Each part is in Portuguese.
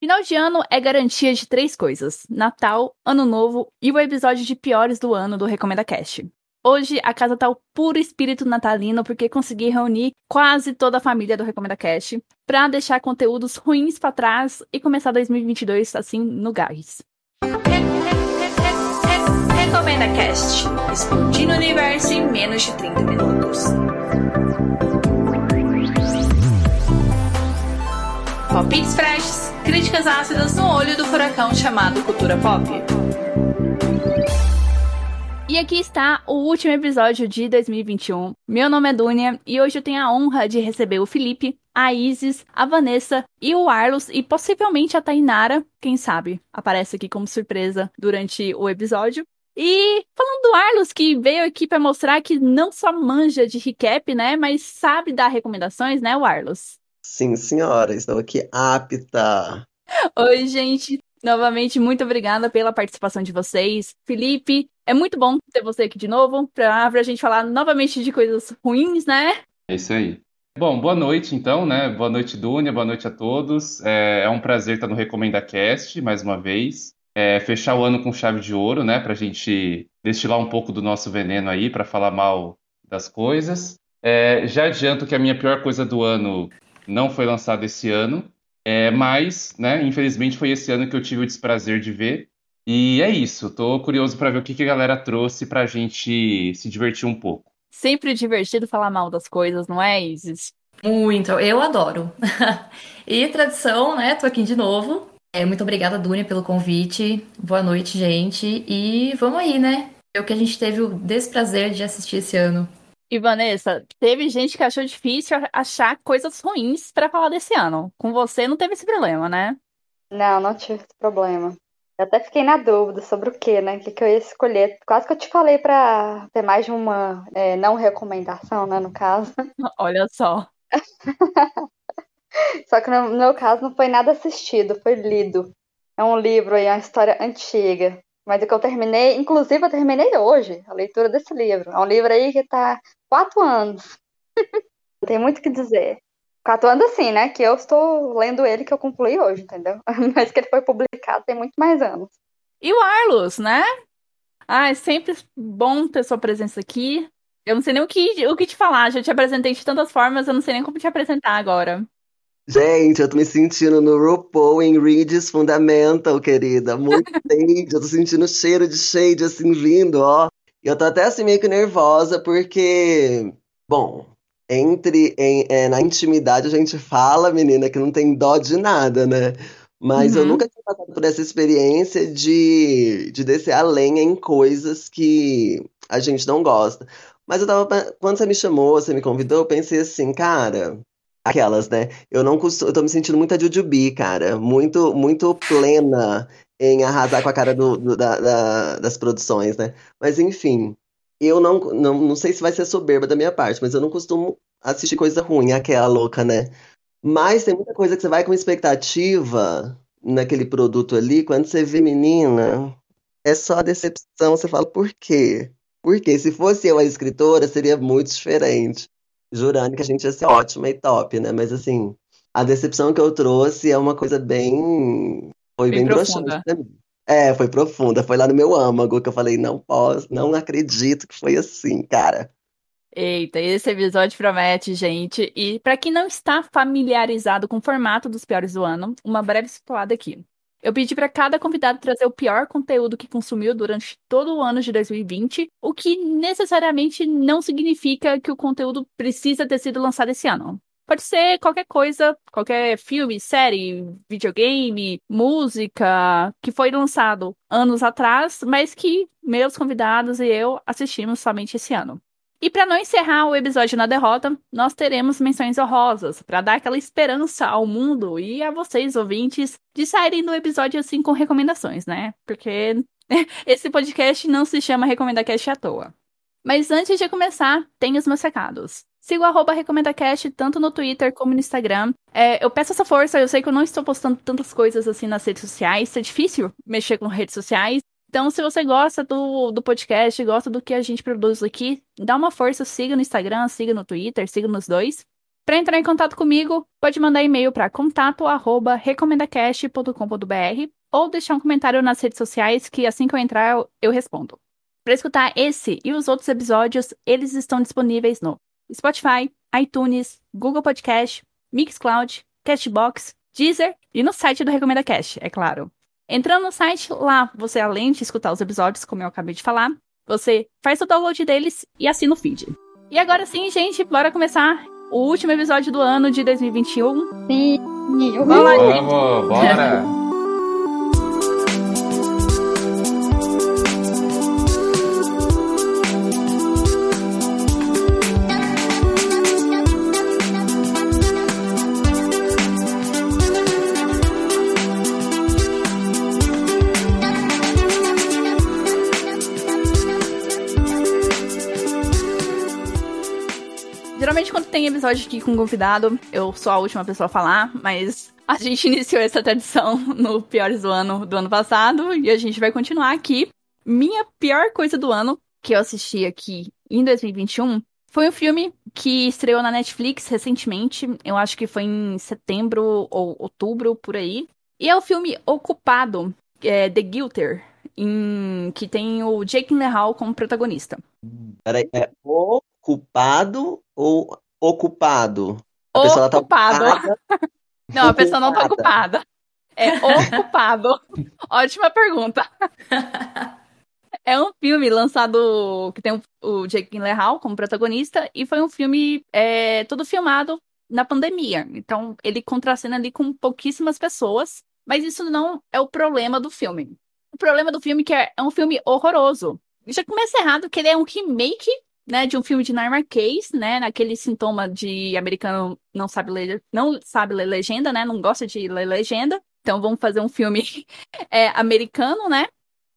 Final de ano é garantia de três coisas: Natal, Ano Novo e o episódio de piores do ano do Recomenda Cast. Hoje a casa tá o puro espírito natalino porque consegui reunir quase toda a família do Recomenda Cast para deixar conteúdos ruins para trás e começar 2022 assim no gás. Recomenda Cast, explodindo o universo em menos de 30 minutos. Palpites freshes, críticas ácidas no olho do furacão chamado cultura pop. E aqui está o último episódio de 2021. Meu nome é Dunia e hoje eu tenho a honra de receber o Felipe, a Isis, a Vanessa e o Arlos e possivelmente a Tainara, quem sabe, aparece aqui como surpresa durante o episódio. E falando do Arlos, que veio aqui para mostrar que não só manja de recap, né, mas sabe dar recomendações, né, o Arlos? Sim, senhora, estou aqui apta. Oi, gente. Novamente, muito obrigada pela participação de vocês. Felipe, é muito bom ter você aqui de novo para a gente falar novamente de coisas ruins, né? É isso aí. Bom, boa noite então, né? Boa noite, Dunia, boa noite a todos. É, é um prazer estar no Recomenda Cast mais uma vez. É, fechar o ano com chave de ouro, né? Para a gente destilar um pouco do nosso veneno aí, para falar mal das coisas. É, já adianto que a minha pior coisa do ano não foi lançada esse ano, é, mas, né, infelizmente foi esse ano que eu tive o desprazer de ver. E é isso, tô curioso para ver o que, que a galera trouxe pra gente se divertir um pouco. Sempre divertido falar mal das coisas, não é, Isis? Muito, eu adoro. e tradição, né? Tô aqui de novo. É, muito obrigada, Dunia, pelo convite. Boa noite, gente. E vamos aí, né? É o que a gente teve o desprazer de assistir esse ano. E Vanessa, teve gente que achou difícil achar coisas ruins para falar desse ano. Com você não teve esse problema, né? Não, não tive esse problema. Eu até fiquei na dúvida sobre o que, né? O que, que eu ia escolher. Quase que eu te falei para ter mais de uma é, não recomendação, né? No caso. Olha só. só que no meu caso não foi nada assistido, foi lido. É um livro aí, é uma história antiga. Mas o que eu terminei, inclusive eu terminei hoje a leitura desse livro. É um livro aí que tá quatro anos. Tem muito o que dizer. Quatro anos assim, né? Que eu estou lendo ele que eu concluí hoje, entendeu? Mas que ele foi publicado tem muito mais anos. E o Arlos, né? Ah, é sempre bom ter sua presença aqui. Eu não sei nem o que, o que te falar. Já te apresentei de tantas formas, eu não sei nem como te apresentar agora. Gente, eu tô me sentindo no RuPaul em Reads Fundamental, querida. Muito shade. Eu tô sentindo cheiro de shade, assim, vindo, ó. E eu tô até, assim, meio que nervosa, porque... Bom, entre... Em, é, na intimidade a gente fala, menina, que não tem dó de nada, né? Mas uhum. eu nunca tinha passado por essa experiência de, de descer a lenha em coisas que a gente não gosta. Mas eu tava... Quando você me chamou, você me convidou, eu pensei assim, cara Aquelas, né? Eu não costumo, eu tô me sentindo muito a Jujubi, cara. Muito, muito plena em arrasar com a cara do, do da, da, das produções, né? Mas enfim, eu não, não, não sei se vai ser soberba da minha parte, mas eu não costumo assistir coisa ruim, aquela louca, né? Mas tem muita coisa que você vai com expectativa naquele produto ali, quando você vê menina, é só decepção, você fala, por quê? Porque se fosse eu a escritora, seria muito diferente jurando que a gente ia ser ótima e top, né? Mas assim, a decepção que eu trouxe é uma coisa bem. Foi bem, bem mim. É, foi profunda. Foi lá no meu âmago que eu falei, não posso, não acredito que foi assim, cara. Eita, esse episódio promete, gente. E para quem não está familiarizado com o formato dos piores do ano, uma breve situada aqui. Eu pedi para cada convidado trazer o pior conteúdo que consumiu durante todo o ano de 2020, o que necessariamente não significa que o conteúdo precisa ter sido lançado esse ano. Pode ser qualquer coisa, qualquer filme, série, videogame, música que foi lançado anos atrás, mas que meus convidados e eu assistimos somente esse ano. E para não encerrar o episódio na derrota, nós teremos menções honrosas para dar aquela esperança ao mundo e a vocês ouvintes de saírem do episódio assim com recomendações, né? Porque esse podcast não se chama RecomendaCast à toa. Mas antes de começar, tem os meus recados. Siga o arroba RecomendaCast tanto no Twitter como no Instagram. É, eu peço essa força, eu sei que eu não estou postando tantas coisas assim nas redes sociais, é difícil mexer com redes sociais, então, se você gosta do, do podcast, gosta do que a gente produz aqui, dá uma força, siga no Instagram, siga no Twitter, siga nos dois. Para entrar em contato comigo, pode mandar e-mail para contato@recomendacast.com.br ou deixar um comentário nas redes sociais que assim que eu entrar eu, eu respondo. Para escutar esse e os outros episódios, eles estão disponíveis no Spotify, iTunes, Google Podcast, Mixcloud, Castbox, Deezer e no site do Recomenda Cast, é claro. Entrando no site, lá você, além de escutar os episódios, como eu acabei de falar, você faz o download deles e assina o feed. E agora sim, gente, bora começar o último episódio do ano de 2021. Sim. Vamos lá, gente. Vamos, bora! Tem episódio aqui com convidado, eu sou a última pessoa a falar, mas a gente iniciou essa tradição no Piores do Ano do ano passado e a gente vai continuar aqui. Minha pior coisa do ano, que eu assisti aqui em 2021, foi um filme que estreou na Netflix recentemente. Eu acho que foi em setembro ou outubro, por aí. E é o filme Ocupado, é, The Guilter, em, que tem o Jake Gyllenhaal como protagonista. Peraí, é ocupado ou ocupado? A tá Ocupado. ocupada. Não, a pessoa não tá ocupada. É ocupado. Ótima pergunta. É um filme lançado que tem o- Jake Gyllenhaal como protagonista e foi um filme é, todo filmado na pandemia. Então ele contracena ali com pouquíssimas pessoas, mas isso não é o problema do filme. O problema do filme é que é, é um filme horroroso. Já começa errado que ele é um remake, né, de um filme dinamarquês, né, naquele sintoma de americano não sabe ler, não sabe ler legenda, né, não gosta de ler legenda. Então vamos fazer um filme é, americano, né?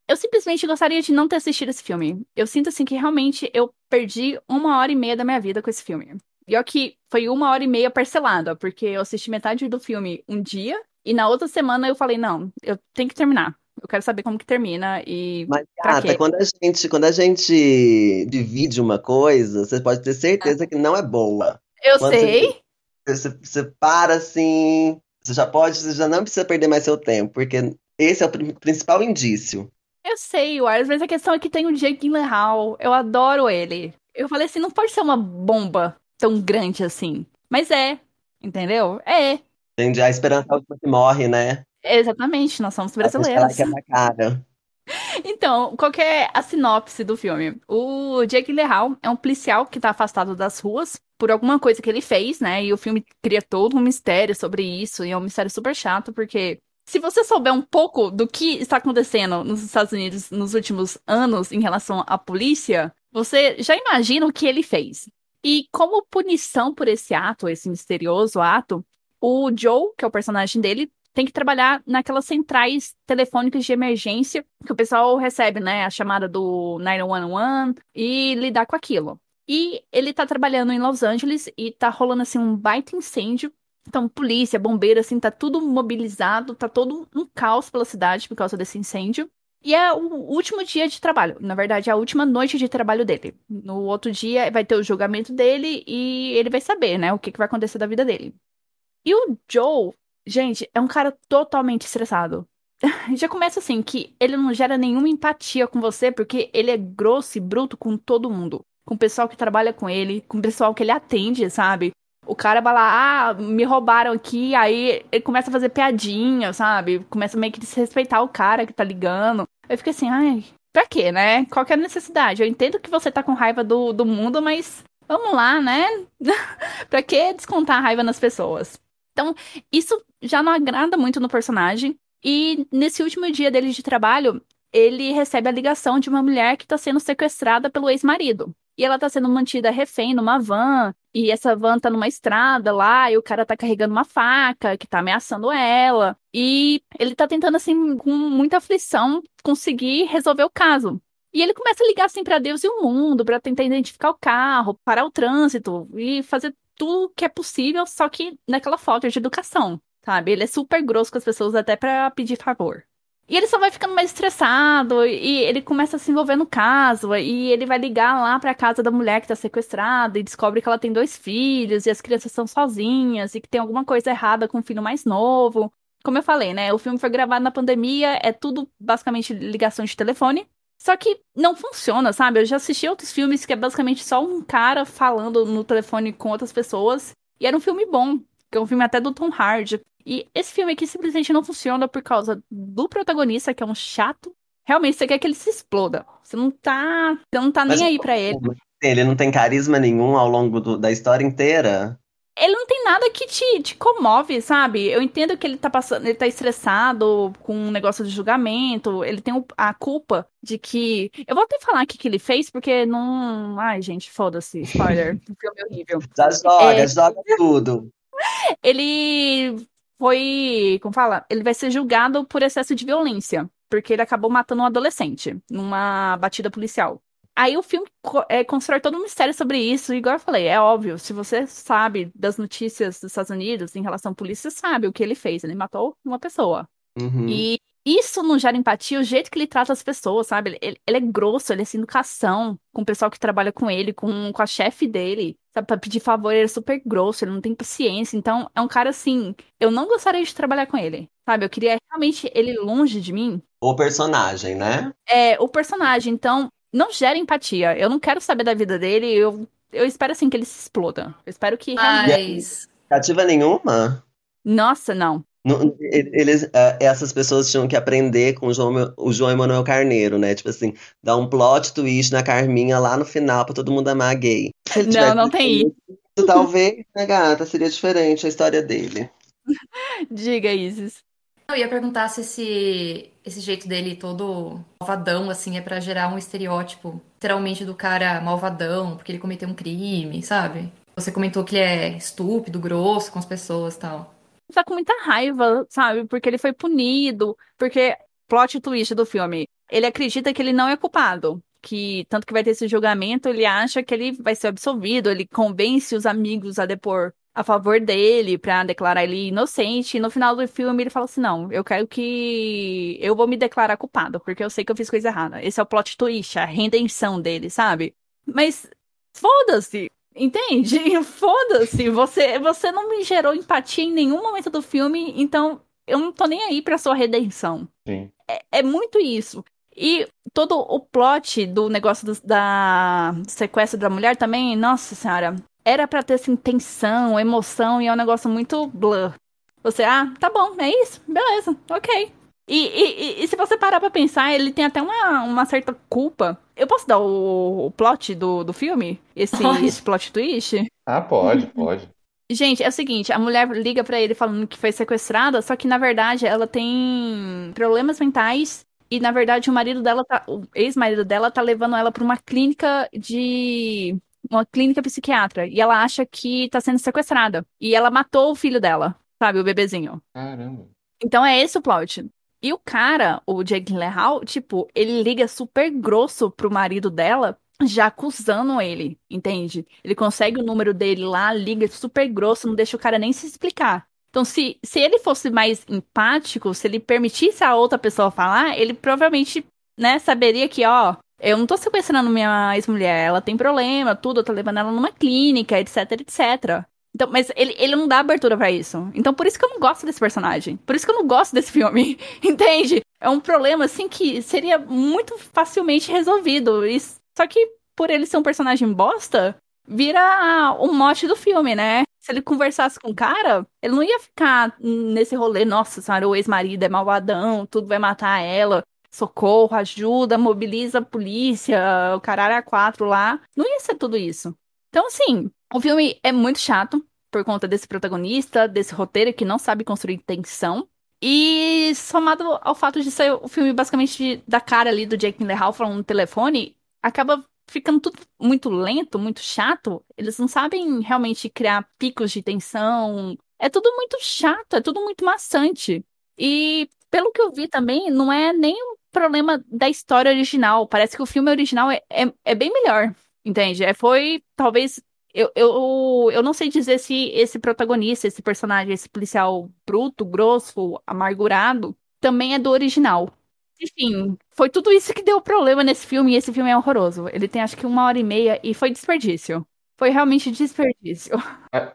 Eu simplesmente gostaria de não ter assistido esse filme. Eu sinto assim que realmente eu perdi uma hora e meia da minha vida com esse filme. E ó que foi uma hora e meia parcelada, porque eu assisti metade do filme um dia e na outra semana eu falei, não, eu tenho que terminar. Eu quero saber como que termina e Mas, gata, quê? quando a gente, quando a gente divide uma coisa, você pode ter certeza que não é boa. eu Quando sei. Você, você para assim, você já pode, você já não precisa perder mais seu tempo, porque esse é o prin- principal indício. Eu sei, Wars, mas a questão é que tem o Jake Gyllenhaal. Eu adoro ele. Eu falei assim, não pode ser uma bomba tão grande assim. Mas é, entendeu? É. Entende? A esperança é a última que morre, né? Exatamente, nós somos brasileiros. que é na cara. Então, qual que é a sinopse do filme? O Jake Gyllenhaal é um policial que tá afastado das ruas por alguma coisa que ele fez, né? E o filme cria todo um mistério sobre isso, e é um mistério super chato, porque se você souber um pouco do que está acontecendo nos Estados Unidos nos últimos anos em relação à polícia, você já imagina o que ele fez. E como punição por esse ato, esse misterioso ato, o Joe, que é o personagem dele, tem que trabalhar naquelas centrais telefônicas de emergência que o pessoal recebe, né, a chamada do 911 e lidar com aquilo. E ele tá trabalhando em Los Angeles e tá rolando assim um baita incêndio. Então, polícia, bombeiro, assim, tá tudo mobilizado, tá todo um caos pela cidade por causa desse incêndio. E é o último dia de trabalho, na verdade, é a última noite de trabalho dele. No outro dia vai ter o julgamento dele e ele vai saber, né, o que, que vai acontecer da vida dele. E o Joe, gente, é um cara totalmente estressado. Já começa assim, que ele não gera nenhuma empatia com você, porque ele é grosso e bruto com todo mundo. Com o pessoal que trabalha com ele, com o pessoal que ele atende, sabe? O cara vai lá, ah, me roubaram aqui, aí ele começa a fazer piadinha, sabe? Começa meio que desrespeitar o cara que tá ligando. Eu fico assim, ai, pra quê, né? Qual que é a necessidade? Eu entendo que você tá com raiva do, do mundo, mas vamos lá, né? pra que descontar a raiva nas pessoas? Então, isso já não agrada muito no personagem. E nesse último dia dele de trabalho, ele recebe a ligação de uma mulher que tá sendo sequestrada pelo ex-marido. E ela tá sendo mantida refém numa van, e essa van tá numa estrada lá, e o cara tá carregando uma faca que tá ameaçando ela. E ele tá tentando, assim, com muita aflição, conseguir resolver o caso. E ele começa a ligar, assim, pra Deus e o mundo, pra tentar identificar o carro, parar o trânsito e fazer tudo que é possível, só que naquela falta de educação, sabe? Ele é super grosso com as pessoas até pra pedir favor. E ele só vai ficando mais estressado e ele começa a se envolver no caso. E ele vai ligar lá pra casa da mulher que tá sequestrada e descobre que ela tem dois filhos e as crianças estão sozinhas e que tem alguma coisa errada com o filho mais novo. Como eu falei, né? O filme foi gravado na pandemia, é tudo basicamente ligação de telefone. Só que não funciona, sabe? Eu já assisti outros filmes que é basicamente só um cara falando no telefone com outras pessoas. E era um filme bom, que é um filme até do Tom Hardy. E esse filme aqui simplesmente não funciona por causa do protagonista, que é um chato. Realmente, você quer que ele se exploda. Você não tá, você não tá Mas nem aí pra ele. Ele não tem carisma nenhum ao longo do- da história inteira. Ele não tem nada que te, te comove, sabe? Eu entendo que ele tá passando, ele tá estressado com um negócio de julgamento, ele tem a culpa de que. Eu vou até falar aqui que ele fez, porque não. Ai, gente, foda-se, spoiler. filme é horrível. Já joga, É. joga tudo. Ele foi. Como fala? Ele vai ser julgado por excesso de violência, porque ele acabou matando um adolescente numa batida policial. Aí o filme é, constrói todo um mistério sobre isso, e igual eu falei, é óbvio, se você sabe das notícias dos Estados Unidos em relação à polícia, você sabe o que ele fez. Ele matou uma pessoa. Uhum. E isso não gera empatia, o jeito que ele trata as pessoas, sabe? Ele, ele- ele é grosso, ele é sem educação com o pessoal que trabalha com ele, com, com a chefe dele, sabe? Pra pedir favor, ele é super grosso, ele não tem paciência. Então, é um cara assim, eu não gostaria de trabalhar com ele, sabe? Eu queria realmente ele longe de mim. O personagem, né? É, o personagem, então, não gera empatia. Eu não quero saber da vida dele, eu, eu espero assim que ele se exploda. Eu espero que realmente. Mas. Cativa nenhuma? Nossa, não. Não, eles, eh, essas pessoas tinham que aprender com o João, o João Emanuel Carneiro, né? Tipo assim, dar um plot twist na Carminha lá no final pra todo mundo amar gay. Não, não tem isso, Talvez, né, gata, seria diferente a história dele. Diga, Isis. Eu ia perguntar se esse, esse jeito dele todo malvadão, assim, é pra gerar um estereótipo, literalmente, do cara malvadão, porque ele cometeu um crime, sabe? Você comentou que ele é estúpido, grosso com as pessoas tal. tá com muita raiva, sabe? Porque ele foi punido, porque plot twist do filme, ele acredita que ele não é culpado, que tanto que vai ter esse julgamento, ele acha que ele vai ser absolvido, ele convence os amigos a depor a favor dele pra declarar ele inocente, e no final do filme ele fala assim: "Não, eu quero que eu vou me declarar culpado, porque eu sei que eu fiz coisa errada". Esse é o plot twist, a redenção dele, sabe? Mas foda-se, Entende? Foda-se, você, você não me gerou empatia em nenhum momento do filme, então eu não tô nem aí pra sua redenção. Sim. É, é muito isso. E todo o plot do negócio do, da sequestro da mulher também, nossa senhora, era pra ter assim, tensão, emoção, e é um negócio muito blur. Você, ah, tá bom, é isso, beleza, ok. E, e, e- e se você parar pra pensar, ele tem até uma, uma certa culpa. Eu posso dar o, o plot do, do filme? Esse, Pode. esse plot twist? Ah, pode, pode. Gente, é o seguinte, a mulher liga pra ele falando que foi sequestrada, só que na verdade ela tem problemas mentais e na verdade o marido dela tá, o ex-marido dela tá levando ela pra uma clínica de uma clínica psiquiatra e ela acha que tá sendo sequestrada e ela matou o filho dela, sabe, o bebezinho. Caramba. Então é esse o plot. E o cara, o Jake Gyllenhaal, tipo, ele liga super grosso pro marido dela, já acusando ele, entende? Ele consegue o número dele lá, liga super grosso, não deixa o cara nem se explicar. Então, se, se ele fosse mais empático, se ele permitisse a outra pessoa falar, ele provavelmente, né, saberia que, ó, eu não tô sequestrando minha ex-mulher, ela tem problema, tudo, eu tô levando ela numa clínica, etc, etc. Então, mas ele, ele não dá abertura pra isso. Então, por isso que eu não gosto desse personagem. Por isso que eu não gosto desse filme. Entende? É um problema, assim, que seria muito facilmente resolvido. E, só que, por ele ser um personagem bosta, vira o mote do filme, né? Se ele conversasse com o cara, ele não ia ficar nesse rolê, nossa senhora, o ex-marido é malvadão, tudo vai matar ela. Socorro, ajuda, mobiliza a polícia, o caralho a quatro lá. Não ia ser tudo isso. Então, assim, o filme é muito chato por conta desse protagonista, desse roteiro que não sabe construir tensão. E somado ao fato de ser o filme basicamente da cara ali do Jake Gyllenhaal falando no telefone, acaba ficando tudo muito lento, muito chato. Eles não sabem realmente criar picos de tensão. É tudo muito chato, é tudo muito maçante. E pelo que eu vi também, não é nem problema da história original. Parece que o filme original é, é, é bem melhor. Entende? É, foi, talvez. Eu, eu, eu não sei dizer se esse protagonista, esse personagem, esse policial bruto, grosso, amargurado, também é do original. enfim, foi tudo isso que deu problema nesse filme, e esse filme é horroroso. Ele tem acho que uma hora e meia e foi desperdício. Foi realmente desperdício.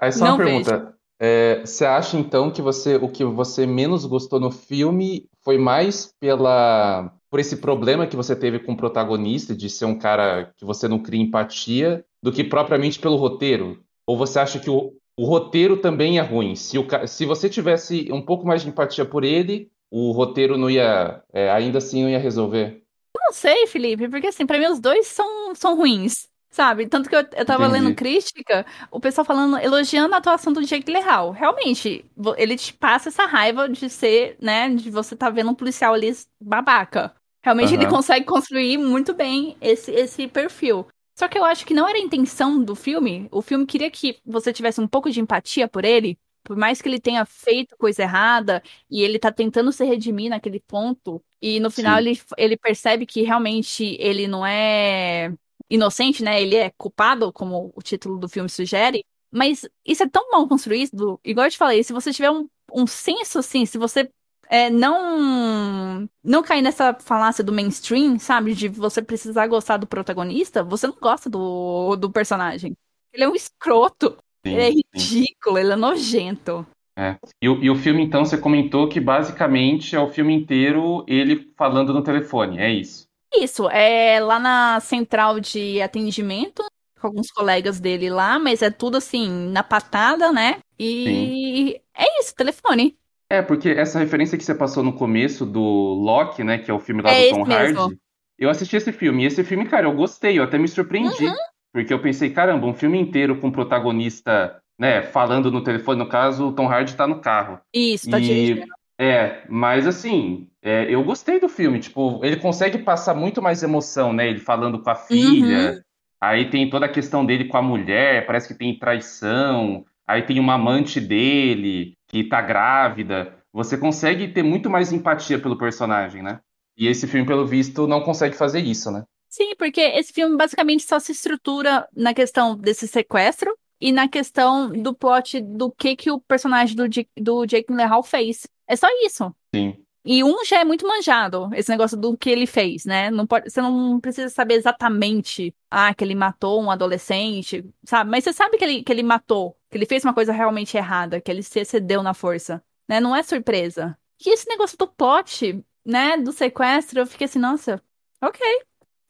Aí só uma Não pergunta. É, você acha então que você o que você menos gostou no filme foi mais pela por esse problema que você teve com o protagonista de ser um cara que você não cria empatia do que propriamente pelo roteiro? Ou você acha que o, o roteiro também é ruim? Se, o, se você tivesse um pouco mais de empatia por ele, o roteiro não ia, é, ainda assim não ia resolver? Não sei, Felipe, porque assim, pra mim os dois são, são ruins, sabe? Tanto que eu, eu tava Entendi. lendo crítica, o pessoal falando, elogiando a atuação do Jake Gyllenhaal. Realmente, ele te passa essa raiva de ser, né, de você tá vendo um policial ali babaca. Realmente ele Aham. consegue construir muito bem esse, esse perfil. Só que eu acho que não era a intenção do filme. O filme queria que você tivesse um pouco de empatia por ele, por mais que ele tenha feito coisa errada e ele tá tentando se redimir naquele ponto. E no final Sim. ele, ele percebe que realmente ele não é inocente, né? Ele é culpado, como o título do filme sugere. Mas isso é tão mal construído, igual eu te falei, se você tiver um, um senso assim, se você é, não não cair nessa falácia do mainstream, sabe? De você precisar gostar do protagonista, você não gosta do, do personagem. Ele é um escroto, ele é Sim, sim. ridículo, ele é nojento. É. E, o- e o filme, então, você comentou que basicamente é o filme inteiro ele falando no telefone, é isso. Isso, é lá na central de atendimento, com alguns colegas dele lá, mas é tudo assim, na patada, né? E é isso, telefone. É, porque essa referência que você passou no começo do Loki, né, que é o filme lá É do Tom mesmo. Hardy, eu assisti esse filme, e esse filme, cara, eu gostei, eu até me surpreendi, Uhum. porque eu pensei, caramba, um filme inteiro com o protagonista, né, falando no telefone, no caso, o Tom Hardy tá no carro. Isso, tá dirigindo. É, mas assim, é, eu gostei do filme, tipo, ele consegue passar muito mais emoção, né? Ele falando com a filha, Uhum. aí tem toda a questão dele com a mulher, parece que tem traição, aí tem uma amante dele que tá grávida. Você consegue ter muito mais empatia pelo personagem, né? E esse filme, pelo visto, não consegue fazer isso, né? Sim, porque esse filme basicamente só se estrutura na questão desse sequestro e na questão do plot do que que o personagem do, Jake- do Jake Gyllenhaal fez. É só isso. Sim. E um já é muito manjado, esse negócio do que ele fez, né? Não pode, você não precisa saber exatamente, ah, que ele matou um adolescente, sabe? Mas você sabe que ele, que ele matou, que ele fez uma coisa realmente errada, que ele se excedeu na força, né? Não é surpresa. E esse negócio do plot, né, do sequestro, eu fiquei assim, nossa, ok,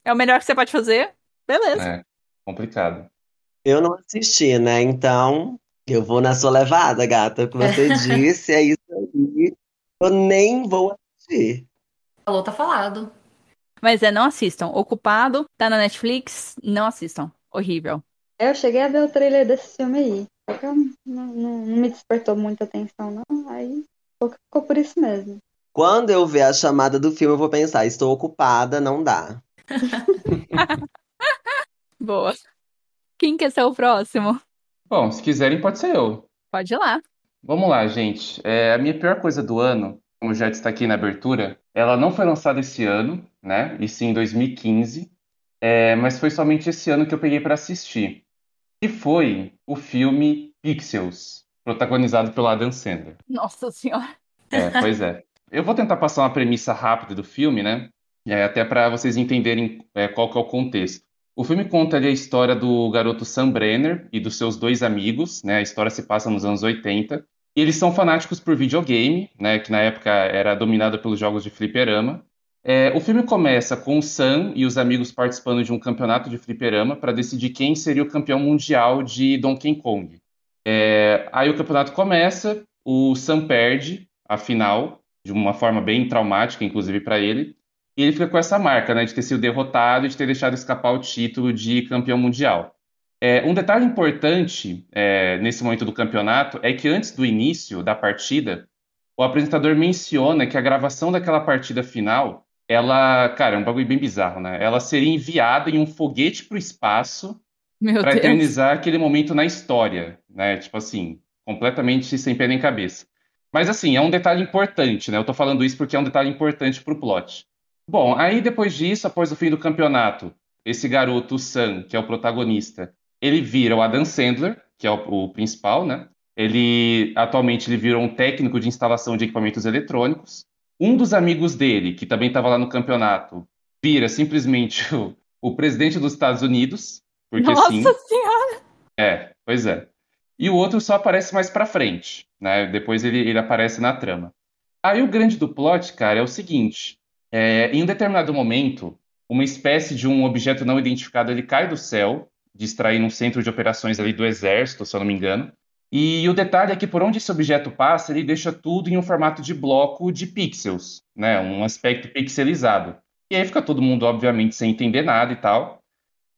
é o melhor que você pode fazer, beleza. É complicado. Eu não assisti, né? Então, eu vou na sua levada, gata. Que você disse é isso aí. Eu nem vou assistir. Falou, tá falado. Mas é, não assistam. Ocupado, tá na Netflix, não assistam. Horrível. Eu cheguei a ver o trailer desse filme aí. Só que eu não, não- não me despertou muita atenção, não. Aí ficou ficou por isso mesmo. Quando eu ver a chamada do filme, eu vou pensar, estou ocupada, não dá. Boa. Quem quer ser o próximo? Bom, se quiserem, pode ser eu. Pode ir lá. Vamos lá, gente. É, a minha pior coisa do ano, como já destaquei na abertura, ela não foi lançada esse ano, né? E sim em 2015. É, mas foi somente esse ano que eu peguei para assistir. E foi o filme Pixels, protagonizado pelo Adam Sandler. Nossa senhora. É, pois é. Eu vou tentar passar uma premissa rápida do filme, né? É, até para vocês entenderem é, qual que é o contexto. O filme conta ali a história do garoto Sam Brenner e dos seus dois amigos, né? A história se passa nos anos 80. E eles são fanáticos por videogame, né? Que na época era dominado pelos jogos de fliperama. É, o filme começa com o Sam e os amigos participando de um campeonato de fliperama para decidir quem seria o campeão mundial de Donkey Kong. É, aí o campeonato começa, o Sam perde a final, de uma forma bem traumática, inclusive para ele, e ele fica com essa marca, né, de ter sido derrotado e de ter deixado escapar o título de campeão mundial. É, um detalhe importante é, nesse momento do campeonato é que antes do início da partida, o apresentador menciona que a gravação daquela partida final, ela, cara, é um bagulho bem bizarro, né? Ela seria enviada em um foguete para o espaço para eternizar aquele momento na história, né? Tipo assim, completamente sem pé nem cabeça. Mas assim, é um detalhe importante, né? Eu tô falando isso porque é um detalhe importante pro plot. Bom, aí depois disso, após o fim do campeonato, esse garoto, o Sam, que é o protagonista, ele vira o Adam Sandler, que é o, o principal, né? Ele atualmente ele virou um técnico de instalação de equipamentos eletrônicos. um dos amigos dele, que também estava lá no campeonato, vira simplesmente o, o presidente dos Estados Unidos, porque Nossa sim. senhora! É, pois é. E o outro só aparece mais pra frente, né? Depois ele, ele aparece na trama. Aí o grande do plot, cara, é o seguinte: é, em um determinado momento, uma espécie de um objeto não identificado ele cai do céu, distraindo um centro de operações ali do exército, se eu não me engano. E o detalhe é que por onde esse objeto passa, ele deixa tudo em um formato de bloco de pixels, né? Um aspecto pixelizado. E aí fica todo mundo, obviamente, sem entender nada e tal.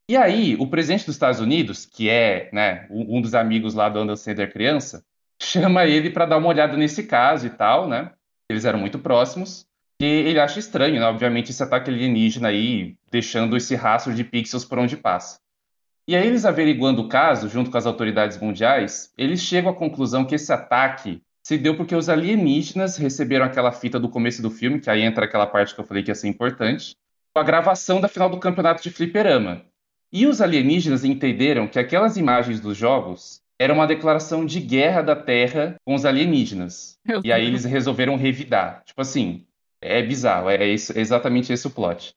E aí, o presidente dos Estados Unidos, que é né, um dos amigos lá do Adam Sandler criança, chama ele para dar uma olhada nesse caso e tal, né? Eles eram muito próximos. E ele acha estranho, né? Obviamente, esse ataque alienígena aí, deixando esse rastro de pixels por onde passa. E aí, eles averiguando o caso, junto com as autoridades mundiais, eles chegam à conclusão que esse ataque se deu porque os alienígenas receberam aquela fita do começo do filme, que aí entra aquela parte que eu falei que ia ser importante, com a gravação da final do campeonato de fliperama. E os alienígenas entenderam que aquelas imagens dos jogos eram uma declaração de guerra da Terra com os alienígenas. E aí eles resolveram revidar. Tipo assim, é bizarro, é, isso- é exatamente esse o plot.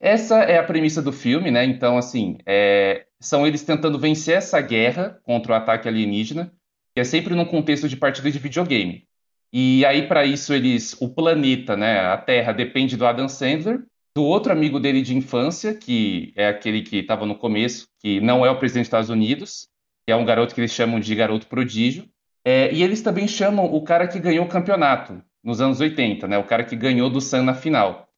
Essa é a premissa do filme, né? Então, assim, é, são eles tentando vencer essa guerra contra o ataque alienígena, que é sempre num contexto de partida de videogame. E aí, para isso, eles, o planeta, né, a Terra, depende do Adam Sandler, do outro amigo dele de infância, que é aquele que estava no começo, que não é o presidente dos Estados Unidos, que é um garoto que eles chamam de garoto prodígio. É, e eles também chamam o cara que ganhou o campeonato nos anos 80, né? O cara que ganhou do Sun na final.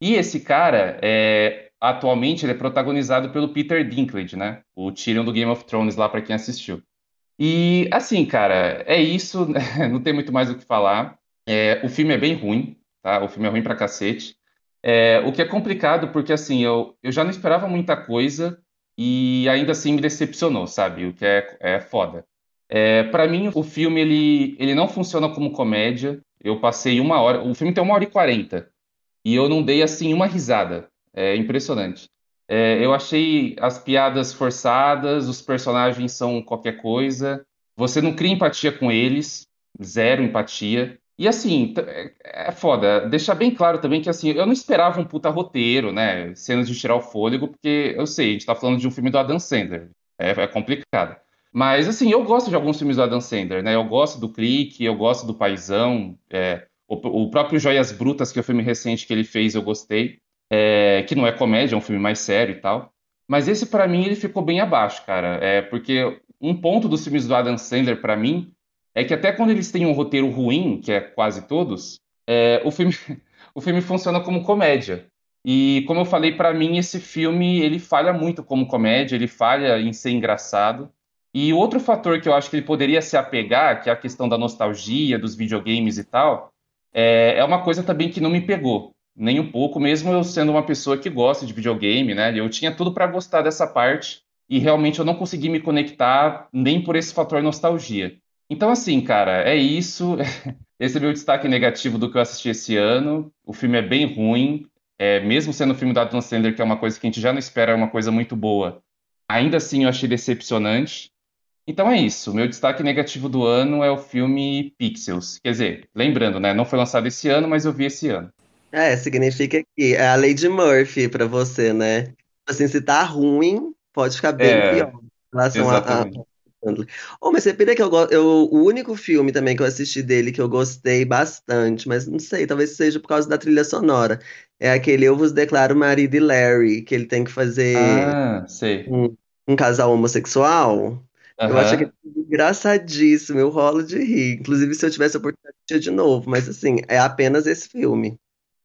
E esse cara, é, atualmente, ele é protagonizado pelo Peter Dinklage, né? O Tyrion do Game of Thrones, lá para quem assistiu. E, assim, cara, é isso, não tem muito mais o que falar. É, o filme é bem ruim, tá? O filme é ruim pra cacete. É, o que é complicado, porque, assim, eu, eu já não esperava muita coisa e ainda assim me decepcionou, sabe? O que é, é foda. É, para mim, o filme, ele, ele não funciona como comédia. Eu passei uma hora... O filme tem uma hora e quarenta. E eu não dei assim uma risada. É impressionante. É, eu achei as piadas forçadas, os personagens são qualquer coisa. Você não cria empatia com eles, zero empatia. E assim, é é foda. Deixar bem claro também que assim, eu não esperava um puta roteiro, né? Cenas de tirar o fôlego, porque eu sei, a gente tá falando de um filme do Adam Sandler. É, é complicado. Mas assim, eu gosto de alguns filmes do Adam Sandler, né? Eu gosto do Clique, eu gosto do Paizão. é, o, o próprio Joias Brutas, que é o filme recente que ele fez, eu gostei. É, que não é comédia, é um filme mais sério e tal. Mas esse, pra mim, ele ficou bem abaixo, cara. É porque um ponto dos filmes do Adam Sandler, pra mim, é que até quando eles têm um roteiro ruim, que é quase todos, é, o filme, o filme funciona como comédia. E como eu falei, pra mim, esse filme ele falha muito como comédia, ele falha em ser engraçado. E outro fator que eu acho que ele poderia se apegar, que é a questão da nostalgia, dos videogames e tal, é, é uma coisa também que não me pegou, nem um pouco, mesmo eu sendo uma pessoa que gosta de videogame, né? Eu tinha tudo para gostar dessa parte e realmente eu não consegui me conectar nem por esse fator nostalgia. Então, assim, cara, é isso. Esse é meu destaque negativo do que eu assisti esse ano. O filme é bem ruim, é, mesmo sendo o filme do Adam Sandler, que é uma coisa que a gente já não espera, é uma coisa muito boa. Ainda assim, eu achei decepcionante. Então é isso. Meu destaque negativo do ano é o filme Pixels. Quer dizer, lembrando, né? Não foi lançado esse ano, mas eu vi esse ano. É, significa que é a lei de Murphy pra você, né? Assim, se tá ruim, pode ficar bem É, pior em relação a, a exatamente. Sandler. Oh, mas você pira que eu, o único filme também que eu assisti dele que eu gostei bastante, mas não sei, talvez seja por causa da trilha sonora. É aquele Eu Vos Declaro Marido e Larry, que ele tem que fazer Ah, sei. um, um casal homossexual. Eu acho Aham. filme engraçadíssimo, eu rolo de rir. Inclusive, se eu tivesse a oportunidade, eu de novo, mas assim, é apenas esse filme.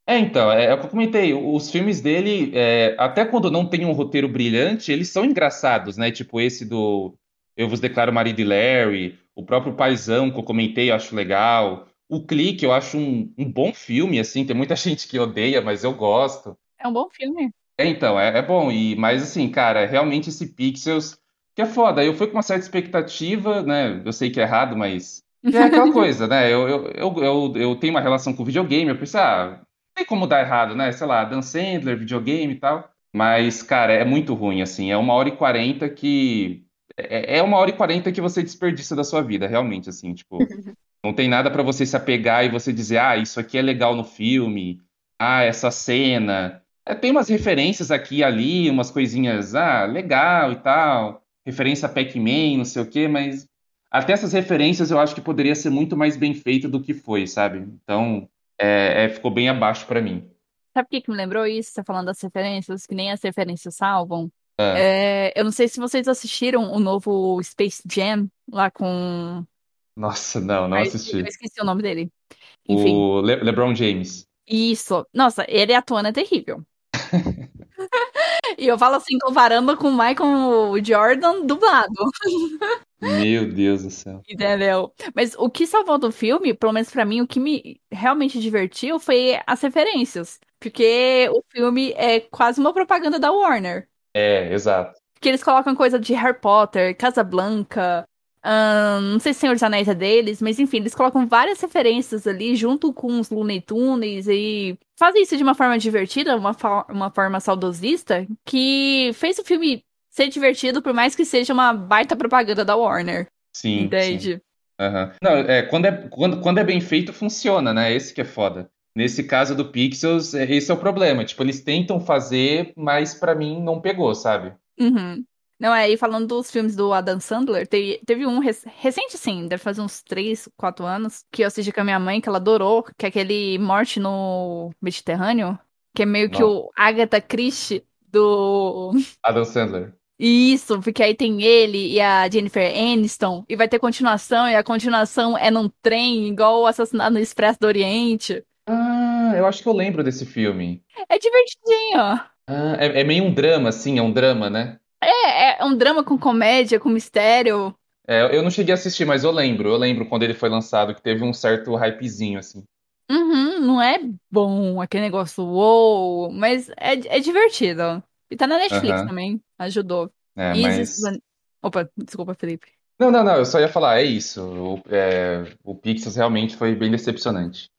É, então, é, é o que eu comentei. Os filmes dele, é, até quando não tem um roteiro brilhante, eles são engraçados, né? Tipo esse do Eu Vos Declaro Marido e Larry, o próprio Paizão que eu comentei, eu acho legal. O Clique, eu acho um, um bom filme, assim. Tem muita gente que odeia, mas eu gosto. É um bom filme. É, então, é, é bom. E, mas assim, cara, realmente esse Pixels, que é foda. Eu fui com uma certa expectativa, né? Eu sei que é errado, mas é aquela coisa, né? Eu, eu, eu, eu, eu tenho uma relação com videogame, eu pensei, ah, não tem como dar errado, né? Sei lá, Dan Sandler, videogame e tal. Mas, cara, é muito ruim, assim. É uma hora e quarenta que. É é uma hora e quarenta que você desperdiça da sua vida, realmente, assim, tipo. Não tem nada pra você se apegar e você dizer, ah, isso aqui é legal no filme, ah, essa cena. É, tem umas referências aqui e ali, umas coisinhas, ah, legal e tal, referência a Pac-Man, não sei o quê, mas até essas referências eu acho que poderia ser muito mais bem feito do que foi, sabe? Então, é, é, ficou bem abaixo pra mim. Sabe o que que me lembrou isso? Você falando das referências, que nem as referências salvam. É. É, eu não sei se vocês assistiram o novo Space Jam lá com. Nossa, não, não Ai, Eu assisti. esqueci o nome dele. Enfim, O Le- LeBron James. isso. Nossa, ele atuando é terrível. E eu falo assim, comparando com o Michael Jordan dublado, Meu Deus do céu. entendeu? Mas o que salvou do filme, pelo menos pra mim, o que me realmente divertiu foi as referências. Porque o filme é quase uma propaganda da Warner. É, exato. Que eles colocam coisa de Harry Potter, Casablanca, não sei se Senhor dos Anéis é deles, mas enfim, eles colocam várias referências ali junto com os Looney Tunes e fazem isso de uma forma divertida, uma, uma forma saudosista, que fez o filme ser divertido, por mais que seja uma baita propaganda da Warner, Sim, sim. entende? Aham. Não, é, quando é, quando, quando é bem feito, funciona, né? Esse que é foda. Nesse caso do Pixels, é- esse é o problema. Tipo, eles tentam fazer, mas pra mim não pegou, sabe? Uhum. Não, é, e falando dos filmes do Adam Sandler, teve, teve um rec- recente, sim, deve fazer uns 3, 4 anos, que eu assisti com a minha mãe, que ela adorou, que é aquele Morte no Mediterrâneo, que é meio que Não. o Agatha Christie do... Adam Sandler. Isso, porque aí tem ele e a Jennifer Aniston, e vai ter continuação, e a continuação é num trem, igual o Assassinato no Expresso do Oriente. Ah, eu acho que eu lembro desse filme. É divertidinho. Ah, é, é meio um drama, assim, é um drama, né? É, é um drama com comédia, com mistério. É, eu não cheguei a assistir, mas eu lembro. Eu lembro quando ele foi lançado, que teve um certo hypezinho, assim. Uhum, não é bom aquele negócio, uou, mas é, é divertido. E tá na Netflix Aham. também, ajudou. É, Isis mas. Opa, desculpa, Felipe. Não, não, não, eu só ia falar, é isso. O, é, o Pixels realmente foi bem decepcionante.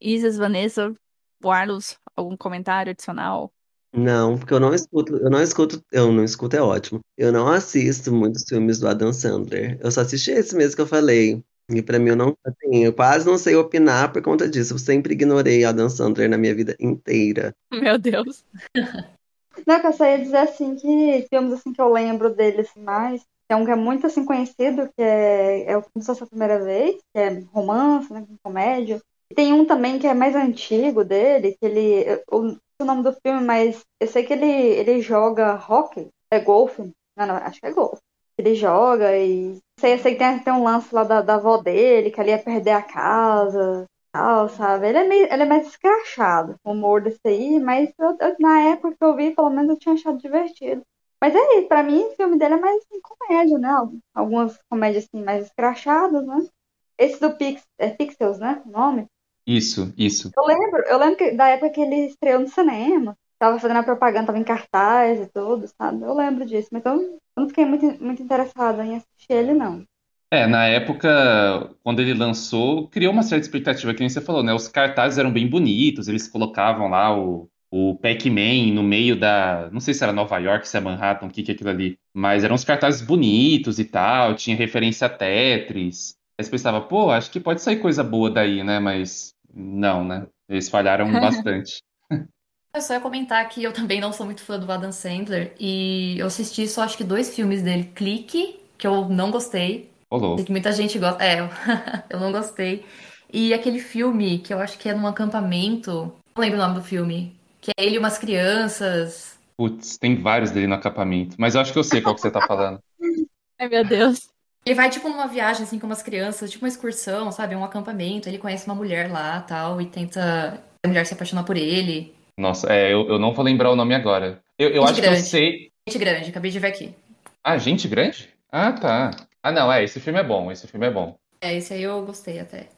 Isis, Vanessa, Carlos, algum comentário adicional? Não, porque eu não escuto, eu não escuto, eu não escuto é ótimo. Eu não assisto muitos filmes do Adam Sandler. Eu só assisti esse mesmo que eu falei. E pra mim eu não, assim, eu quase não sei opinar por conta disso. Eu sempre ignorei Adam Sandler na minha vida inteira. Meu Deus. Não, que eu só ia dizer assim que filmes assim que eu lembro dele assim mais. Tem um que é muito assim conhecido, que é, é o filme Só Sua Primeira Vez, que é romance, né, com comédia. E tem um também que é mais antigo dele, que ele. Eu o nome do filme, mas eu sei que ele, ele joga hockey. É golfe. Não, não, acho que é golfe. Ele joga e. Sei, eu sei que tem, tem um lance lá da, da avó dele, que ali ia perder a casa tal, sabe? Ele é, meio, ele é mais escrachado, o humor desse aí, mas eu- eu- na época que eu vi, pelo menos eu tinha achado divertido. Mas é isso, pra mim o filme dele é mais assim, comédia, né? Algumas comédias assim, mais escrachadas, né? Esse do Pix, é Pixels, né? O nome? Isso, isso. Eu lembro, eu lembro que, da época que ele estreou no cinema. Tava fazendo a propaganda, tava em cartaz e tudo, sabe? Eu lembro disso, mas eu, eu não fiquei muito, muito interessada em assistir ele, não. É, na época, quando ele lançou, criou uma certa expectativa, que nem você falou, né? Os cartazes eram bem bonitos, eles colocavam lá o, o Pac-Man no meio da. Não sei se era Nova York, se é Manhattan, o que que é aquilo ali. Mas eram uns cartazes bonitos e tal, tinha referência a Tetris. Aí você pensava, pô, acho que pode sair coisa boa daí, né? Mas não, né? Eles falharam bastante. Eu só ia comentar que eu também não sou muito fã do Adam Sandler e eu assisti só acho que dois filmes dele, Clique, que eu não gostei, Ô, sei louco. que muita gente gosta, é, eu, eu não gostei, e aquele filme que eu acho que é num acampamento, não lembro o nome do filme, que é ele e umas crianças. Putz, tem vários dele no acampamento. Mas eu acho que eu sei qual que você tá falando. Ai, meu Deus. Ele vai tipo numa viagem assim com umas crianças, tipo uma excursão, sabe, um acampamento, ele conhece uma mulher lá, tal, e tenta a mulher se apaixonar por ele. Nossa, é, eu, eu não vou lembrar o nome agora. Eu, eu acho que eu grande. sei. Gente grande, acabei de ver aqui. Ah, Gente Grande? Ah, tá. Ah, não, é, esse filme é bom, esse filme é bom. É, esse aí eu gostei até.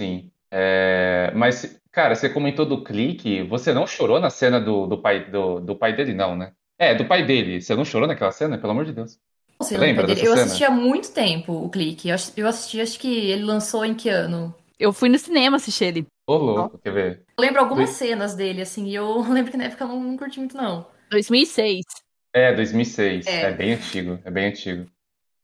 Sim. É, mas, cara, você comentou do clique, você não chorou na cena do, do pai do, do pai dele, não, né? É, do pai dele. Você não chorou naquela cena, pelo amor de Deus? Você lembra dessa Eu cena? assisti há muito tempo o Clique. Eu ass- eu assisti, acho que ele lançou em que ano? Eu fui no cinema assistir ele. Ô, louco, quer ver? Eu lembro algumas Dois- cenas dele, assim, e eu lembro que na época eu não, não curti muito, não. 2006. É, 2006. É. É bem antigo, é bem antigo.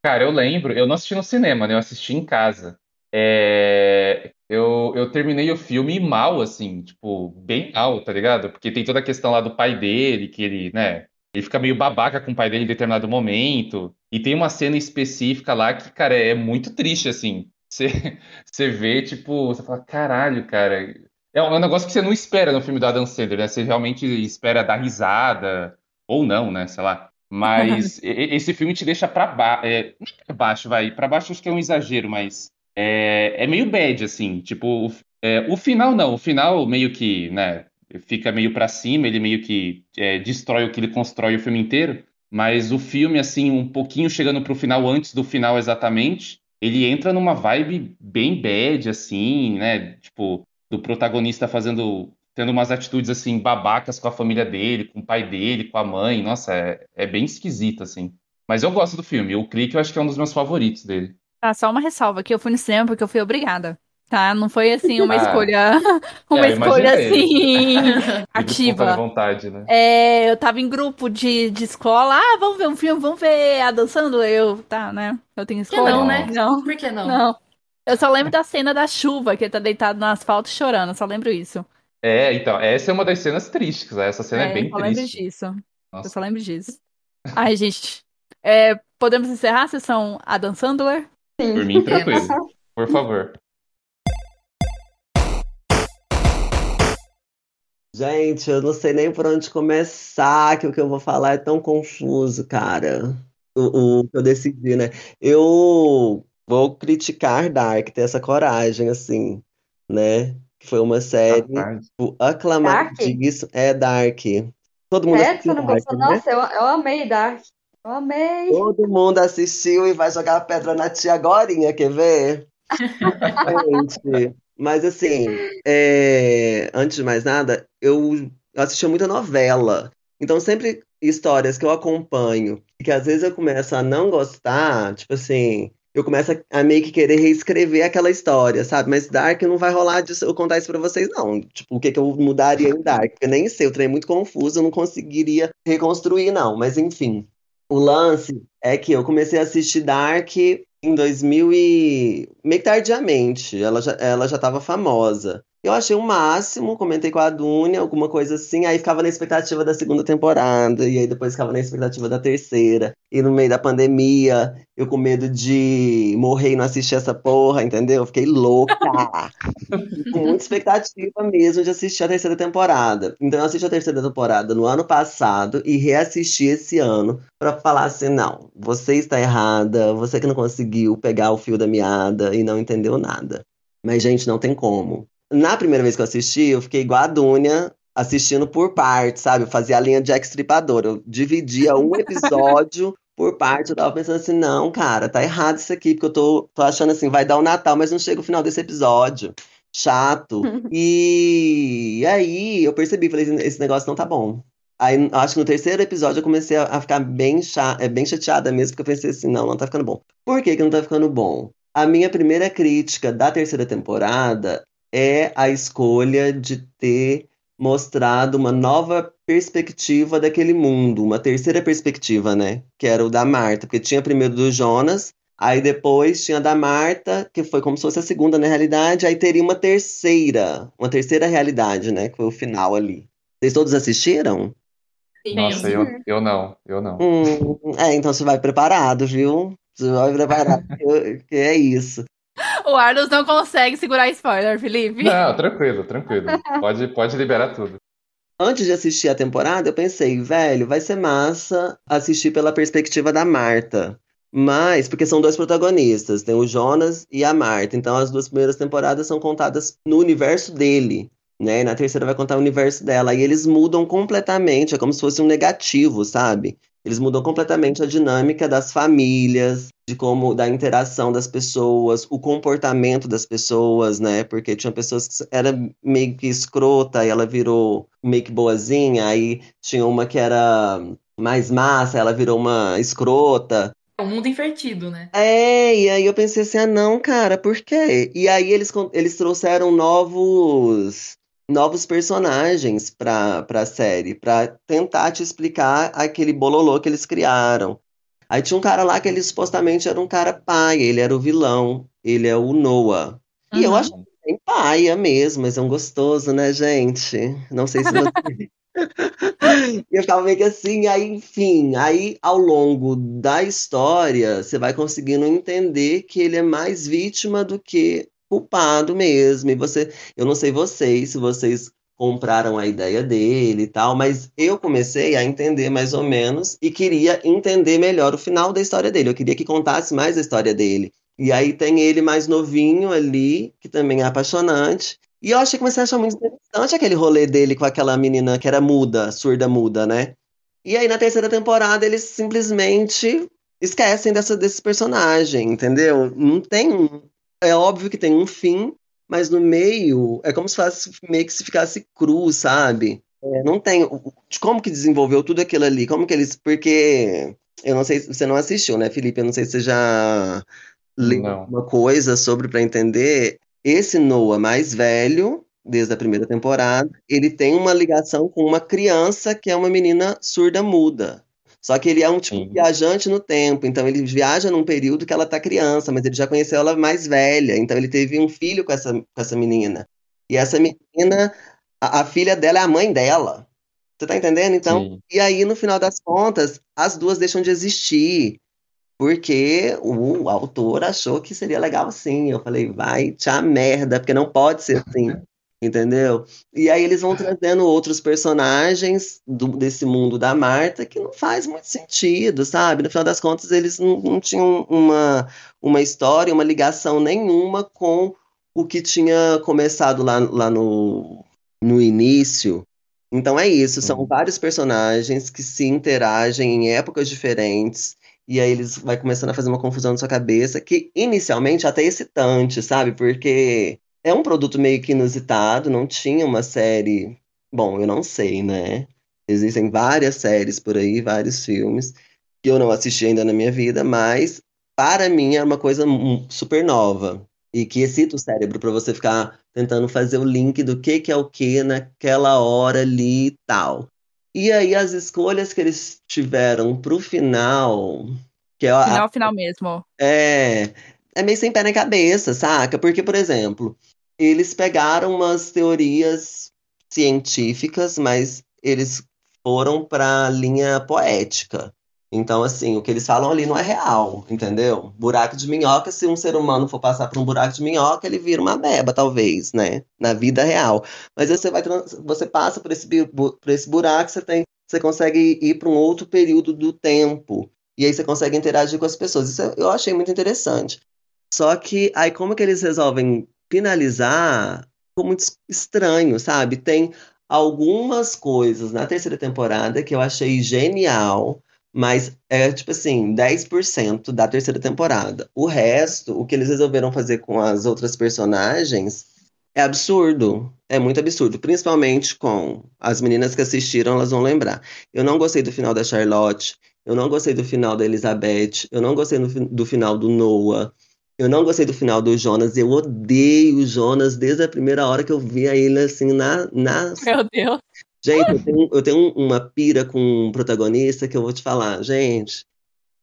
Cara, eu lembro, eu não assisti no cinema, né? Eu assisti em casa. é, eu, eu terminei o filme mal, assim, tipo, bem mal, tá ligado? Porque tem toda a questão lá do pai dele, que ele, né, ele fica meio babaca com o pai dele em determinado momento. E tem uma cena específica lá que, cara, é muito triste, assim. Você, você vê, tipo, você fala, caralho, cara. É um negócio que você não espera no filme do Adam Sandler, né? Você realmente espera dar risada, ou não, né? Sei lá. Mas esse filme te deixa pra, ba é, pra baixo, vai. Pra baixo acho que é um exagero, mas é, é meio bad, assim. Tipo, o, é, o final não. O final meio que, né? Fica meio pra cima, ele meio que é, destrói o que ele constrói o filme inteiro. Mas o filme, assim, um pouquinho chegando pro final, antes do final exatamente, ele entra numa vibe bem bad, assim, né? Tipo, do protagonista fazendo tendo umas atitudes assim babacas com a família dele, com o pai dele, com a mãe. Nossa, é, é bem esquisito assim. Mas eu gosto do filme. O Clique eu acho que é um dos meus favoritos dele. Ah, só uma ressalva que eu fui no cinema porque eu fui obrigada. Tá? Não foi assim uma ah, escolha, uma é, escolha assim ativa. vontade, né? É, eu tava em grupo de, de escola, ah, vamos ver um filme, vamos ver a dançando eu, tá, né? Eu tenho que não, né? Não. Por que não? Não. Eu só lembro da cena da chuva, que ele tá deitado no asfalto chorando, só lembro isso. É, então, essa é uma das cenas tristes, né? essa cena é, é bem eu só triste. lembro disso. Nossa. Eu só lembro disso. Ai, gente, é, podemos encerrar a sessão Adam Sandler? Sim. Por mim, tranquilo. Por favor. Gente, eu não sei nem por onde começar, que o que eu vou falar é tão confuso, cara. O, o que eu decidi, né? Eu vou criticar Dark, ter essa coragem, assim, né? Foi uma série tipo, aclamadíssima. É Dark. Todo mundo é, você não Dark, gostou? Né? Nossa, eu, eu amei Dark. Eu amei. Todo mundo assistiu e vai jogar pedra na tia agorinha, quer ver? Gente, mas assim, é... antes de mais nada, eu assistia muita novela. Então, sempre histórias que eu acompanho que às vezes eu começo a não gostar, tipo assim, eu começo a, meio que querer reescrever aquela história, sabe? Mas Dark não vai rolar de eu contar isso pra vocês, não. Tipo, o que, que eu mudaria em Dark? Eu nem sei, o trem é muito confuso, eu não conseguiria reconstruir, não. Mas enfim. O lance é que eu comecei a assistir Dark em 2000 e... meio tardiamente. Ela já, ela já tava famosa. Eu achei o máximo, comentei com a Dunia, alguma coisa assim, aí ficava na expectativa da segunda temporada, e aí depois ficava na expectativa da terceira. E no meio da pandemia, eu com medo de morrer e não assistir essa porra, entendeu? fiquei louca. com muita expectativa mesmo de assistir a terceira temporada. Então eu assisti a terceira temporada no ano passado e reassisti esse ano para falar assim: não, você está errada, você que não conseguiu pegar o fio da meada e não entendeu nada. Mas, gente, não tem como. Na primeira vez que eu assisti, eu fiquei igual a Dunia, assistindo por parte, sabe? Eu fazia a linha de Stripador. Eu dividia um episódio por parte. Eu tava pensando assim, não, cara, tá errado isso aqui, porque eu tô, tô achando assim, vai dar o Natal, mas não chega o final desse episódio. Chato. e... aí eu percebi, falei, esse negócio não tá bom. Aí, acho que no terceiro episódio eu comecei a, ficar bem, cha é, bem chateada mesmo, porque eu pensei assim, não, não tá ficando bom. Por que que não tá ficando bom? A minha primeira crítica da terceira temporada é a escolha de ter mostrado uma nova perspectiva daquele mundo, uma terceira perspectiva, né? Que era o da Marta, porque tinha primeiro do Jonas, aí depois tinha da Marta, que foi como se fosse a segunda na realidade, aí teria uma terceira, uma terceira realidade, né? Que foi o final ali. Vocês todos assistiram? Nossa, eu, eu não, eu não. Hum, é, então você vai preparado, viu? Você vai preparado, que é isso. O Arlos não consegue segurar spoiler, Felipe. Não, tranquilo, tranquilo. Pode, pode liberar tudo. Antes de assistir a temporada, eu pensei, velho, vai ser massa assistir pela perspectiva da Marta. Mas, porque são dois protagonistas, tem o Jonas e a Marta. Então, as duas primeiras temporadas são contadas no universo dele, né? E na terceira vai contar o universo dela. E eles mudam completamente, é como se fosse um negativo, sabe? Eles mudam completamente a dinâmica das famílias, de como da interação das pessoas, o comportamento das pessoas, né? Porque tinha pessoas que era meio que escrota e ela virou meio que boazinha, aí tinha uma que era mais massa, ela virou uma escrota. É um mundo invertido, né? É, e aí eu pensei assim, ah não, cara, por quê? E aí eles, eles trouxeram novos novos personagens para a série, para tentar te explicar aquele bololô que eles criaram. Aí tinha um cara lá que ele supostamente era um cara pai, ele era o vilão, ele é o Noah. E eu Uhum. acho bem paia mesmo, mas é um gostoso, né, gente? Não sei se você. E eu ficava meio que assim, aí, enfim, aí ao longo da história, você vai conseguindo entender que ele é mais vítima do que culpado mesmo. E você, eu não sei vocês, se vocês compraram a ideia dele e tal, mas eu comecei a entender mais ou menos e queria entender melhor o final da história dele. Eu queria que contasse mais a história dele. E aí tem ele mais novinho ali, que também é apaixonante. E eu achei que comecei a achar muito interessante aquele rolê dele com aquela menina que era muda, surda muda, né? E aí na terceira temporada eles simplesmente esquecem dessa, desse personagem, entendeu? Não tem. É óbvio que tem um fim, mas no meio é como se fosse meio que se ficasse cru, sabe? É, não tem. Como que desenvolveu tudo aquilo ali? Como que eles. Porque eu não sei se você não assistiu, né, Felipe? Eu não sei se você já leu Não. alguma coisa sobre para entender. Esse Noah mais velho, desde a primeira temporada, ele tem uma ligação com uma criança que é uma menina surda muda. Só que ele é um tipo Sim. viajante no tempo, então ele viaja num período que ela tá criança, mas ele já conheceu ela mais velha, então ele teve um filho com essa, com essa menina. E essa menina, a, a filha dela é a mãe dela. Você tá entendendo? Então, Sim. e aí no final das contas, as duas deixam de existir. Porque o autor achou que seria legal assim. Eu falei, vai te a merda, porque não pode ser assim, entendeu? E aí eles vão trazendo outros personagens do- desse mundo da Marta que não faz muito sentido, sabe? No final das contas, eles não, não tinham uma, uma história, uma ligação nenhuma com o que tinha começado lá, lá no, no início. Então é isso, são Uhum. vários personagens que se interagem em épocas diferentes. E aí eles vai começando a fazer uma confusão na sua cabeça, que inicialmente é até excitante, sabe? Porque é um produto meio que inusitado, não tinha uma série. Bom, eu não sei, né? Existem várias séries por aí, vários filmes, que eu não assisti ainda na minha vida, mas para mim é uma coisa super nova. E que excita o cérebro para você ficar tentando fazer o link do que que é o que naquela hora ali e tal. E aí as escolhas que eles tiveram pro final, que é a, Final, final mesmo. é, é meio sem pé nem cabeça, saca? Porque, por exemplo, eles pegaram umas teorias científicas, mas eles foram pra linha poética. Então, assim, o que eles falam ali não é real, entendeu? Buraco de minhoca, se um ser humano for passar por um buraco de minhoca, ele vira uma beba, talvez, né? Na vida real. Mas você vai, você passa por esse, por esse buraco, você tem, você consegue ir para um outro período do tempo. E aí você consegue interagir com as pessoas. Isso eu achei muito interessante. Só que aí como que eles resolvem finalizar ficou muito es- estranho, sabe? Tem algumas coisas na terceira temporada que eu achei genial, mas é tipo assim, 10% da terceira temporada. O resto, o que eles resolveram fazer com as outras personagens é absurdo. É muito absurdo, principalmente com as meninas que assistiram, elas vão lembrar. Eu não gostei do final da Charlotte, eu não gostei do final da Elizabeth, eu não gostei do, do final do Noah. Eu não gostei do final do Jonas, eu odeio o Jonas desde a primeira hora que eu vi ele assim na, na... Meu Deus. Gente, eu tenho, eu tenho uma pira com um protagonista que eu vou te falar, gente.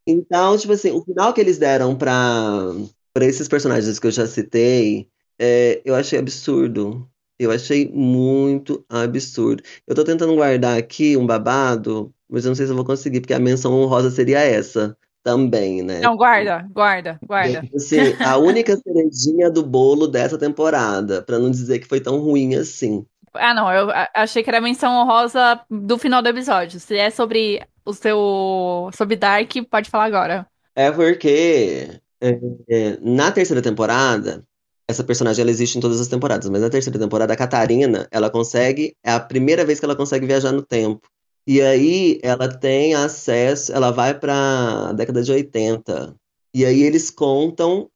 Então, tipo assim, o final que eles deram pra, pra esses personagens que eu já citei, é, eu achei absurdo. Eu achei muito absurdo. Eu tô tentando guardar aqui um babado, mas eu não sei se eu vou conseguir, porque a menção honrosa seria essa também, né? Não, guarda, guarda, guarda. Tipo Assim, a única cerejinha do bolo dessa temporada, pra não dizer que foi tão ruim assim. Ah, não, eu a- achei que era menção honrosa do final do episódio. Se é sobre o seu. Sobre Dark, pode falar agora. É porque é, é, na terceira temporada, essa personagem ela existe em todas as temporadas, mas na terceira temporada a Catarina, ela consegue, é a primeira vez que ela consegue viajar no tempo. E aí ela tem acesso, ela vai pra década de 80. E aí eles contam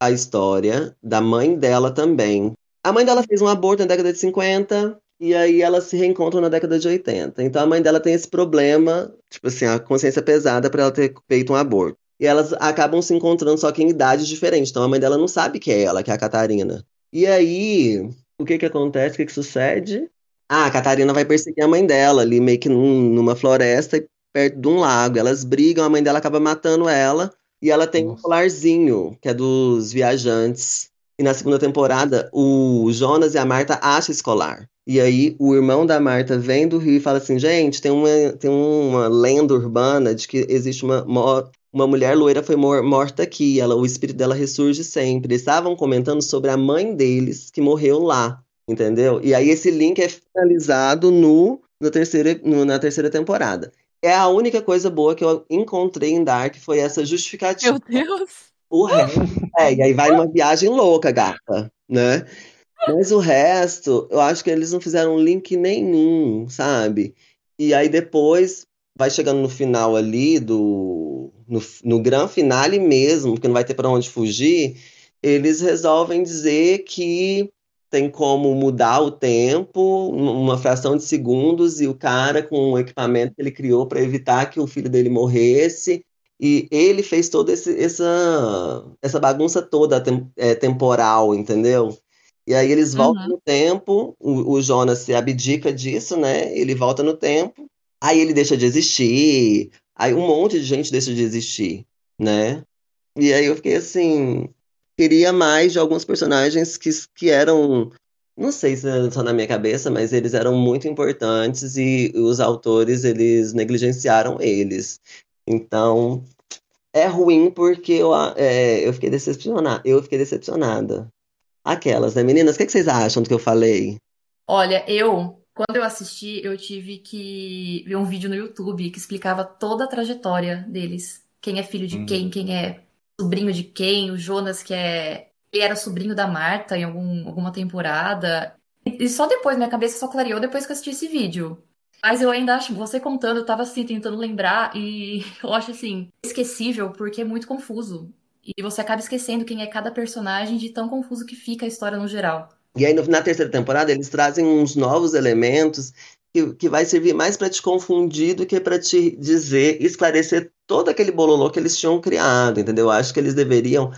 a história da mãe dela também. A mãe dela fez um aborto na década de 50 e aí elas se reencontram na década de 80. Então a mãe dela tem esse problema, tipo assim, a consciência pesada para ela ter feito um aborto. E elas acabam se encontrando só que em idades diferentes. Então a mãe dela não sabe que é ela, que é a Catarina. E aí, o que que acontece? O que que sucede? Ah, a Catarina vai perseguir a mãe dela ali meio que num- numa floresta e perto de um lago. Elas brigam, a mãe dela acaba matando ela. E ela tem um colarzinho, que é dos viajantes. E na segunda temporada, o Jonas e a Marta acham esse colar. E aí, o irmão da Marta vem do Rio e fala assim: gente, tem uma, tem uma lenda urbana de que existe uma, uma mulher loira foi morta aqui. Ela, o espírito dela ressurge sempre. Eles estavam comentando sobre a mãe deles que morreu lá, entendeu? E aí, esse link é finalizado no, no terceira, no, na terceira temporada. É a única coisa boa que eu encontrei em Dark foi essa justificativa. Meu Deus! O resto. É, e aí vai uma viagem louca, gata, né? Mas o resto, eu acho que eles não fizeram link nenhum, sabe? E aí depois vai chegando no final ali do. No, no gran finale mesmo, que não vai ter para onde fugir, eles resolvem dizer que tem como mudar o tempo, uma fração de segundos, e o cara com o equipamento que ele criou para evitar que o filho dele morresse. E ele fez toda esse, essa, essa bagunça toda é, temporal, entendeu? E aí eles voltam uhum. no tempo, o, o, Jonas se abdica disso, né? Ele volta no tempo, aí ele deixa de existir, aí um monte de gente deixa de existir, né? E aí eu fiquei assim, queria mais de alguns personagens que, que eram, não sei se é só na minha cabeça, mas eles eram muito importantes e os autores, eles negligenciaram eles. Então, é ruim porque eu, é, eu fiquei decepcionada. Eu fiquei decepcionada. Aquelas, né, meninas? O que, que vocês acham do que eu falei? Olha, eu, quando eu assisti, eu tive que ver um vídeo no YouTube que explicava toda a trajetória deles. Quem é filho de hum. quem, quem é sobrinho de quem, o Jonas, que é. Ele era sobrinho da Marta em algum, alguma temporada. E só depois, minha cabeça só clareou depois que eu assisti esse vídeo. Mas eu ainda acho, você contando, eu tava assim, tentando lembrar, e eu acho assim, esquecível, porque é muito confuso. E você acaba esquecendo quem é cada personagem de tão confuso que fica a história no geral. E aí, na terceira temporada, eles trazem uns novos elementos que, vai servir mais para te confundir do que para te dizer, esclarecer todo aquele bololô que eles tinham criado, entendeu? Eu acho que eles deveriam.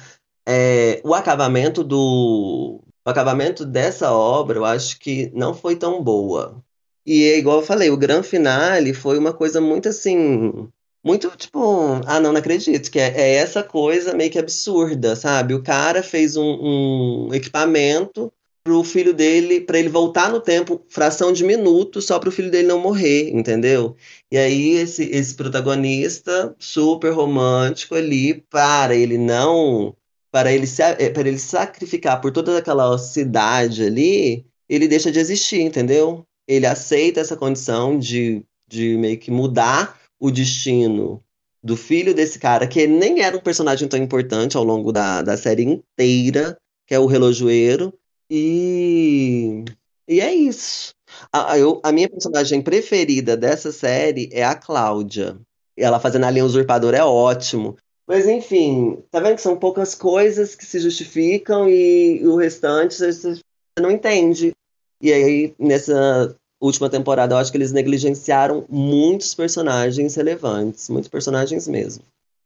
É, o acabamento do. O acabamento dessa obra, eu acho que não foi tão boa. E é igual eu falei, o grande finale foi uma coisa muito assim. Muito tipo, ah, não, não acredito, que é, é essa coisa meio que absurda, sabe? O cara fez um, um equipamento pro filho dele, para ele voltar no tempo, fração de minuto, só pro filho dele não morrer, entendeu? E aí esse, esse protagonista super romântico ali, para ele não, para ele se, eh, para ele sacrificar por toda aquela cidade ali, ele deixa de existir, entendeu? Ele aceita essa condição de, de meio que mudar o destino do filho desse cara, que nem era um personagem tão importante ao longo da, da série inteira, que é o relojoeiro, e, e é isso. A, eu, a minha personagem preferida dessa série é a Cláudia. Ela fazendo a linha usurpadora é ótimo. Mas enfim, tá vendo que são poucas coisas que se justificam e, e o restante você não entende. E aí, nessa última temporada, eu acho que eles negligenciaram muitos personagens relevantes, muitos personagens mesmo.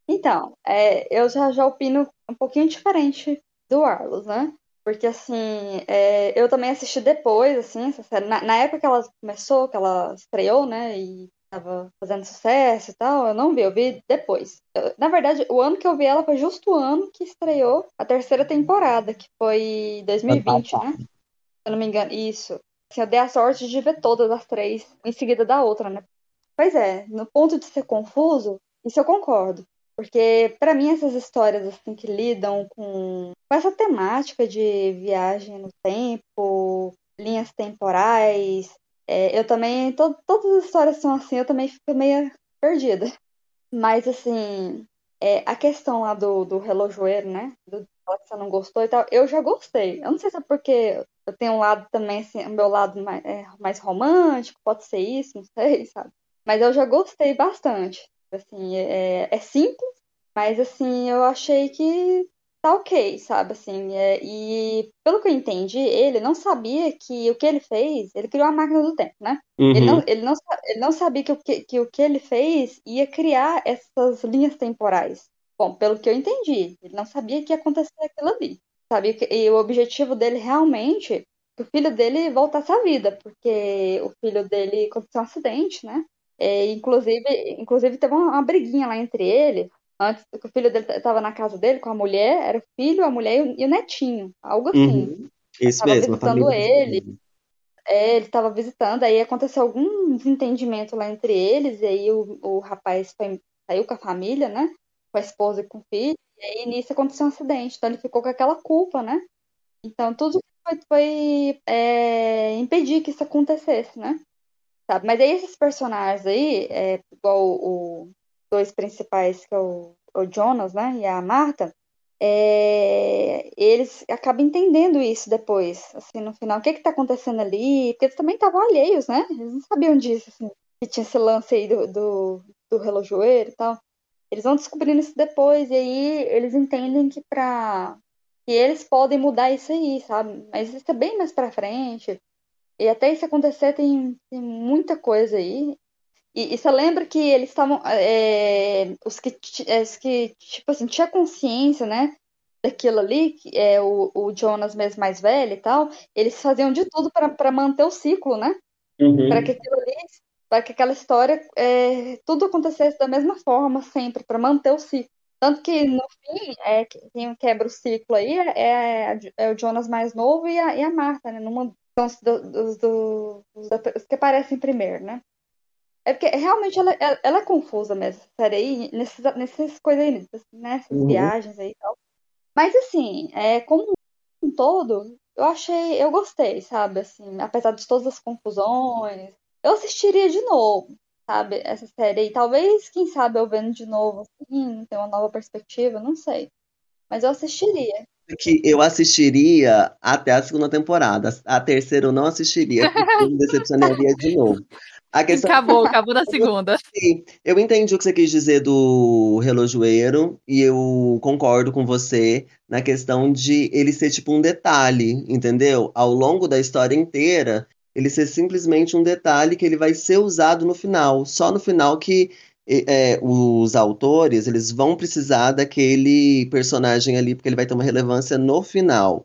Então, é, eu já, já opino um pouquinho diferente do Arlos, né? Porque, assim, é, eu também assisti depois, assim. Na, na, época que ela começou, que ela estreou, né, e tava fazendo sucesso e tal, eu não vi, eu vi depois. Eu, na verdade, o ano que eu vi ela foi justo o ano que estreou a terceira temporada, que foi 2020, né? Se eu não me engano. Isso. Assim, eu dei a sorte de ver todas as três em seguida da outra, né? Pois é, no ponto de ser confuso, isso eu concordo. Porque, para mim, essas histórias assim que lidam com, com essa temática de viagem no tempo, linhas temporais, é, eu também. To, todas as histórias são assim, eu também fico meio perdida. Mas, assim, é, a questão lá do, do relojoeiro, né? Do que você não gostou e tal, eu já gostei. Eu não sei se é porque eu tenho um lado também, assim, o meu lado mais, é, mais romântico, pode ser isso, não sei, sabe? Mas eu já gostei bastante. Assim, é, é simples, mas assim, eu achei que tá ok, sabe? Assim, é, e pelo que eu entendi, ele não sabia que o que ele fez, ele criou a máquina do tempo, né? Uhum. Ele, não, ele, não, ele não sabia que o que, que o que ele fez ia criar essas linhas temporais. Bom, pelo que eu entendi, ele não sabia que ia acontecer aquilo ali. Sabia que, e o objetivo dele realmente é que o filho dele voltasse à vida, porque o filho dele aconteceu um acidente, né? É, inclusive, inclusive teve uma, uma briguinha lá entre ele. Antes que o filho dele estava na casa dele com a mulher, era o filho, a mulher e o, e o netinho, algo assim. Uhum. Isso Tava mesmo, visitando ele. É, ele estava visitando, aí aconteceu algum desentendimento lá entre eles, e aí o, o rapaz foi, saiu com a família, né? Com a esposa e com o filho, e aí nisso aconteceu um acidente, então ele ficou com aquela culpa, né? Então tudo foi, foi é, impedir que isso acontecesse, né? Sabe? Mas aí esses personagens aí, é, igual os dois principais, que é o, o Jonas, né? E a Marta, é, eles acabam entendendo isso depois, assim, no final, o que que tá acontecendo ali, porque eles também estavam alheios, né? Eles não sabiam disso, assim, que tinha esse lance aí do, do, do relojoeiro e tal. Eles vão descobrindo isso depois, e aí eles entendem que pra que eles podem mudar isso aí, sabe? Mas isso é bem mais pra frente. E até isso acontecer tem, tem muita coisa aí. E, e você lembra que eles estavam. É, os, que, é, os que, tipo assim, tinha consciência, né? Daquilo ali, que é o, o Jonas mesmo mais velho e tal, eles faziam de tudo para manter o ciclo, né? Uhum. Para que aquilo ali, para que aquela história, é, tudo acontecesse da mesma forma sempre, para manter o ciclo. Tanto que no fim, é, quem quebra o ciclo aí é, é, é o Jonas mais novo e a, e a Marta, né? Numa, são os, do, do, os que aparecem primeiro, né? É porque realmente ela, ela, ela é confusa mesmo, essa série aí, nessas, nessas coisas aí, nessas Uhum. viagens aí e tal. Mas assim, é, como um todo, eu achei, eu gostei, sabe? Assim, apesar de todas as confusões, eu assistiria de novo, sabe? Essa série aí. Talvez, quem sabe, eu vendo de novo, assim, ter uma nova perspectiva, não sei. Mas eu assistiria. Que eu assistiria até a segunda temporada. A terceira eu não assistiria, porque eu me decepcionaria de novo. Questão Acabou, acabou na segunda. Sim, eu entendi o que você quis dizer do relojoeiro e eu concordo com você na questão de ele ser tipo um detalhe, entendeu? Ao longo da história inteira, ele ser simplesmente um detalhe que ele vai ser usado no final. Só no final que é, os autores eles vão precisar daquele personagem ali, porque ele vai ter uma relevância no final.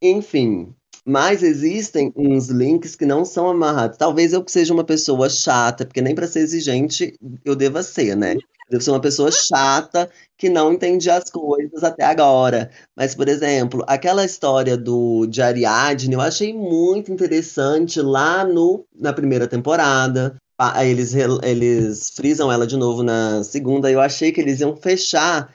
Enfim, mas existem uns links que não são amarrados. Talvez eu seja uma pessoa chata, porque nem para ser exigente eu deva ser, né? Eu devo ser uma pessoa chata que não entende as coisas até agora. Mas, por exemplo, aquela história do de Ariadne eu achei muito interessante lá no, na primeira temporada. Eles, eles frisam ela de novo na segunda. Eu achei que eles iam fechar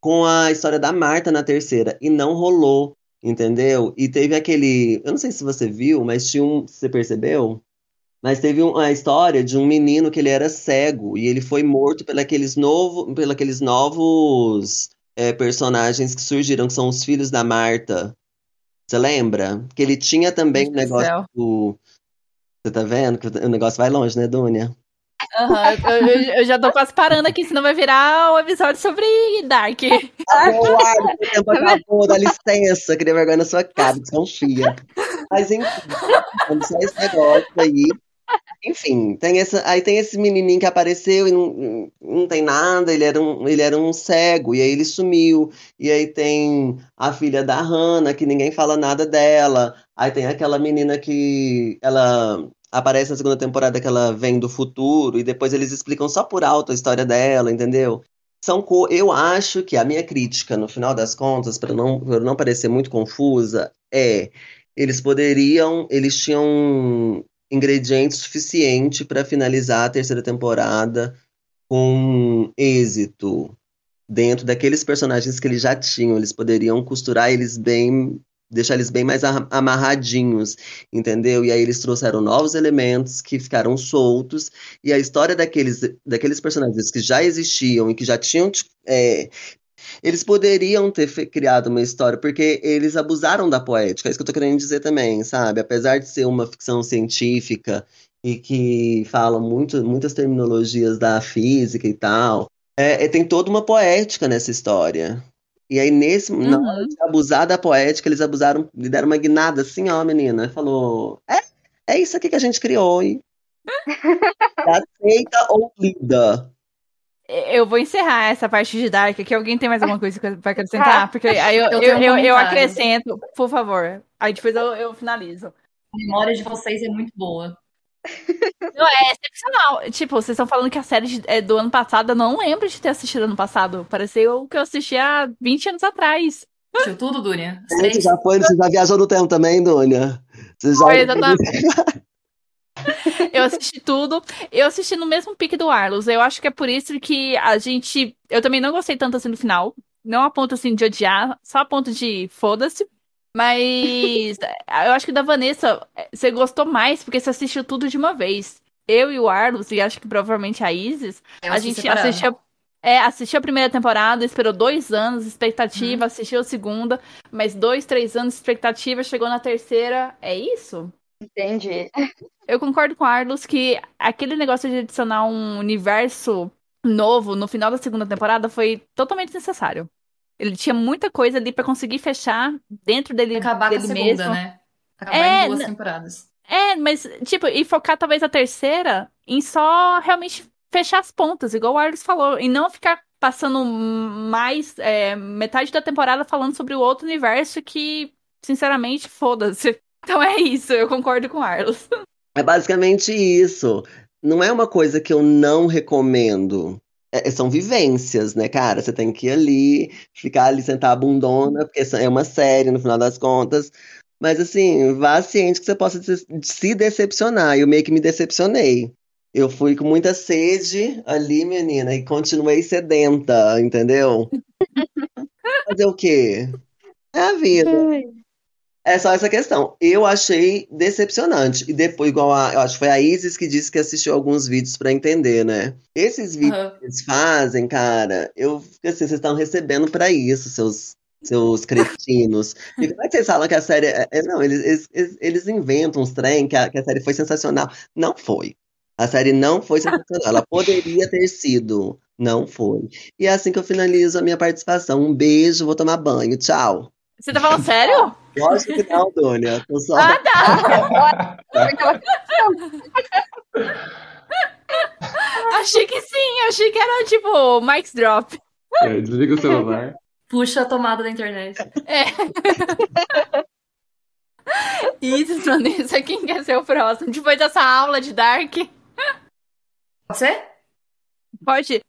com a história da Marta na terceira. E não rolou. Entendeu? E teve aquele. Eu não sei se você viu, mas tinha um. Você percebeu? Mas teve uma história de um menino que ele era cego e ele foi morto pelos novo, pelos novos é, personagens que surgiram, que são os filhos da Marta. Você lembra? Que ele tinha também o um negócio do. Você tá vendo? Que o negócio vai longe, né, Dunia? Uhum, eu, eu, eu, já tô quase parando aqui, senão vai virar um episódio sobre Dark. Acabou, o tempo acabou, dá licença, queria vergonha na sua cara, desconfia. Mas enfim, só esse negócio aí. Enfim, tem essa, aí tem esse menininho que apareceu e não, não tem nada, ele era, um, ele era um cego, e aí ele sumiu. E aí tem a filha da Hannah, que ninguém fala nada dela. Aí tem aquela menina que ela aparece na segunda temporada que ela vem do futuro e depois eles explicam só por alto a história dela, entendeu? São co eu acho que a minha crítica, no final das contas, para não, não parecer muito confusa, é eles poderiam, eles tinham ingrediente suficiente para finalizar a terceira temporada com êxito dentro daqueles personagens que eles já tinham, eles poderiam costurar eles bem deixar eles bem mais amarradinhos, entendeu? E aí eles trouxeram novos elementos que ficaram soltos, e a história daqueles, daqueles personagens que já existiam e que já tinham. É, eles poderiam ter criado uma história, porque eles abusaram da poética, é isso que eu tô querendo dizer também, sabe? Apesar de ser uma ficção científica e que fala muito, muitas terminologias da física e tal, é, é, tem toda uma poética nessa história. E aí, nesse, uhum. na hora de abusar da poética, eles abusaram, lhe deram uma guinada assim, ó, menina. Falou: é, é isso aqui que a gente criou, e aceita ou lida. Eu vou encerrar essa parte de Dark aqui. Alguém tem mais alguma coisa para acrescentar? Porque aí eu, eu, eu, eu, eu acrescento, por favor. Aí depois eu, eu finalizo. A memória de vocês é muito boa. Não, é excepcional. Tipo, vocês estão falando que a série é do ano passado, eu não lembro de ter assistido ano passado. Pareceu o que eu assisti há 20 anos atrás. Assistiu tudo, Dunia? As Você já foi, você já viajou no tempo também, Dônia? Você já... Foi, exatamente. Eu assisti tudo. Eu assisti no mesmo pique do Arlos. Eu acho que é por isso que a gente. Eu também não gostei tanto assim do final. Não a ponto assim de odiar, só a ponto de foda-se. Mas eu acho que da Vanessa, você gostou mais porque você assistiu tudo de uma vez. Eu e o Arlos, e acho que provavelmente a Isis, Eu a gente assistiu. É, assistiu a primeira temporada, esperou dois anos, expectativa, Uhum. assistiu a segunda, mais dois, três anos, expectativa, chegou na terceira. É isso? Entendi. Eu concordo com o Arlos que aquele negócio de adicionar um universo novo no final da segunda temporada foi totalmente necessário. Ele tinha muita coisa ali pra conseguir fechar dentro dele, Acabar com a dele segunda, mesmo. né? Acabar É, em duas temporadas. É, mas, tipo, e focar talvez a terceira em só realmente fechar as pontas, igual o Arlos falou, e não ficar passando mais é, metade da temporada falando sobre o outro universo que, sinceramente, foda-se. Então é isso, eu concordo com o Arlos. É basicamente isso. Não é uma coisa que eu não recomendo. É- são vivências, né, cara? Você tem que ir ali, ficar ali, sentar a bundona, porque é uma série no final das contas. Mas assim, vá ciente que você possa se se decepcionar. Eu meio que me decepcionei. Eu fui com muita sede ali, menina, e continuei sedenta, entendeu? Fazer o quê? É a vida. É só essa questão. Eu achei decepcionante. E depois, igual a, eu acho que foi a Isis que disse que assistiu alguns vídeos pra entender, né? Esses vídeos Aham. que eles fazem, cara, eu fico assim, vocês estão recebendo pra isso, seus, seus cretinos. E como é que vocês falam que a série. é- é- não, eles, eles, eles- eles inventam uns trem que a, que a série foi sensacional. Não foi. A série não foi sensacional. Ela poderia ter sido. Não foi. E é assim que eu finalizo a minha participação. Um beijo, vou tomar banho. Tchau. Você tá falando sério? Lógico que não, Dônia. Tô só. Ah, tá! Achei que sim, achei que era tipo Mike's Drop. É, desliga o celular. Puxa a tomada da internet. Isso, Vanessa, quem quer ser o próximo? Depois dessa aula de Dark, Pode ser? pode.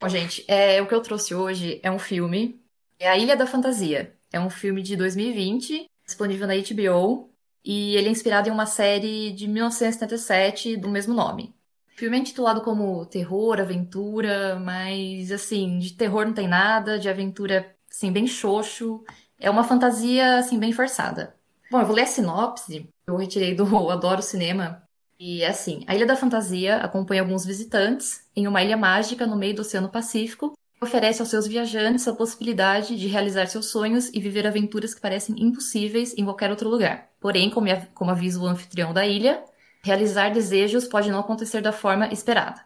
Bom, gente, é, o que eu trouxe hoje é um filme. É A Ilha da Fantasia. É um filme de 2020, disponível na HBO. E ele é inspirado em uma série de 1977 do mesmo nome. O filme é intitulado como Terror, Aventura, mas assim, de terror não tem nada, de aventura, assim, bem xoxo. É uma fantasia, assim, bem forçada. Bom, eu vou ler a sinopse. Eu retirei do Adoro Cinema. E é assim, a Ilha da Fantasia acompanha alguns visitantes em uma ilha mágica no meio do Oceano Pacífico oferece aos seus viajantes a possibilidade de realizar seus sonhos e viver aventuras que parecem impossíveis em qualquer outro lugar. Porém, como, av- como avisa o anfitrião da ilha, realizar desejos pode não acontecer da forma esperada.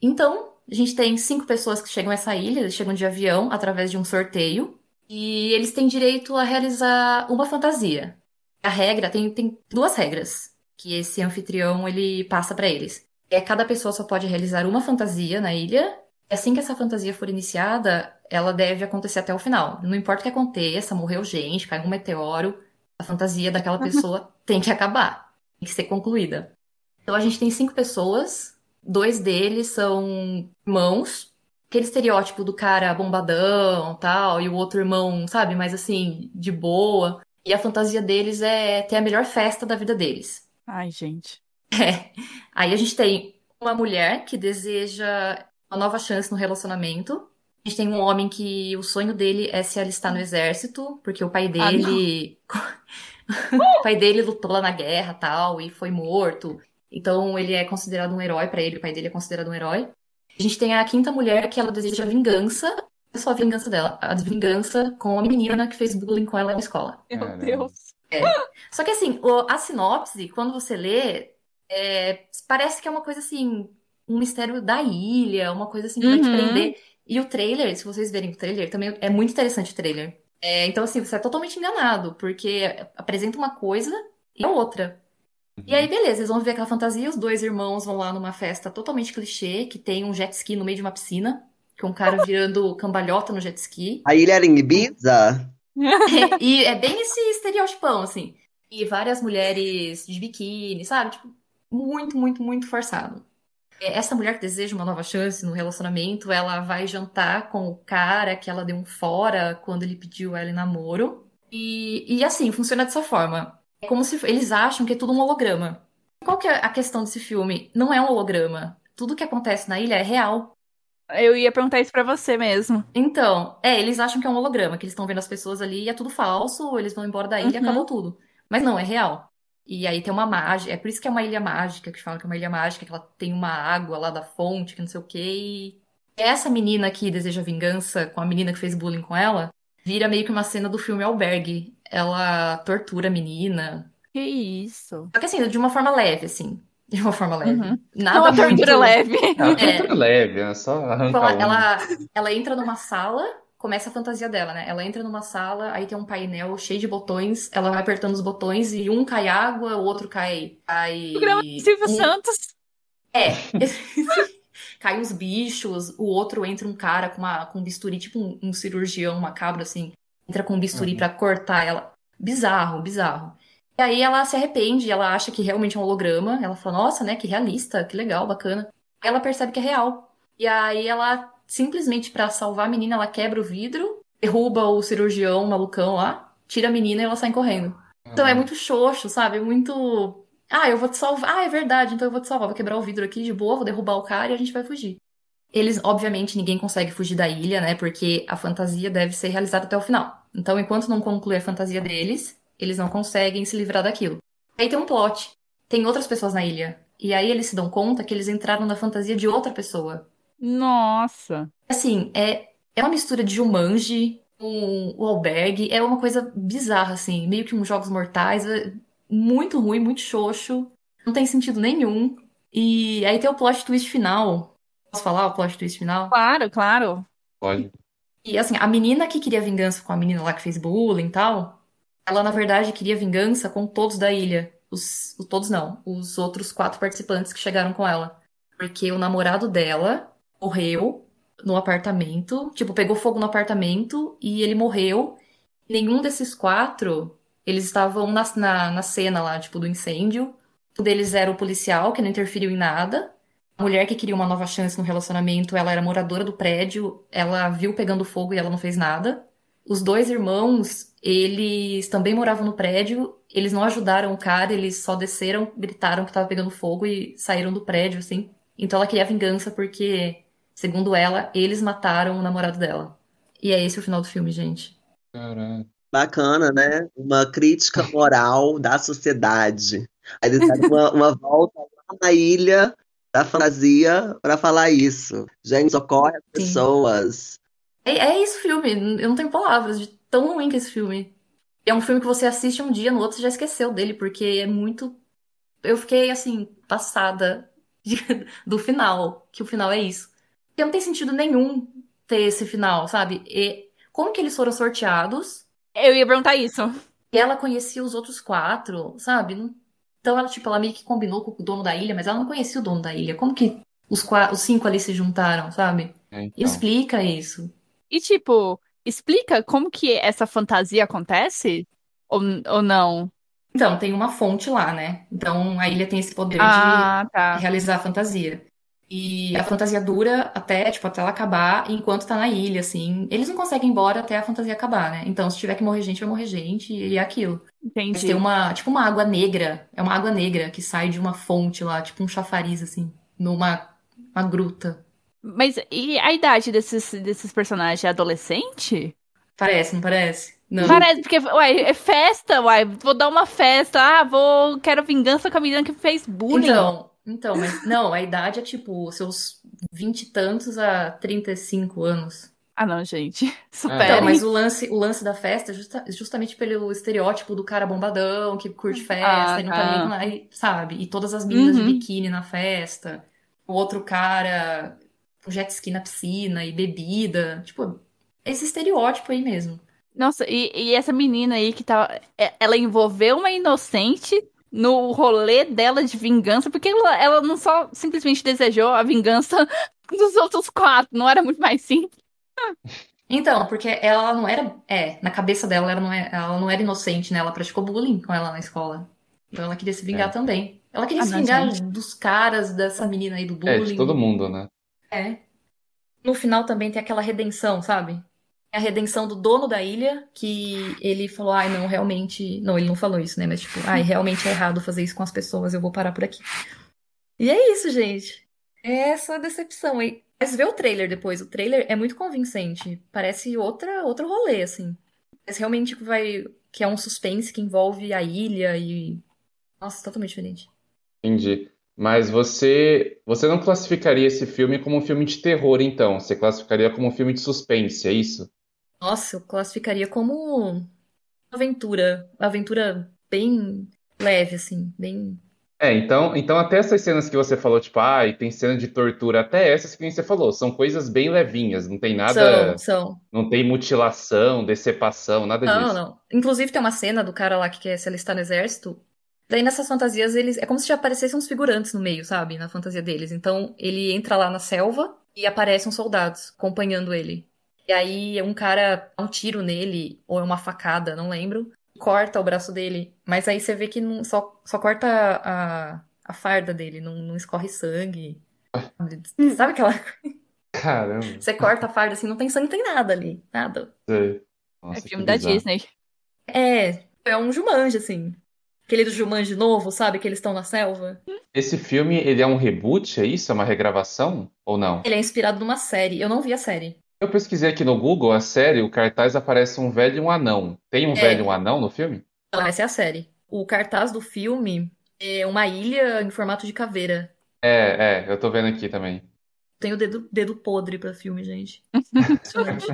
Então, a gente tem cinco pessoas que chegam a essa ilha, eles chegam de avião através de um sorteio e eles têm direito a realizar uma fantasia. A regra tem, tem duas regras que esse anfitrião ele passa para eles. É cada pessoa só pode realizar uma fantasia na ilha. Assim que essa fantasia for iniciada, ela deve acontecer até o final. Não importa o que aconteça, morreu gente, caiu um meteoro, a fantasia daquela pessoa tem que acabar, tem que ser concluída. Então a gente tem cinco pessoas, dois deles são irmãos, aquele estereótipo do cara bombadão, tal, e o outro irmão, sabe, mais assim, de boa. E a fantasia deles é ter a melhor festa da vida deles. Ai, gente. É. Aí a gente tem uma mulher que deseja uma nova chance no relacionamento. A gente tem um homem que o sonho dele é se alistar no exército, porque o pai Ah, dele. o pai dele lutou lá na guerra tal, e foi morto. Então ele é considerado um herói pra ele, o pai dele é considerado um herói. A gente tem a quinta mulher que ela deseja vingança. Não é só a vingança dela, a vingança com a menina que fez bullying com ela na escola. Meu. Deus. Só que assim, a sinopse, quando você lê, é, parece que é uma coisa assim, um mistério da ilha, uma coisa assim que vai te Uhum. prender. E o trailer, se vocês verem o trailer, também é muito interessante o trailer. É, então, assim, você é totalmente enganado, porque apresenta uma coisa e a outra. E aí, beleza, eles vão ver aquela fantasia, os dois irmãos vão lá numa festa totalmente clichê, que tem um jet ski no meio de uma piscina, com um cara virando cambalhota no jet ski. A ilha era em Ibiza? e é bem esse estereotipão, assim. E várias mulheres de biquíni, sabe? Tipo, muito, muito, muito forçado. É, essa mulher que deseja uma nova chance no relacionamento, ela vai jantar com o cara que ela deu um fora quando ele pediu ela em namoro. E, e assim, funciona dessa forma. É como se eles acham que é tudo um holograma. Qual que é a questão desse filme? Não é um holograma. Tudo que acontece na ilha é real. Eu ia perguntar isso pra você mesmo. Então, é, eles acham que é um holograma, que eles estão vendo as pessoas ali e é tudo falso, eles vão embora da ilha e Uhum. acabou tudo. Mas não, é real. E aí tem uma mágica, é por isso que é uma ilha mágica, que falam que é uma ilha mágica, que ela tem uma água lá da fonte, que não sei o quê. E essa menina que deseja vingança com a menina que fez bullying com ela, vira meio que uma cena do filme Albergue. Ela tortura a menina. Que isso? Só que assim, de uma forma leve, assim. De uma forma leve. Uhum. Nada Não uma tortura muito- leve. É uma É. tortura leve, é só arrancar ela, um. ela, ela entra numa sala, começa a fantasia dela, né? Ela entra numa sala, aí tem um painel cheio de botões, ela vai apertando os botões e um cai água, o outro cai. cai Programa do Silvio um- Santos. É. cai uns bichos, o outro entra um cara com, uma, com um bisturi, tipo um, um cirurgião macabro, assim. Entra com um bisturi Uhum. pra cortar ela. Bizarro, bizarro. E aí ela se arrepende, ela acha que realmente é um holograma. Ela fala, nossa, né, que realista, que legal, bacana. Aí ela percebe que é real. E aí ela, simplesmente pra salvar a menina, ela quebra o vidro, derruba o cirurgião malucão lá, tira a menina e ela sai correndo. Então é muito xoxo, sabe? É muito. Ah, eu vou te salvar. Ah, é verdade, então eu vou te salvar. Vou quebrar o vidro aqui de boa, vou derrubar o cara e a gente vai fugir. Eles, obviamente, ninguém consegue fugir da ilha, né? Porque a fantasia deve ser realizada até o final. Então, enquanto não conclui a fantasia deles, eles não conseguem se livrar daquilo. Aí tem um plot. Tem outras pessoas na ilha. E aí eles se dão conta que eles entraram na fantasia de outra pessoa. Nossa. Assim, é, é uma mistura de Jumanji com o Albergue. É uma coisa bizarra, assim. Meio que uns Jogos Mortais. é muito ruim, muito xoxo. Não tem sentido nenhum. E aí tem o plot twist final. Posso falar o plot twist final? Claro, claro. Pode. E assim, a menina que queria vingança com a menina lá que fez bullying e tal, ela na verdade queria vingança com todos da ilha. Os, os- todos não, os outros quatro participantes que chegaram com ela. Porque o namorado dela morreu no apartamento, tipo, pegou fogo no apartamento e ele morreu. Nenhum desses quatro, eles estavam na, na, na cena lá, tipo, do incêndio. Um deles era o policial, que não interferiu em nada. A mulher que queria uma nova chance no relacionamento, ela era moradora do prédio, ela viu pegando fogo e ela não fez nada. Os dois irmãos, eles também moravam no prédio, eles não ajudaram o cara, eles só desceram, gritaram que tava pegando fogo e saíram do prédio, assim. Então ela queria vingança porque, segundo ela, eles mataram o namorado dela. E é esse o final do filme, gente. Caralho. Bacana, né? Uma crítica moral da sociedade. Aí eles deram uma, uma volta lá na ilha da fantasia para falar isso. Gente, socorre as pessoas. É, é isso o filme, eu não tenho palavras de tão ruim que é esse filme. É um filme que você assiste um dia, no outro você já esqueceu dele, porque é muito. Eu fiquei assim, passada de- do final, que o final é isso. Porque não tem sentido nenhum ter esse final, sabe? E como que eles foram sorteados? Eu ia perguntar isso. E ela conhecia os outros quatro, sabe? Então ela, tipo, ela meio que combinou com o dono da ilha, mas ela não conhecia o dono da ilha. Como que os, qua- os cinco ali se juntaram, sabe? É, então. Explica isso. E, tipo, explica como que essa fantasia acontece? Ou, ou não? Então, tem uma fonte lá, né? Então a ilha tem esse poder Ah, de tá. realizar a fantasia. E a fantasia dura até, tipo, até ela acabar enquanto tá na ilha, assim. Eles não conseguem ir embora até a fantasia acabar, né? Então, se tiver que morrer gente, vai morrer gente, e é aquilo. Mas Entendi. tem uma, tipo, uma água negra. É uma água negra que sai de uma fonte lá, tipo um chafariz, assim, numa uma gruta. Mas e a idade desses, desses personagens? É adolescente? Parece, não parece? Não. Parece, porque, uai, é festa, uai. Vou dar uma festa. Ah, vou. Quero vingança com a menina que fez bullying. Então, então, mas não, a idade é tipo seus vinte e tantos a 35 anos. Ah, não, gente. Então, Superem. mas o lance, o lance da festa é justa- justamente pelo estereótipo do cara bombadão, que curte festa Ah, e não tá tá. nem nada, e, sabe? E todas as meninas Uhum. de biquíni na festa. O outro cara com jet ski na piscina e bebida. Tipo, esse estereótipo aí mesmo. Nossa, e, e essa menina aí que tá. é- Ela envolveu uma inocente no rolê dela de vingança, porque ela, ela não só simplesmente desejou a vingança dos outros quatro, não era muito mais simples. Então, porque ela não era. É, na cabeça dela, ela não, é, ela não era inocente, né? Ela praticou bullying com ela na escola. Então ela queria se vingar É. também. Ela queria Ah, se vingar gente. dos caras, dessa menina aí do É, bullying. de todo mundo, né? É. No final também tem aquela redenção, sabe? A redenção do dono da ilha, que ele falou, ai, não, realmente. Não, ele não falou isso, né? Mas, tipo, ai, realmente é errado fazer isso com as pessoas, eu vou parar por aqui. E é isso, gente. É essa decepção aí. Mas vê o trailer depois. O trailer é muito convincente. Parece outra, outro rolê, assim. Mas realmente que vai. Que é um suspense que envolve a ilha e. Nossa, totalmente diferente. Entendi. Mas você, você não classificaria esse filme como um filme de terror, então? Você classificaria como um filme de suspense, é isso? Nossa, eu classificaria como aventura. Aventura bem leve, assim. Bem. É, então, então até essas cenas que você falou, tipo, ah, e tem cena de tortura, até essas que você falou, são coisas bem levinhas, não tem nada, São, são. não tem mutilação, decepção, nada Não, disso. não. Inclusive tem uma cena do cara lá que quer se alistar no exército. Daí nessas fantasias eles. É como se já aparecessem uns figurantes no meio, sabe? Na fantasia deles. Então ele entra lá na selva e aparecem soldados acompanhando ele. E aí um cara dá um tiro nele, ou é uma facada, não lembro. Corta o braço dele. Mas aí você vê que não, só, só corta a, a farda dele, não, não escorre sangue. Sabe aquela. Caramba, Você corta a farda assim, não tem sangue, não tem nada ali. Nada. É Nossa, filme que da bizarro. Disney. É, é um Jumanji, assim. Aquele do Jumanji novo, sabe? Que eles estão na selva. Esse filme, ele é um reboot, é isso? É uma regravação? Ou não? Ele é inspirado numa série. Eu não vi a série. Eu pesquisei aqui no Google a série, o cartaz aparece um velho e um anão. Tem um É. velho e um anão no filme? Não, essa é a série. O cartaz do filme é uma ilha em formato de caveira. É, é, eu tô vendo aqui também. Tem o dedo, dedo podre pra filme, gente. Impressionante.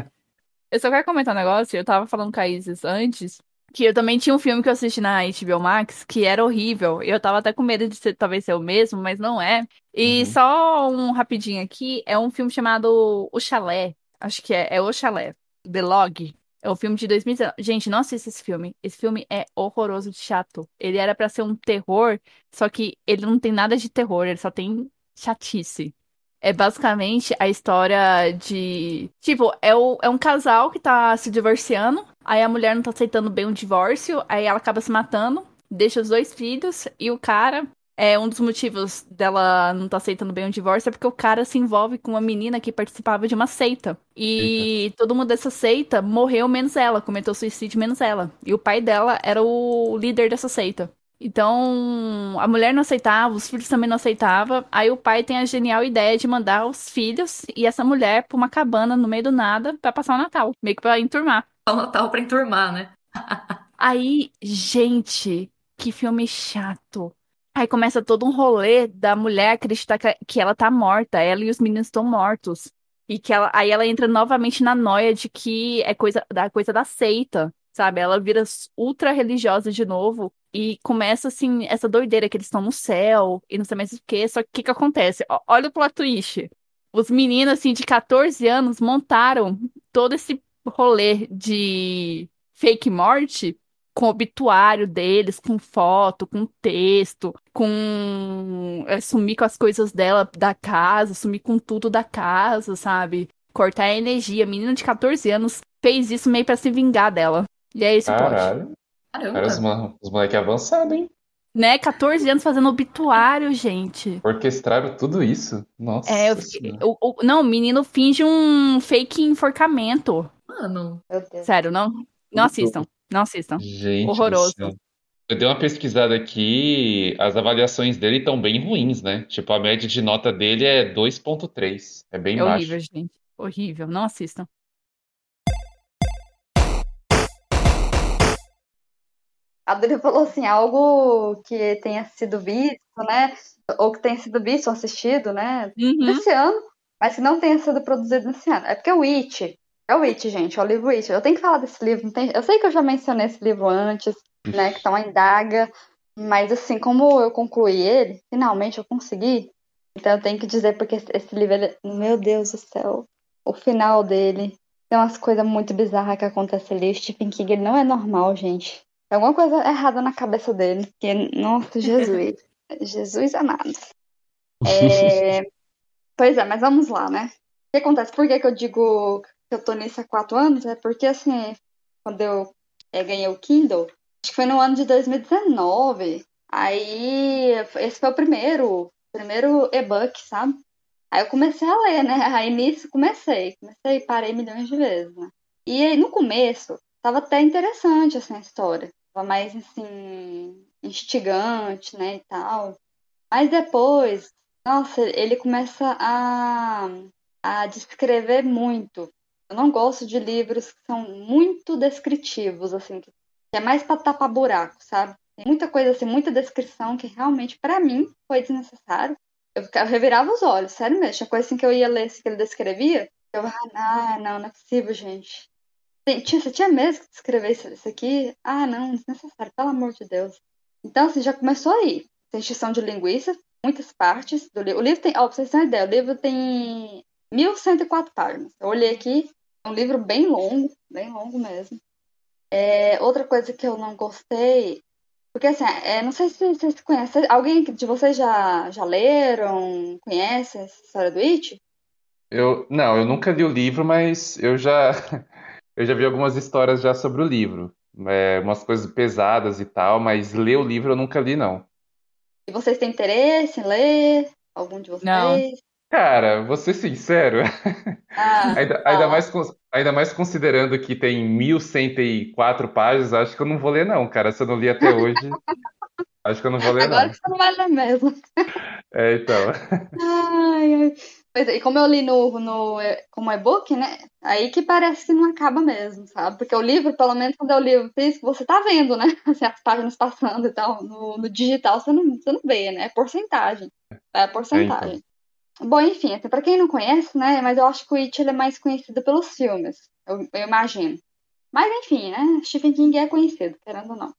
Eu só quero comentar um negócio. Eu tava falando com a Isis antes. Que eu também tinha um filme que eu assisti na HBO Max que era horrível. Eu tava até com medo de ser, talvez ser o mesmo, mas não é. E Uhum. só um rapidinho aqui. É um filme chamado O Chalé. Acho que é. É O Chalé. The Log. É um filme de 2019. Gente, não assista esse filme. Esse filme é horroroso de chato. Ele era pra ser um terror, só que ele não tem nada de terror, ele só tem chatice. É basicamente a história de. Tipo, é, o, é um casal que tá se divorciando. Aí a mulher não tá aceitando bem o divórcio. Aí ela acaba se matando. Deixa os dois filhos. E o cara. É um dos motivos dela não tá aceitando bem o divórcio é porque o cara se envolve com uma menina que participava de uma seita. E todo mundo dessa seita morreu menos ela, cometeu suicídio menos ela. E o pai dela era o líder dessa seita. Então, a mulher não aceitava, os filhos também não aceitavam. Aí o pai tem a genial ideia de mandar os filhos e essa mulher pra uma cabana no meio do nada pra passar o Natal, meio que pra enturmar. Só o Natal pra enturmar, né? Aí, gente, que filme chato. Aí começa todo um rolê da mulher acreditar que, ela tá morta, ela e os meninos estão mortos. E que ela, aí ela entra novamente na noia de que é coisa da coisa da seita, sabe? Ela vira ultra religiosa de novo e começa assim essa doideira que eles estão no céu e não sei mais o que. Só que o que que acontece? Olha o plot twist. Os meninos assim de 14 anos montaram todo esse rolê de fake morte com o obituário deles, com foto, com texto, com é, sumir com as coisas dela da casa, sumir com tudo da casa, sabe? Cortar a energia. Menino de 14 anos fez isso meio pra se vingar dela. E é esse o plot. Caralho, cara, os, Caramba. mo- os moleques avançados, hein? Né? 14 anos fazendo obituário, gente. Orquestraram tudo isso? Nossa É, eu fiquei- o- o- não, o menino finge um fake enforcamento. Mano. Sério, não, não assistam. Não assistam. Gente Horroroso. Eu dei uma pesquisada aqui, as avaliações dele estão bem ruins, né? Tipo, a média de nota dele é 2.3. É bem É baixo. horrível, gente. Horrível. Não assistam. A Dani falou assim, algo que tenha sido visto, né? Ou que tenha sido visto ou assistido, né? Uhum. Desse ano, mas que não tenha sido produzido nesse ano. É porque o It, é o It, gente, é o livro It. Eu tenho que falar desse livro, tem- eu sei que eu já mencionei esse livro antes, né? Que tá uma indaga, mas assim, como eu concluí ele, finalmente eu consegui. Então eu tenho que dizer, porque esse, livro, ele- meu Deus do céu, o final dele. Tem umas coisas muito bizarras que acontecem ali. O Stephen King, ele não é normal, gente. Tem alguma coisa errada na cabeça dele. Que, nossa, Jesus. Jesus amado. É, Pois é, mas vamos lá, né? O que acontece? Por que, que eu digo que eu tô nisso há quatro anos? É porque, assim, quando eu eh, ganhei o Kindle, acho que foi no ano de 2019, Aí, esse foi o primeiro, primeiro e-book, sabe? Aí eu comecei a ler, né? Aí nisso comecei, comecei e parei milhões de vezes, né? E aí no começo, tava até interessante, assim, a história. Tava mais, assim, instigante, né, e tal. Mas depois, nossa, ele começa a, a descrever muito. Eu não gosto de livros que são muito descritivos, assim, que é mais para tapar buraco, sabe? Tem muita coisa assim, muita descrição que realmente, para mim, foi desnecessário. Eu, eu revirava os olhos, sério mesmo. Tinha coisa assim que eu ia ler assim, que ele descrevia. Eu, ah, não, não é possível, gente. Tinha, você tinha mesmo que descrever isso, isso aqui? Ah, não, desnecessário, pelo amor de Deus. Então, assim, já começou aí. Tem extinção de linguiça, muitas partes do livro. O livro tem, ó, pra vocês terem uma ideia, o livro tem 1104 páginas. Eu olhei aqui, um livro bem longo, bem longo mesmo. É, outra coisa que eu não gostei, porque assim, é, não sei se vocês conhecem, alguém de vocês já, já leram, conhece essa história do It? Eu, não, eu nunca li o livro, mas eu já, eu já vi algumas histórias já sobre o livro. É, umas coisas pesadas e tal, mas ler o livro eu nunca li, não. E vocês têm interesse em ler? Algum de vocês? Não. Cara, vou ser sincero, Ah, ainda, ainda mais, cons- ainda mais considerando que tem 1104 páginas, acho que eu não vou ler, não, cara. Se eu não li até hoje, acho que eu não vou ler, Agora não. que você não vai ler mesmo. É, então. Ai, ai. Pois é, e como eu li no, no, e- como e-book, né? Aí que parece que não acaba mesmo, sabe? Porque o livro, pelo menos quando é o livro físico, você tá vendo, né? Assim, as páginas passando e tal. No, no digital você não, você não vê, né? É porcentagem. É É, então. Bom, enfim, até pra quem não conhece, né? Mas eu acho que o It é mais conhecido pelos filmes, eu, eu imagino. Mas enfim, né? Stephen King é conhecido, querendo ou não.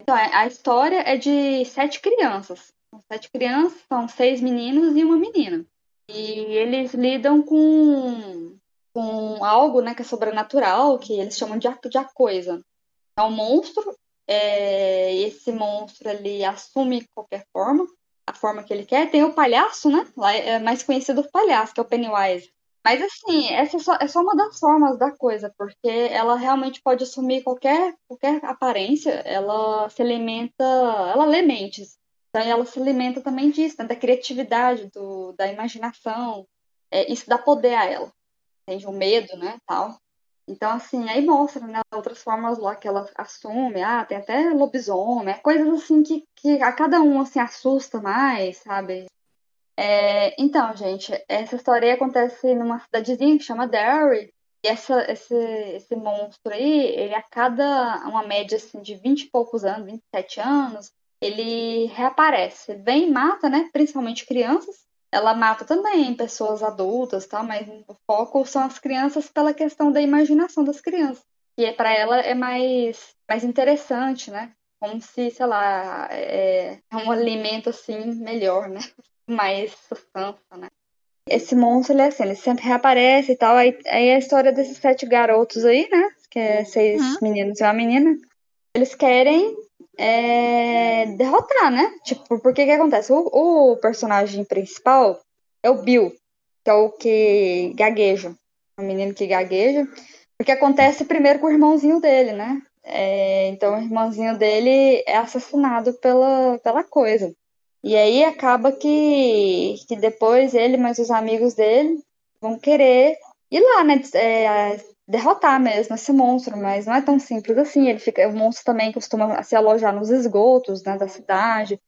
Então, é- a história é de sete crianças. Sete crianças, são seis meninos e uma menina. E eles lidam com, com algo, né, que é sobrenatural, que eles chamam de, de a coisa. É um monstro, é, esse monstro ele assume qualquer forma, a forma que ele quer. Tem o palhaço, né? Lá é mais conhecido o palhaço, que é o Pennywise. Mas assim, essa é só, é só uma das formas da coisa, porque ela realmente pode assumir qualquer, qualquer aparência, ela se alimenta, ela lê mentes. Então ela se alimenta também disso, né, da criatividade, do, da imaginação. É, isso dá poder a ela. Entende? O medo, né, tal. Então, assim, aí mostra, né, outras formas lá que ela assume. Ah, tem até lobisomem, coisas assim que, que a cada um, assim, assusta mais, sabe? É, então, gente, essa história acontece numa cidadezinha que chama Derry. E essa, esse, esse monstro aí, ele a cada uma média assim, de 20 e poucos anos, 27 anos, ele reaparece. Vem e mata, né? Principalmente crianças. Ela mata também pessoas adultas, tá? Mas o foco são as crianças pela questão da imaginação das crianças. E é, para ela é mais, mais interessante, né? Como se, sei lá, é, é um alimento assim melhor, né? mais sustância, né? Esse monstro, ele é assim, ele sempre reaparece e tal. Aí, aí é a história desses sete garotos aí, né? Que é seis Uhum. meninos e uma menina. Eles querem é, derrotar, né? Tipo, porque que acontece? O, o personagem principal é o Bill, que é o que gagueja. O menino que gagueja. Porque acontece primeiro com o irmãozinho dele, né? É, então o irmãozinho dele é assassinado pela, pela coisa. E aí acaba que, que depois ele mais os amigos dele vão querer ir lá, né? é, derrotar mesmo esse monstro, mas não é tão simples assim. Ele fica, o monstro também costuma se alojar nos esgotos né, da cidade.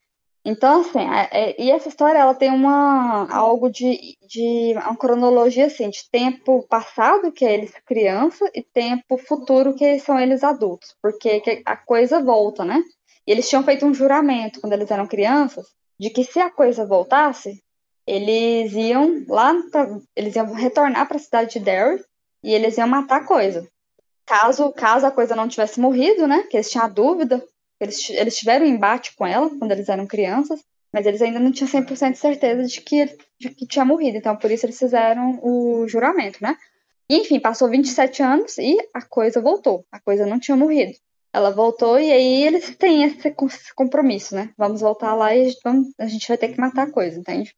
Então, assim, é- é- e essa história ela tem uma algo de, de uma cronologia assim, de tempo passado, que é eles criança, e tempo futuro, que são eles adultos, porque que a coisa volta, né? E eles tinham feito um juramento quando eles eram crianças, de que se a coisa voltasse, eles iam lá, pra, eles iam retornar para a cidade de Derry e eles iam matar a coisa. Caso, caso a coisa não tivesse morrido, né? Que eles tinham a dúvida, eles, eles tiveram um embate com ela quando eles eram crianças, mas eles ainda não tinham 100% de certeza de que, de que tinha morrido. Então, por isso eles fizeram o juramento, né? E, enfim, passou 27 anos e a coisa voltou. A coisa não tinha morrido. Ela voltou e aí eles têm esse com- compromisso, né? Vamos voltar lá e a gente vai ter que matar a coisa, entende?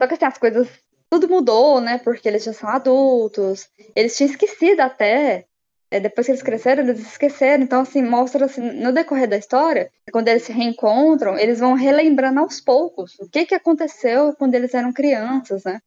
Só que assim, as coisas. Tudo mudou, né? Porque eles já são adultos. Eles tinham esquecido até é, depois que eles cresceram, eles esqueceram. Então, assim, mostra assim, no decorrer da história, quando eles se reencontram, eles vão relembrando aos poucos o que, que aconteceu quando eles eram crianças, né?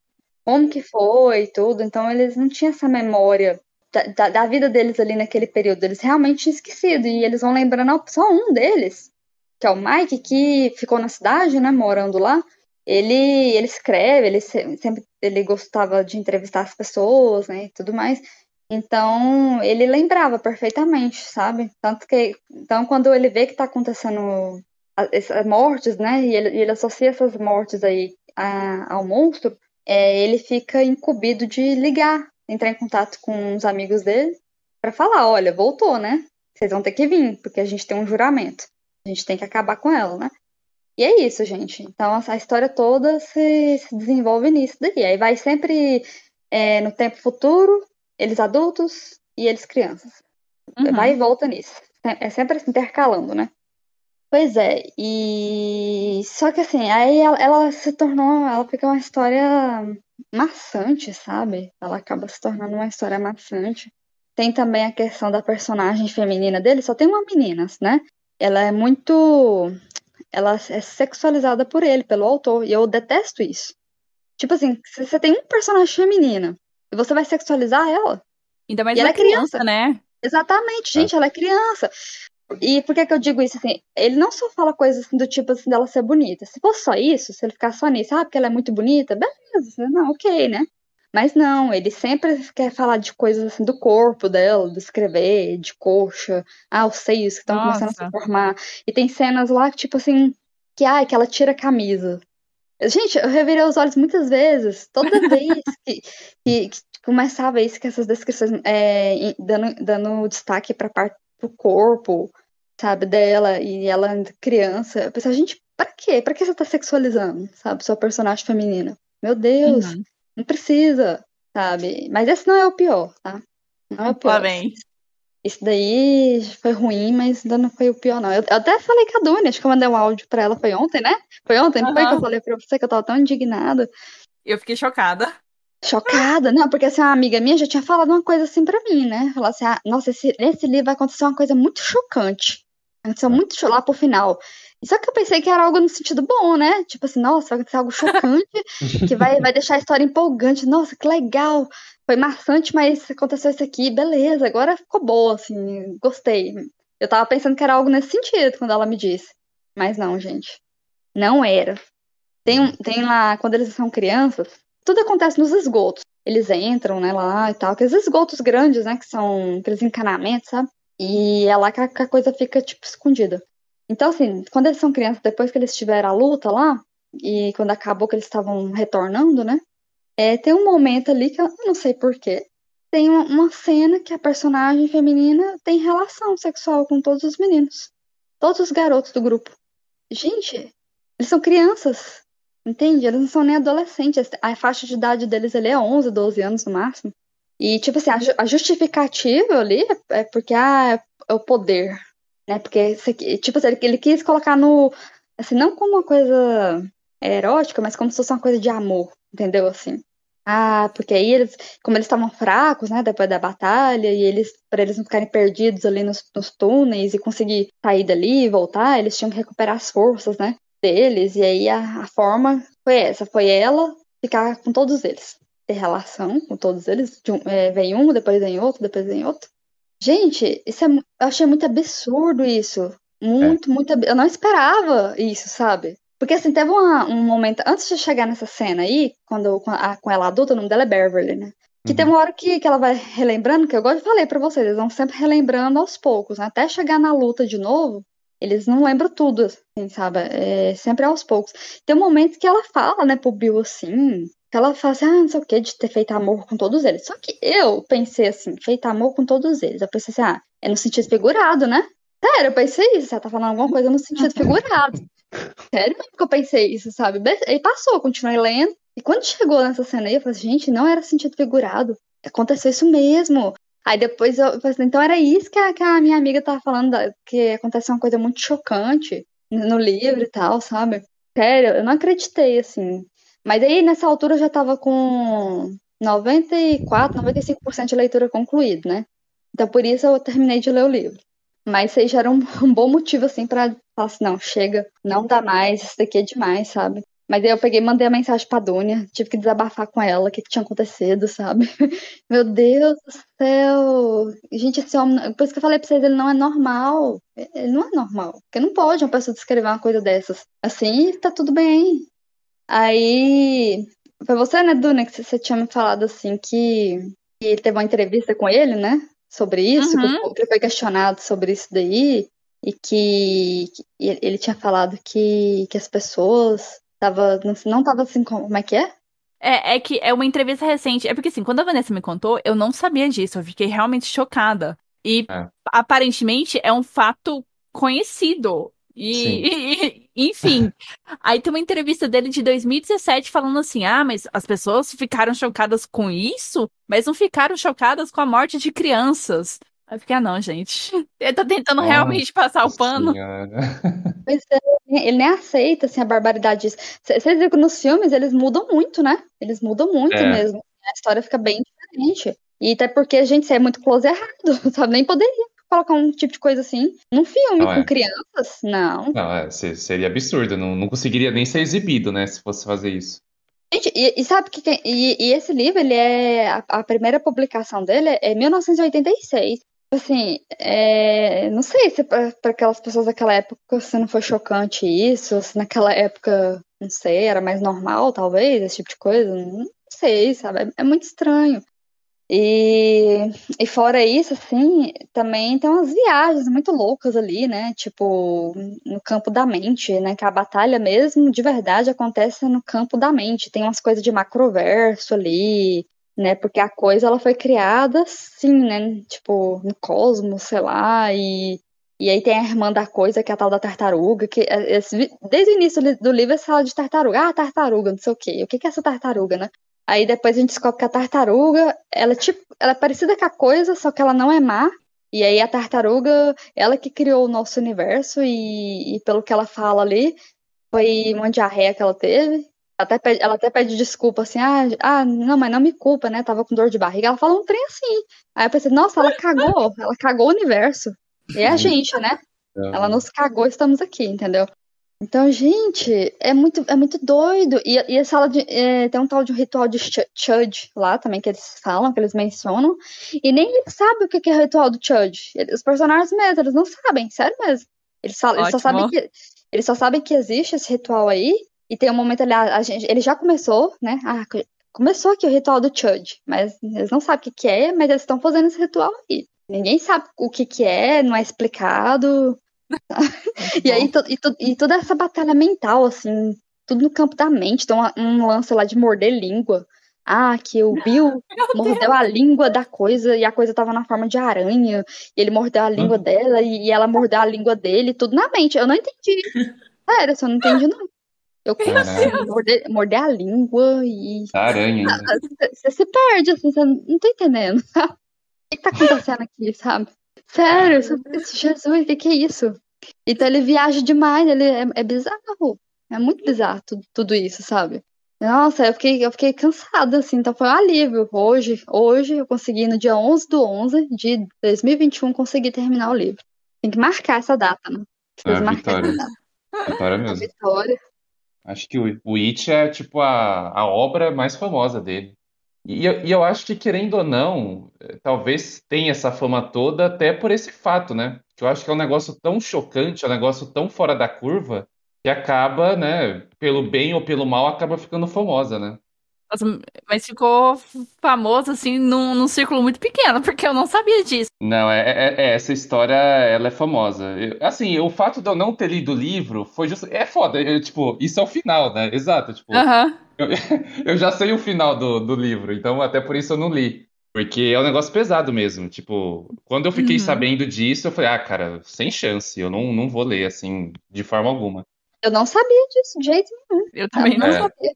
Como que foi tudo. Então, eles não tinham essa memória da, da, da, vida deles ali naquele período. Eles realmente tinham esquecido. E eles vão lembrando só um deles, que é o Mike, que ficou na cidade, né? Morando lá. Ele, ele escreve, ele sempre ele gostava de entrevistar as pessoas, né? E tudo mais. Então, ele lembrava perfeitamente, sabe? Tanto que, então, quando ele vê que está acontecendo essas mortes, né? E ele, ele, associa essas mortes aí a, ao monstro, é, ele fica incumbido de ligar, entrar em contato com os amigos dele para falar, olha, voltou, né? Vocês vão ter que vir, porque a gente tem um juramento. A gente tem que acabar com ela, né? E é isso, gente. Então, a história toda se, se desenvolve nisso daí. Aí vai sempre é, no tempo futuro, eles adultos e eles crianças. Uhum. Vai e volta nisso. É sempre assim, intercalando, né? Pois é, e só que assim, aí ela, ela, se tornou, ela fica uma história maçante, sabe? Ela acaba se tornando uma história maçante. Tem também a questão da personagem feminina dele, só tem uma menina, né? Ela é muito. Ela é sexualizada por ele, pelo autor, e eu detesto isso. Tipo assim, se você tem um personagem feminina e você vai sexualizar ela. Ainda mais e ela é criança, criança, né? Exatamente, gente, é. ela é criança. E por que, que eu digo isso assim? Ele não só fala coisas assim, do tipo assim dela ser bonita. Se fosse só isso, se ele ficar só nisso, ah, porque ela é muito bonita, beleza, não, ok, né? Mas não, ele sempre quer falar de coisas assim do corpo dela, descrever, de coxa, ah, os seios que estão começando a se formar. E tem cenas lá, tipo assim, que, ah, que ela tira a camisa. Gente, eu revirei os olhos muitas vezes, toda vez que, que, que começava isso, que essas descrições é, dando, dando destaque para parte do corpo, sabe, dela, e ela criança. Eu pensava, gente, pra quê? Pra que você tá sexualizando, sabe, sua personagem feminina? Meu Deus, uhum. Não precisa, sabe? Mas esse não é o pior, tá? Não é o pior. Lá vem. Isso daí foi ruim, mas ainda não foi o pior, não. Eu, eu até falei com a Duni, acho que eu mandei um áudio pra ela, foi ontem, né? Foi ontem, uhum. foi que eu falei pra você que eu tava tão indignada. Eu fiquei chocada. Chocada, não, porque assim, uma amiga minha já tinha falado uma coisa assim pra mim, né? Falar assim, ah, nossa, esse, nesse livro vai acontecer uma coisa muito chocante. Aconteceu muito lá pro final. Só que eu pensei que era algo no sentido bom, né? Tipo assim, nossa, vai acontecer algo chocante, que vai, vai deixar a história empolgante. Nossa, que legal foi maçante, mas aconteceu isso aqui, beleza, agora ficou boa, assim, gostei. Eu tava pensando que era algo nesse sentido quando ela me disse. Mas não, gente. Não era. Tem, tem lá, quando eles são crianças, tudo acontece nos esgotos. Eles entram, né, lá e tal, aqueles esgotos grandes, né, que são aqueles encanamentos, sabe? E é lá que a, que a coisa fica, tipo, escondida. Então, assim, quando eles são crianças, depois que eles tiveram a luta lá, e quando acabou que eles estavam retornando, né? É, tem um momento ali que eu não sei porquê. Tem uma cena que a personagem feminina tem relação sexual com todos os meninos. Todos os garotos do grupo. Gente, eles são crianças. Entende? Eles não são nem adolescentes. A faixa de idade deles ali é 11, 12 anos no máximo. E, tipo assim, a, justificativa ali é, é porque ah, é o poder. Né? Porque, tipo ele quis colocar no. Assim, não como uma coisa erótica, mas como se fosse uma coisa de amor entendeu? Assim. Ah, porque aí eles, como eles estavam fracos, né, depois da batalha, e eles, para eles não ficarem perdidos ali nos, nos túneis e conseguir sair dali e voltar, eles tinham que recuperar as forças, né, deles, e aí a, a forma foi essa, foi ela ficar com todos eles, ter relação com todos eles, um, é, vem um, depois vem outro, depois vem outro. Gente, isso é, eu achei muito absurdo isso, muito, é. muito, eu não esperava isso, sabe? Porque assim, teve uma, um momento, antes de chegar nessa cena aí, quando com, a, com ela adulta, o nome dela é Beverly, né? Que uhum. tem uma hora que, que ela vai relembrando, que eu gosto de falei pra vocês, eles vão sempre relembrando aos poucos, né? até chegar na luta de novo, eles não lembram tudo, assim, sabe? É sempre aos poucos. Tem um momento que ela fala, né, pro Bill assim, ela fala assim, ah, não sei o que, de ter feito amor com todos eles. Só que eu pensei assim, feito amor com todos eles. Eu pensei assim, ah, é no sentido figurado, né? Sério, eu pensei isso, ela tá falando alguma coisa no sentido figurado. Sério que eu pensei isso, sabe? E passou, continuei lendo. E quando chegou nessa cena aí, eu falei, gente, não era sentido figurado. Aconteceu isso mesmo. Aí depois eu falei assim, então era isso que a, que a minha amiga tava falando, que aconteceu uma coisa muito chocante no livro e tal, sabe? Sério, eu não acreditei, assim. Mas aí nessa altura eu já tava com 94, 95% de leitura concluída, né? Então por isso eu terminei de ler o livro. Mas isso aí já era um, um bom motivo, assim, pra falar assim, não, chega, não dá mais, isso daqui é demais, sabe? Mas aí eu peguei mandei a mensagem pra Dunia, tive que desabafar com ela, o que, que tinha acontecido, sabe? Meu Deus do céu! Gente, esse homem, por isso que eu falei pra vocês, ele não é normal. Ele não é normal. Porque não pode uma pessoa descrever uma coisa dessas. Assim, tá tudo bem. Aí, foi você, né, Dunia, que você tinha me falado assim que, que teve uma entrevista com ele, né? Sobre isso, Uhum. que ele foi questionado sobre isso daí, e que, que ele tinha falado que, que as pessoas tava, não, não tava assim, como como é que é? É, é que é uma entrevista recente. É porque, assim, quando a Vanessa me contou, eu não sabia disso. Eu fiquei realmente chocada. E É. aparentemente é um fato conhecido. E, e- enfim. Aí tem uma entrevista dele de 2017 falando assim: ah, mas as pessoas ficaram chocadas com isso, mas não ficaram chocadas com a morte de crianças. Aí eu fiquei, ah, não, gente. Ele tá tentando Nossa realmente passar o pano. Pois é, ele nem aceita, assim, a barbaridade disso. Vocês viram que nos filmes eles mudam muito, né? Eles mudam muito É. mesmo. A história fica bem diferente. E até porque, gente, isso é muito close errado, sabe? Nem poderia colocar um tipo de coisa assim num filme é. com crianças. Não. Não, é, se- seria absurdo. Não, não conseguiria nem ser exibido, né? Se fosse fazer isso. Gente, e, e sabe que tem- e, e esse livro, ele é a, a primeira publicação dele é 1986. Assim, é, não sei se para aquelas pessoas daquela época se não foi chocante isso, se naquela época, não sei, era mais normal, talvez, esse tipo de coisa. Não sei, sabe? É, é muito estranho. E, e fora isso, assim, também tem umas viagens muito loucas ali, né? Tipo, no campo da mente, né? Que a batalha mesmo, de verdade, acontece no campo da mente. Tem umas coisas de macroverso ali, né? Porque a coisa, ela foi criada assim, né? Tipo, no cosmos, sei lá, e... E aí tem a irmã da coisa, que é a tal da tartaruga, que é- esse- desde o início do livro você fala de tartaruga. Ah, tartaruga, não sei o quê. O que é essa tartaruga, né? Aí depois a gente descobre que a tartaruga, ela é tipo, ela é parecida com a coisa, só que ela não é má. E aí a tartaruga, ela que criou o nosso universo e, e pelo que ela fala ali, foi uma diarreia que ela teve. Ela até pede, ela até pede desculpa, assim, ah, ah, não, mas não me culpa, né? Tava com dor de barriga. Ela fala um trem assim. Aí eu pensei, nossa, ela cagou, ela cagou o universo. E é a gente, né? Ela nos cagou, estamos aqui, entendeu? Então, gente, é muito, é muito doido. E, e a sala de. é, tem um tal de ritual de Ch- Chud lá também, que eles falam, que eles mencionam. E nem eles sabem o que é o ritual do Chud. Os personagens mesmo, eles não sabem, sério mesmo. Eles, falam, eles, só sabem que, eles só sabem que existe esse ritual aí. E tem um momento ali, a, a gente, ele já começou, né? Ah, co- começou aqui o ritual do Chud. Mas eles não sabem o que que é, mas eles estão fazendo esse ritual aí. Ninguém sabe o que que é, não é explicado. E aí, to- e, to- e toda essa batalha mental, assim, tudo no campo da mente. Tem uma- um lance lá de morder língua. Ah, que o Bill mordeu a língua da coisa e a coisa tava na forma de aranha. E ele mordeu a língua dela e, e ela mordeu a língua dele, tudo na mente. Eu não entendi. Sério, eu não entendi, não. Eu assim? Morder, morder a língua e. Da aranha. Você se perde, assim, você não tô entendendo. O que, que tá acontecendo aqui, sabe? Sério, pensa, Jesus, o que, que é isso? Então ele viaja demais, ele é, é bizarro. É muito bizarro tudo, tudo isso, sabe? Nossa, eu fiquei, eu fiquei cansada, assim, então foi um alívio. Hoje, hoje eu consegui, no dia 11 do 11 de 2021, consegui terminar o livro. Tem que marcar essa data, né? É, vitória. Vitória A mesmo. vitória. Acho que o, o It é tipo a, a obra mais famosa dele. E eu, e eu acho que, querendo ou não, eh, talvez tenha essa fama toda até por esse fato, né? Que eu acho que é um negócio tão chocante, é um negócio tão fora da curva, que acaba, né, pelo bem ou pelo mal, acaba ficando famosa, né? Mas ficou famoso, assim, num, num círculo muito pequeno, porque eu não sabia disso. Não, é, é- é- essa história, ela é famosa. Eu- assim, o fato de eu não ter lido o livro foi justo... É foda, eu, tipo, isso é o final, né? Exato, tipo... Aham. Eu, eu já sei o final do, do livro, então até por isso eu não li. Porque é um negócio pesado mesmo. Tipo, quando eu fiquei Uhum. sabendo disso, eu falei, ah, cara, sem chance, eu não, não vou ler, assim, de forma alguma. Eu não sabia disso, de jeito nenhum. Eu também não É. sabia.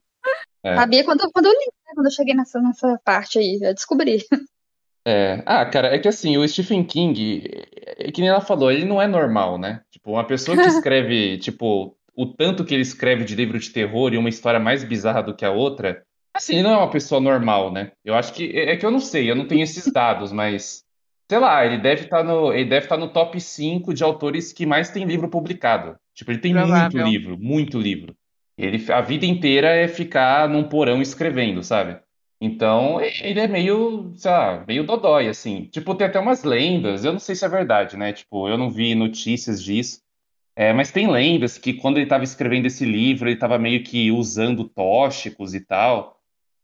É. Sabia quando, quando eu li, né? Quando eu cheguei nessa, nessa parte aí, eu descobri. É, ah, cara, é que assim, o Stephen King, é, é que nem ela falou, ele não é normal, né? Tipo, uma pessoa que escreve, tipo, o tanto que ele escreve de livro de terror e uma história mais bizarra do que a outra, assim, ele não é uma pessoa normal, né? Eu acho que, é é que eu não sei, eu não tenho esses dados, mas sei lá, ele deve estar no, ele deve estar no top 5 de autores que mais tem livro publicado. Tipo, ele tem muito Provável. livro, muito livro. Ele, a vida inteira é ficar num porão escrevendo, sabe? Então, ele é meio, sei lá, meio dodói, assim. Tipo, tem até umas lendas, eu não sei se é verdade, né? Tipo, eu não vi notícias disso. É, mas tem lendas que quando ele estava escrevendo esse livro, ele estava meio que usando tóxicos e tal.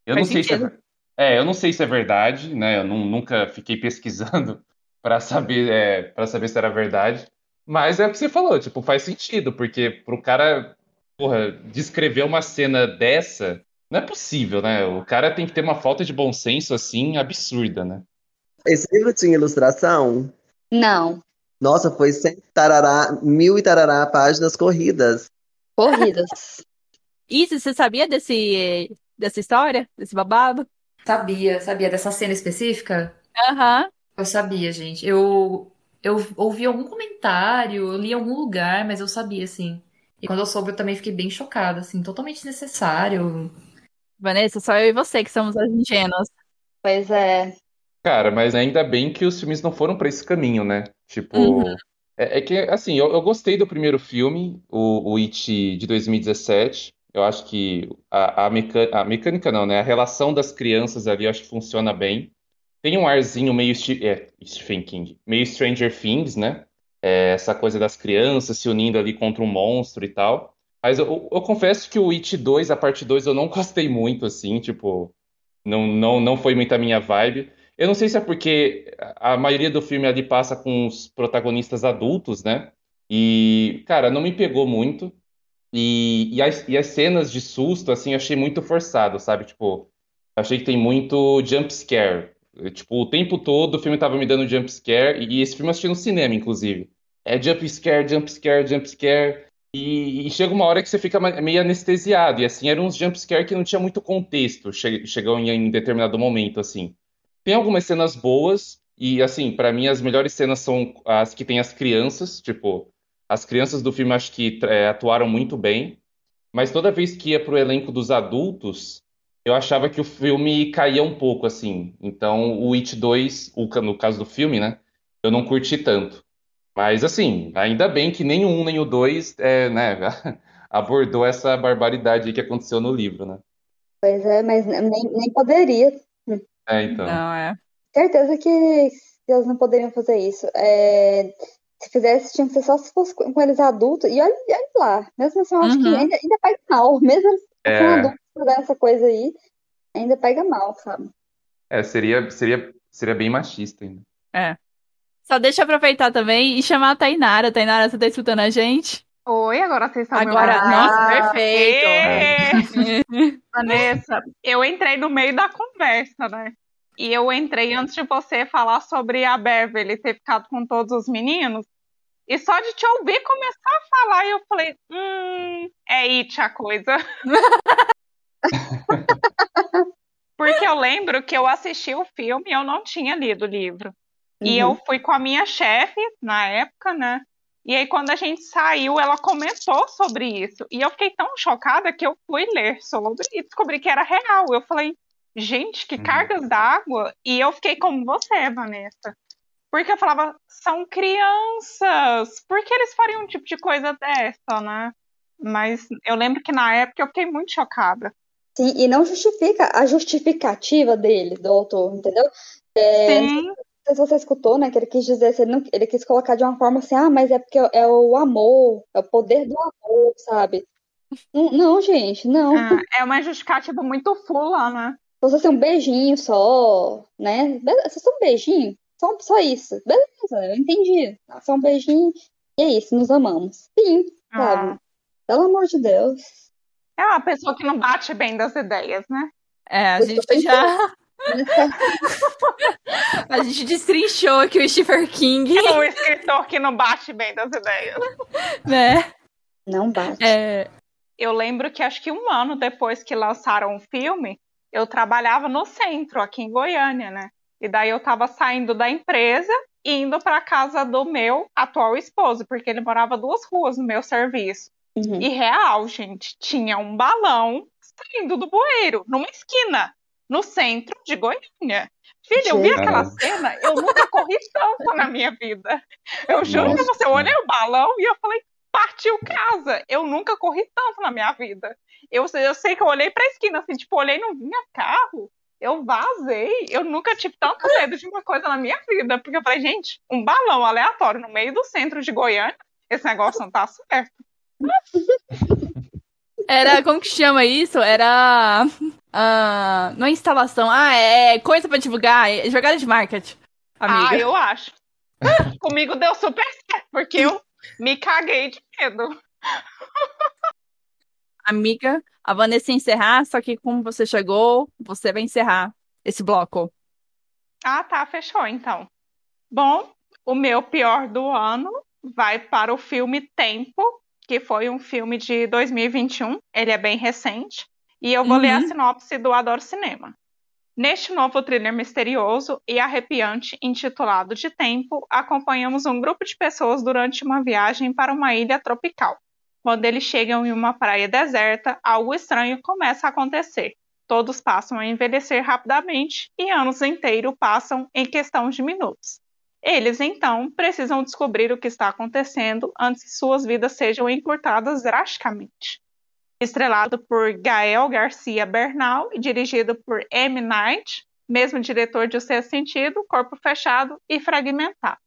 Eu não Faz sei se é, sentido. é, eu não sei se é verdade, né? Eu nu- nunca fiquei pesquisando para saber, é, para saber se era verdade. Mas é o que você falou, tipo, faz sentido, porque pro cara, porra, descrever uma cena dessa, não é possível, né? O cara tem que ter uma falta de bom senso assim absurda, né? Esse livro tinha ilustração? Não, Nossa, foi sem tarará, mil e tarará páginas corridas. corridas. Isso, você sabia desse, dessa história? Desse babado? Sabia, sabia dessa cena específica? Aham. Eu sabia, gente. Eu, eu ouvi algum comentário, eu li em algum lugar, mas eu sabia, assim. E quando eu soube, eu também fiquei bem chocada, assim, totalmente desnecessário. Vanessa, só eu e você que somos as ingênuas. Pois é. Cara, mas ainda bem que os filmes não foram pra esse caminho, né? Tipo, Uhum. é, é que, assim, eu, eu gostei do primeiro filme, o, o It de 2017. Eu acho que a, a, meca- a mecânica não, né? A relação das crianças ali eu acho que funciona bem. Tem um arzinho meio é, Stephen King, meio Stranger Things, né? É, essa coisa das crianças se unindo ali contra um monstro e tal. Mas eu, eu confesso que o It 2, a parte 2, eu não gostei muito, assim, tipo. Não, não, não foi muito a minha vibe. Eu não sei se é porque a maioria do filme ali passa com os protagonistas adultos, né? E, cara, não me pegou muito. E, e, as, e as cenas de susto, assim, achei muito forçado, sabe? Tipo, achei que tem muito jump scare. Tipo, o tempo todo o filme tava me dando jump scare. E esse filme eu assisti no cinema, inclusive. É jump scare, jump scare, jump scare. E, e chega uma hora que você fica meio anestesiado. E assim, eram uns jumpscare que não tinha muito contexto. Che em, em determinado momento, assim. Tem algumas cenas boas. E assim, pra mim as melhores cenas são as que tem as crianças. Tipo, as crianças do filme acho que é, atuaram muito bem. Mas toda vez que ia pro elenco dos adultos, eu achava que o filme caía um pouco, assim. Então, o It 2, o no caso do filme, né? Eu não curti tanto. Mas assim, ainda bem que nem o um nem o dois é, né, abordou essa barbaridade aí que aconteceu no livro, né? Pois é, mas nem, nem poderia. É, então. Não, é. Certeza que eles não poderiam fazer isso. É, se fizesse, tinha que ser só se fosse com com eles adultos. E olha, olha lá, mesmo assim, eu acho que Uhum. ainda, ainda pega mal. Mesmo sendo É, adultos fazendo essa coisa aí, ainda pega mal, sabe? é, seria, seria, seria bem machista ainda. É. Só deixa eu aproveitar também e chamar a Tainara. Tainara, você tá escutando a gente? Oi, agora vocês estão me Agora, ouvindo? nossa, perfeito. Ê! Vanessa, eu entrei no meio da conversa, né? E eu entrei antes de você falar sobre a Beverly ter ficado com todos os meninos. E só de te ouvir começar a falar, eu falei, hum, é it a coisa. Porque eu lembro que eu assisti o filme e eu não tinha lido o livro. E Uhum. eu fui com a minha chefe na época, né? E aí, quando a gente saiu, ela comentou sobre isso. E eu fiquei tão chocada que eu fui ler sobre e descobri que era real. Eu falei, gente, que Uhum. cargas d'água. E eu fiquei como você, Vanessa. Porque eu falava, são crianças. Por que eles fariam um tipo de coisa dessa, né? Mas eu lembro que na época eu fiquei muito chocada. Sim, e não justifica a justificativa dele, do autor, entendeu? É, Sim, sei se você escutou, né? Que ele quis dizer, ele, não- ele quis colocar de uma forma assim, ah, mas é porque é o amor, é o poder do amor, sabe? Não, não, gente, não. ah, é uma justificativa muito fula, né? Se fosse assim, um beijinho só, né? Se fosse um beijinho, só, só isso. Beleza, eu entendi. Só um beijinho, e é isso, nos amamos. Sim, sabe? Ah, Pelo amor de Deus. é uma pessoa que não bate bem das ideias, né? É, a Eu gente já. A gente destrinchou aqui o Stephen King, É o escritor que não bate bem das ideias. né? Não bate. É, Eu lembro que acho que um ano depois que lançaram o filme, eu trabalhava no centro, aqui em Goiânia, né? E daí eu tava saindo da empresa e indo pra casa do meu atual esposo, porque ele morava duas ruas no meu serviço. Uhum. E real, gente, tinha um balão saindo do bueiro, numa esquina. No centro de Goiânia. Filha, eu vi aquela cena, eu nunca corri tanto na minha vida. Eu juro Nossa pra você, olhei o balão e eu falei, partiu casa. Eu nunca corri tanto na minha vida. Eu, eu sei que eu olhei pra esquina, assim, tipo, olhei, não vinha carro. Eu vazei. Eu nunca tive tanto medo de uma coisa na minha vida. Porque eu falei, gente, um balão aleatório no meio do centro de Goiânia, esse negócio não tá certo. Era, como que chama isso? Era. ah, não é instalação. Ah, é coisa pra divulgar. É jogada de marketing. Amiga. Ah, eu acho. Comigo deu super certo, porque eu me caguei de medo. Amiga, a Vanessa ia encerrar, só que como você chegou, você vai encerrar esse bloco. Ah, tá, fechou então. Bom, o meu pior do ano vai para o filme Tempo, que foi um filme de 2021. Ele é bem recente. E eu vou ler a Uhum. sinopse do Adoro Cinema. Neste novo thriller misterioso e arrepiante intitulado De Tempo, acompanhamos um grupo de pessoas durante uma viagem para uma ilha tropical. Quando eles chegam em uma praia deserta, algo estranho começa a acontecer. Todos passam a envelhecer rapidamente e anos inteiros passam em questão de minutos. Eles, então, precisam descobrir o que está acontecendo antes que suas vidas sejam encurtadas drasticamente. Estrelado por Gael Garcia Bernal e dirigido por M. Night, mesmo diretor de O Sexto Sentido, Corpo Fechado e Fragmentado.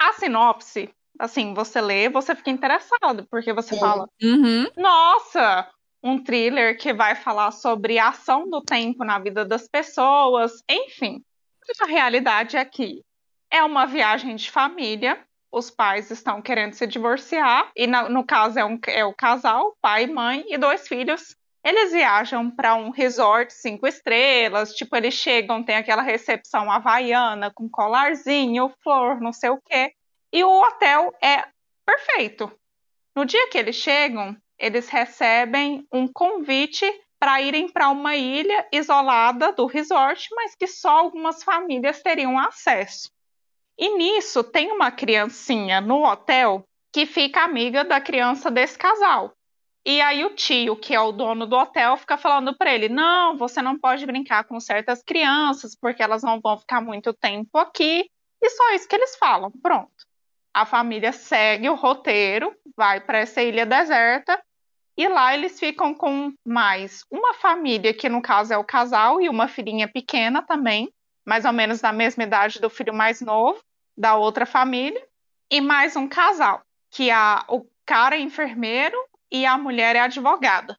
A sinopse, assim, você lê, você fica interessado, porque você É. fala, Uhum. nossa, um thriller que vai falar sobre a ação do tempo na vida das pessoas, enfim. A realidade é que é uma viagem de família, os pais estão querendo se divorciar, e no caso é, um- é o casal, pai, mãe e dois filhos. Eles viajam para um resort cinco estrelas, tipo, eles chegam, tem aquela recepção havaiana com colarzinho, flor, não sei o quê. E o hotel é perfeito. No dia que eles chegam, eles recebem um convite para irem para uma ilha isolada do resort, mas que só algumas famílias teriam acesso. E nisso tem uma criancinha no hotel que fica amiga da criança desse casal. E aí o tio, que é o dono do hotel, fica falando para ele: "Não, você não pode brincar com certas crianças, porque elas não vão ficar muito tempo aqui". E só isso que eles falam. Pronto. A família segue o roteiro, vai para essa ilha deserta e lá eles ficam com mais uma família, que no caso é o casal, e uma filhinha pequena também, mais ou menos da mesma idade do filho mais novo, da outra família, e mais um casal, que a, o cara é enfermeiro e a mulher é advogada.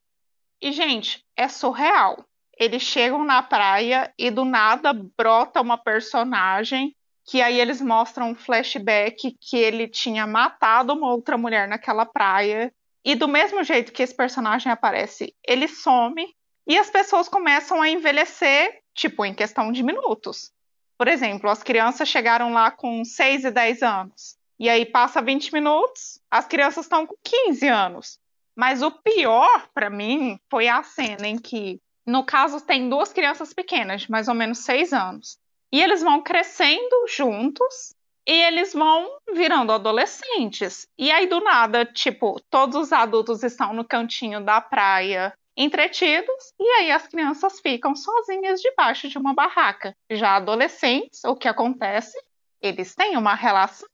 E, gente, é surreal. Eles chegam na praia e do nada brota uma personagem que aí eles mostram um flashback que ele tinha matado uma outra mulher naquela praia. E do mesmo jeito que esse personagem aparece, ele some e as pessoas começam a envelhecer, tipo, em questão de minutos. Por exemplo, as crianças chegaram lá com 6 e 10 anos. E aí passa 20 minutos, as crianças estão com 15 anos. Mas o pior para mim foi a cena em que, no caso, tem duas crianças pequenas, de mais ou menos 6 anos. E eles vão crescendo juntos e eles vão virando adolescentes. E aí, do nada, tipo, todos os adultos estão no cantinho da praia entretidos, e aí as crianças ficam sozinhas debaixo de uma barraca. Já adolescentes, o que acontece? Eles têm uma relação.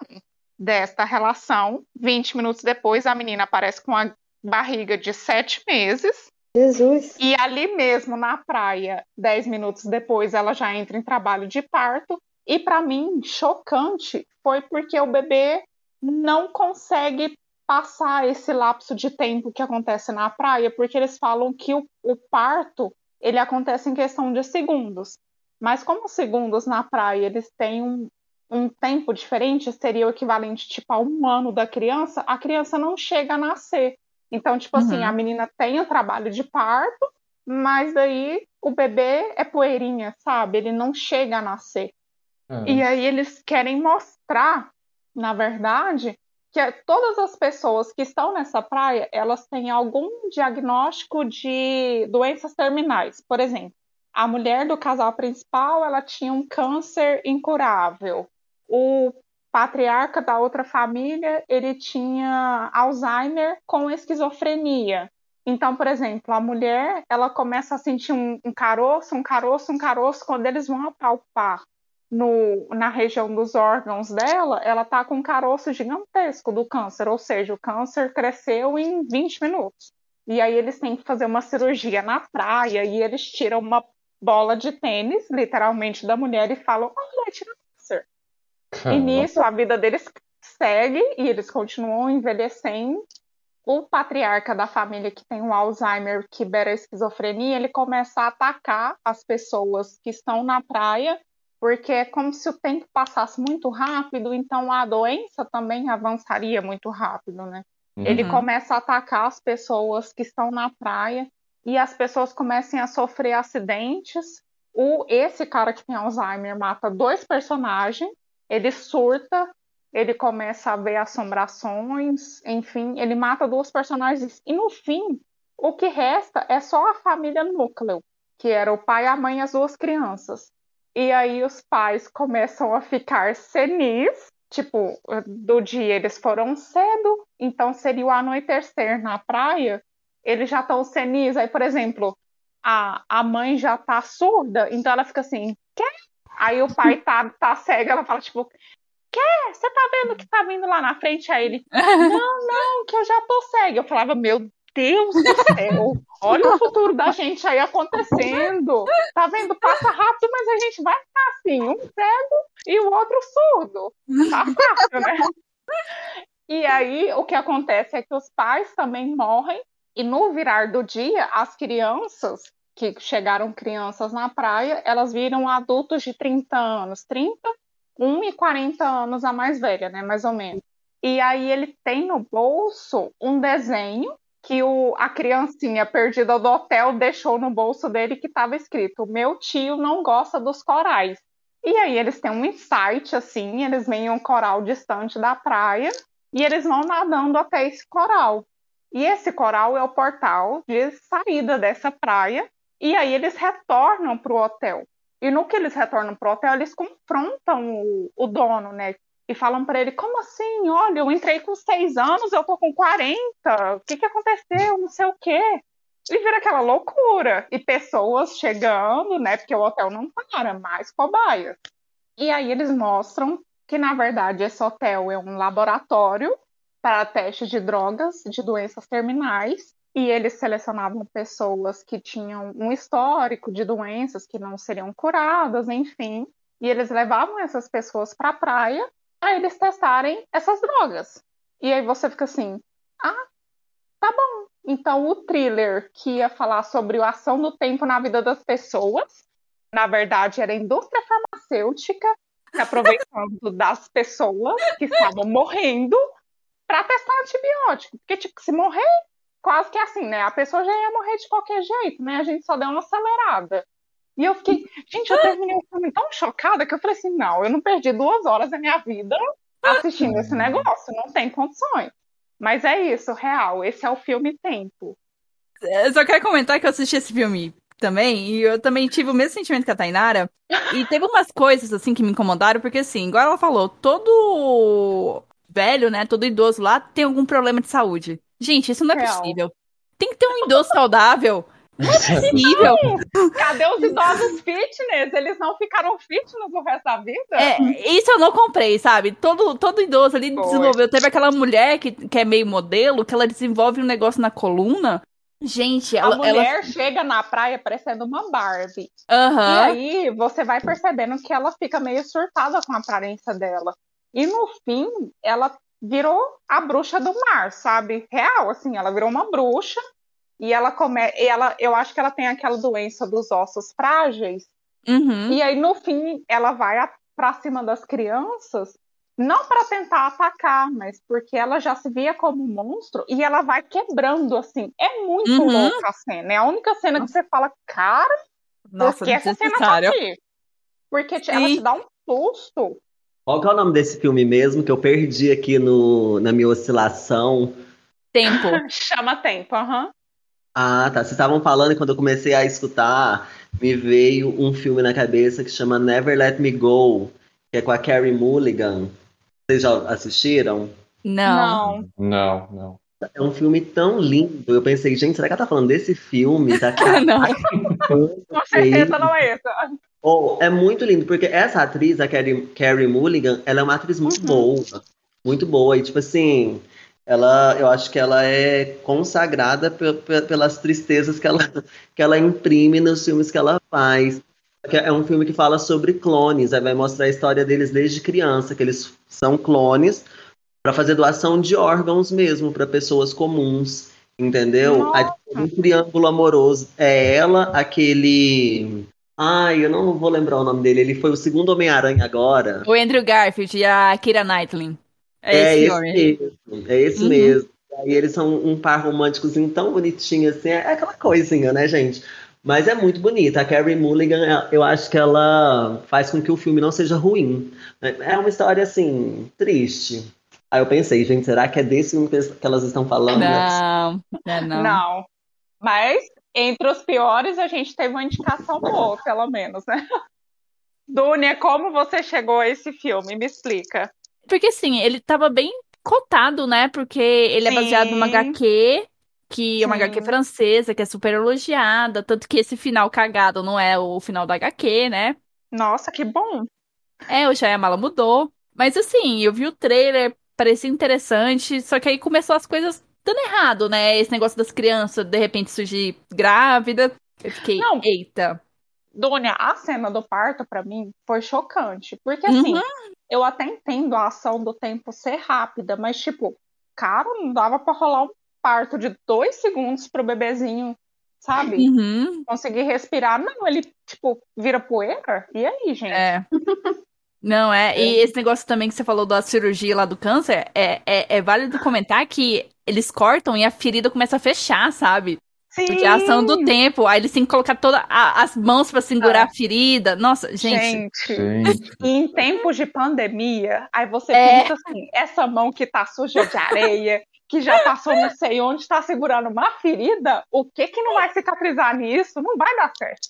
Desta relação, 20 minutos depois, a menina aparece com uma barriga de 7 meses. Jesus. E ali mesmo na praia, 10 minutos depois, ela já entra em trabalho de parto. E para mim, chocante foi porque o bebê não consegue passar esse lapso de tempo que acontece na praia, porque eles falam que o, o parto ele acontece em questão de segundos. Mas como os segundos na praia eles têm um, um tempo diferente, seria o equivalente tipo a um ano da criança, a criança não chega a nascer. Então, tipo assim, Uhum. a menina tem o trabalho de parto, mas daí o bebê é poeirinha, sabe? Ele não chega a nascer. E aí eles querem mostrar, na verdade, que todas as pessoas que estão nessa praia, elas têm algum diagnóstico de doenças terminais. Por exemplo, a mulher do casal principal, ela tinha um câncer incurável. O patriarca da outra família, ele tinha Alzheimer com esquizofrenia. Então, por exemplo, a mulher ela começa a sentir um, um caroço, um caroço, um caroço quando eles vão apalpar no, na região dos órgãos dela, ela tá com um caroço gigantesco do câncer, ou seja, o câncer cresceu em 20 minutos. E aí eles têm que fazer uma cirurgia na praia e eles tiram uma bola de tênis, literalmente, da mulher e falam: olha, tira câncer. E nisso a vida deles segue e eles continuam envelhecendo. O patriarca da família que tem o Alzheimer, que beira a esquizofrenia, ele começa a atacar as pessoas que estão na praia, porque é como se o tempo passasse muito rápido, então a doença também avançaria muito rápido, né? Uhum. Ele começa a atacar as pessoas que estão na praia e as pessoas começam a sofrer acidentes. O, esse cara que tem Alzheimer mata dois personagens, ele surta, ele começa a ver assombrações, enfim, ele mata duas personagens e no fim, o que resta é só a família núcleo, que era o pai, a mãe e as duas crianças. E aí os pais começam a ficar senis, tipo, do dia eles foram cedo, então seria o anoitecer na praia, eles já estão senis. Aí, por exemplo, a, a mãe já tá surda, então ela fica assim, quer? Aí o pai tá, tá cego, ela fala, tipo, quer? Você tá vendo que tá vindo lá na frente? Aí ele, não, não, que eu já tô cego. Eu falava, meu Deus do céu, olha o futuro da gente aí acontecendo. Tá vendo? Passa rápido, mas a gente vai ficar assim, um cego e o outro surdo. Tá fácil, né? E aí o que acontece é que os pais também morrem, e no virar do dia, as crianças que chegaram crianças na praia, elas viram adultos de 30 anos, 30 1 e 40 anos a mais velha, né, mais ou menos. E aí ele tem no bolso um desenho que o, a criancinha perdida do hotel deixou no bolso dele que estava escrito: Meu tio não gosta dos corais. E aí eles têm um insight assim, eles veem um coral distante da praia e eles vão nadando até esse coral. E esse coral é o portal de saída dessa praia. E aí eles retornam para o hotel. E no que eles retornam pro hotel, eles confrontam o, o dono, né? E falam para ele, como assim? Olha, eu entrei com seis anos, eu tô com 40. O que que aconteceu? Não sei o quê. E vira aquela loucura. E pessoas chegando, né? Porque o hotel não para, mais cobaia. E aí eles mostram que, na verdade, esse hotel é um laboratório para testes de drogas, de doenças terminais, e eles selecionavam pessoas que tinham um histórico de doenças que não seriam curadas, enfim, e eles levavam essas pessoas para a praia para eles testarem essas drogas. E aí você fica assim: ah, tá bom. Então o thriller que ia falar sobre a ação do tempo na vida das pessoas, na verdade era a indústria farmacêutica se aproveitando das pessoas que estavam morrendo para testar antibiótico. Porque, tipo, se morrer quase que assim, né? A pessoa já ia morrer de qualquer jeito, né? A gente só deu uma acelerada. E eu fiquei, gente, eu terminei o filme tão chocada que eu falei assim: não, eu não perdi duas horas da minha vida assistindo esse negócio, não tem condições. Mas é isso, real, esse é o filme Tempo. Eu só quero comentar que eu assisti esse filme também, e eu também tive o mesmo sentimento que a Tainara. E teve umas coisas, assim, que me incomodaram, porque, assim, igual ela falou, todo velho, né, todo idoso lá tem algum problema de saúde. Gente, isso não é Real. possível. Tem que ter um idoso saudável. Não é possível. Cadê os idosos fitness? Eles não ficaram fitness o resto da vida? É, isso eu não comprei, sabe? Todo, todo idoso ali Foi. desenvolveu. Teve aquela mulher que, que é meio modelo, que ela desenvolve um negócio na coluna. Gente, ela. A mulher ela... chega na praia parecendo uma Barbie. Uhum. E aí você vai percebendo que ela fica meio surtada com a aparência dela. E no fim, ela virou a bruxa do mar, sabe? Real, assim, ela virou uma bruxa e ela come... E ela, eu acho que ela tem aquela doença dos ossos frágeis. Uhum. E aí no fim ela vai para cima das crianças, não para tentar atacar, mas porque ela já se via como um monstro e ela vai quebrando assim. É muito uhum. louca a cena. É a única cena que você fala, cara, Nossa, porque essa cena tá aqui. Porque Sim. ela te dá um susto. Qual que é o nome desse filme mesmo que eu perdi aqui no, na minha oscilação? Tempo. Chama Tempo, aham. Uhum. Ah, tá. Vocês estavam falando e quando eu comecei a escutar, me veio um filme na cabeça que chama Never Let Me Go, que é com a Carrie Mulligan. Vocês já assistiram? Não. Não, não. é um filme tão lindo. Eu pensei, gente, será que ela tá falando desse filme? Tá Não. Com certeza não é esse. Oh, é muito lindo, porque essa atriz, a Carrie, Carrie Mulligan, ela é uma atriz muito Uhum. boa. Muito boa. E, tipo assim, ela, eu acho que ela é consagrada pe- pe- pelas tristezas que ela, que ela imprime nos filmes que ela faz. É um filme que fala sobre clones, vai mostrar a história deles desde criança, que eles são clones para fazer doação de órgãos mesmo para pessoas comuns, entendeu? Um triângulo amoroso. É ela, aquele. Ai, eu não vou lembrar o nome dele. Ele foi o segundo Homem-Aranha agora. O Andrew Garfield e a Kira Knightley. É, É esse esse homem. mesmo. É esse Uhum. mesmo. Aí eles são um par românticozinho tão bonitinho assim. É aquela coisinha, né, gente? Mas é muito bonita. A Carrie Mulligan, é- eu acho que ela faz com que o filme não seja ruim. É uma história, assim, triste. Aí eu pensei, gente, será que é desse filme que elas estão falando? Não, é não. Não. Mas entre os piores, a gente teve uma indicação boa, pelo menos, né? Dunia, como você chegou a esse filme? Me explica. Porque assim, ele tava bem cotado, né? Porque ele é baseado numa Sim. HQ, que é uma Sim. HQ francesa, que é super elogiada. Tanto que esse final cagado não é o final da HQ, né? Nossa, que bom. É, o Shyamala mudou. Mas assim, eu vi o trailer, parecia interessante, só que aí começou as coisas dando errado, né? Esse negócio das crianças de repente surgir grávida. Eu fiquei, Não. eita. Dunia, a cena do parto, pra mim, foi chocante. Porque, assim, Uhum. Eu até entendo a ação do tempo ser rápida, mas, tipo, cara, não dava pra rolar um parto de dois segundos pro bebezinho, sabe? Uhum. Conseguir respirar. Não, ele, tipo, vira poeira? E aí, gente? É. Não, é. E esse negócio também que você falou da cirurgia lá do câncer, é, é, é válido comentar que eles cortam e a ferida começa a fechar, sabe? Sim! Porque a ação do tempo, aí eles têm que colocar todas as mãos pra segurar É. a ferida. Nossa, gente. Gente, Gente. e em tempos de pandemia, aí você É. pensa assim, essa mão que tá suja de areia, que já passou não sei onde, tá segurando uma ferida, o que que não vai cicatrizar nisso? Não vai dar certo.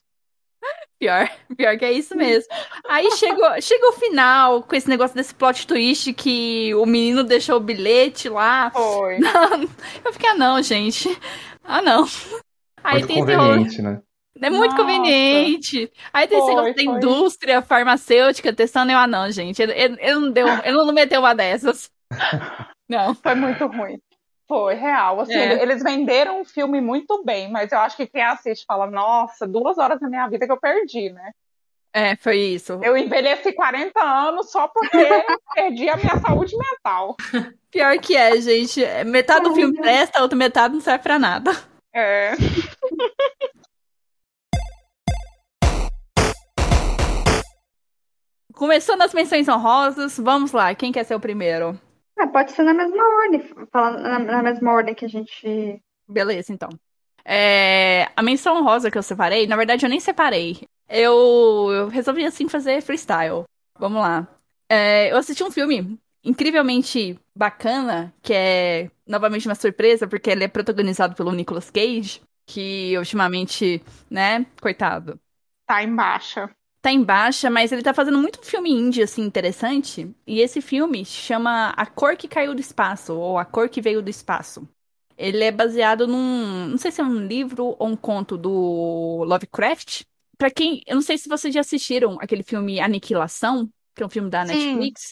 Pior, pior que é isso mesmo. Aí chegou, chegou o final com esse negócio desse plot twist que o menino deixou o bilhete lá. Foi. Eu fiquei, ah, não, gente. Ah, não. Aí Muito tem esse conveniente, né? É muito Nossa. conveniente. Aí tem esse Foi, negócio da indústria farmacêutica testando. Eu, ah, não, gente. Ele, ele- ele não deu, ele não meteu uma dessas. Não. Foi muito ruim. Foi, real. Assim, É. eles venderam um filme muito bem, mas eu acho que quem assiste fala, nossa, duas horas da minha vida que eu perdi, né? É, foi isso. Eu envelheci 40 anos só porque perdi a minha saúde mental. Pior que é, gente. Metade do filme presta, a outra metade não serve pra nada. É. Começando as menções honrosas, vamos lá. Quem quer ser o primeiro? Ah, pode ser na mesma ordem, falando na, na mesma ordem que a gente. Beleza, então. É, a menção honrosa que eu separei, na verdade eu nem separei. Eu, eu resolvi assim fazer freestyle. Vamos lá. É, eu assisti um filme incrivelmente bacana, que é novamente uma surpresa, porque ele é protagonizado pelo Nicolas Cage, que ultimamente, né, coitado, Tá em baixa. Tá em baixa, mas ele tá fazendo muito filme indie, assim, interessante. E esse filme chama A Cor que Caiu do Espaço, ou A Cor que Veio do Espaço. Ele é baseado num. Não sei se é um livro ou um conto do Lovecraft. Pra quem. Eu não sei se vocês já assistiram aquele filme Aniquilação, que é um filme da Sim. Netflix.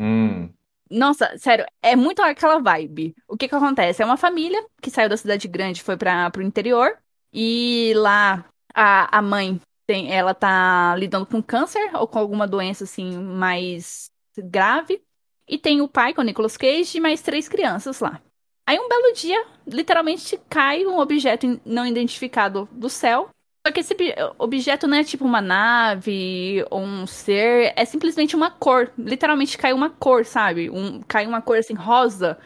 Hum. Nossa, sério, é muito aquela vibe. O que que acontece? É uma família que saiu da cidade grande e foi para pro interior. E lá a, a mãe tem, ela tá lidando com câncer ou com alguma doença assim mais grave. E tem o pai, com o Nicolas Cage, e mais três crianças lá. Aí um belo dia, literalmente cai um objeto não identificado do céu. Só que esse ob- objeto não é tipo uma nave ou um ser, é simplesmente uma cor. Literalmente cai uma cor, sabe? Um, cai uma cor assim, rosa,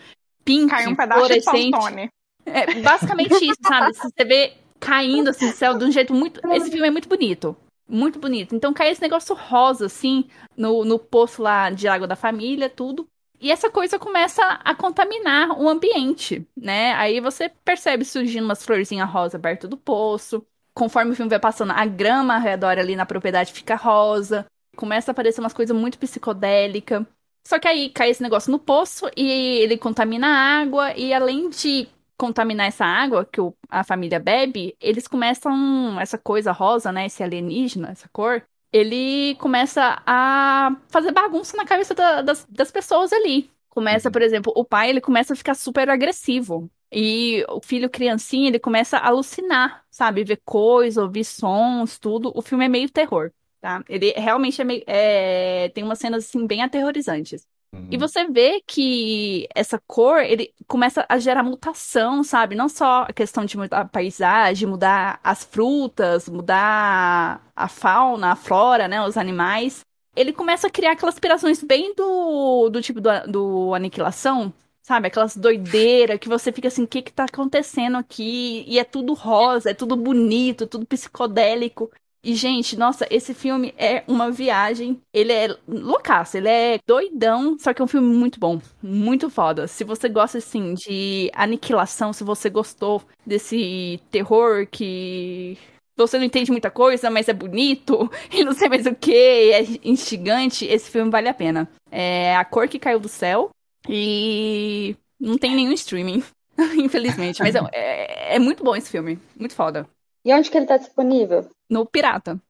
pink, Caiu um pedaço de. Pantone. É basicamente isso, sabe? Você vê caindo assim do céu de um jeito muito. Esse filme é muito bonito. Muito bonito. Então cai esse negócio rosa, assim, no, no poço lá de água da família, tudo. E essa coisa começa a contaminar o ambiente, né? Aí você percebe surgindo umas florzinhas rosa perto do poço. Conforme o filme vai passando, a grama ao redor ali na propriedade fica rosa. Começa a aparecer umas coisas muito psicodélicas. Só que aí cai esse negócio no poço e ele contamina a água, e além de contaminar essa água que o- a família bebe, eles começam, essa coisa rosa, né? Esse alienígena, essa cor, ele começa a fazer bagunça na cabeça da- das, das pessoas ali. Começa, Uhum. por exemplo, o pai, ele começa a ficar super agressivo. E o filho criancinha, ele começa a alucinar, sabe? Ver coisas, ouvir sons, tudo. O filme é meio terror, tá? Ele realmente é meio, é, tem umas cenas, assim, bem aterrorizantes. E Uhum. você vê que essa cor, ele começa a gerar mutação, sabe? Não só a questão de mudar a paisagem, mudar as frutas, mudar a fauna, a flora, né? Os animais. Ele começa a criar aquelas aspirações bem do, do tipo do, do Aniquilação, sabe? Aquelas doideiras que você fica assim, o que que tá acontecendo aqui? E é tudo rosa, é tudo bonito, tudo psicodélico. E, gente, nossa, esse filme é uma viagem. Ele é loucaço, ele é doidão, só que é um filme muito bom, muito foda. Se você gosta, assim, de aniquilação, se você gostou desse terror que você não entende muita coisa, mas é bonito e não sei mais o que, é instigante, esse filme vale a pena. É A Cor que Caiu do Céu e não tem nenhum streaming, infelizmente, mas é, é, é muito bom esse filme, muito foda. E onde que ele tá disponível? No Pirata.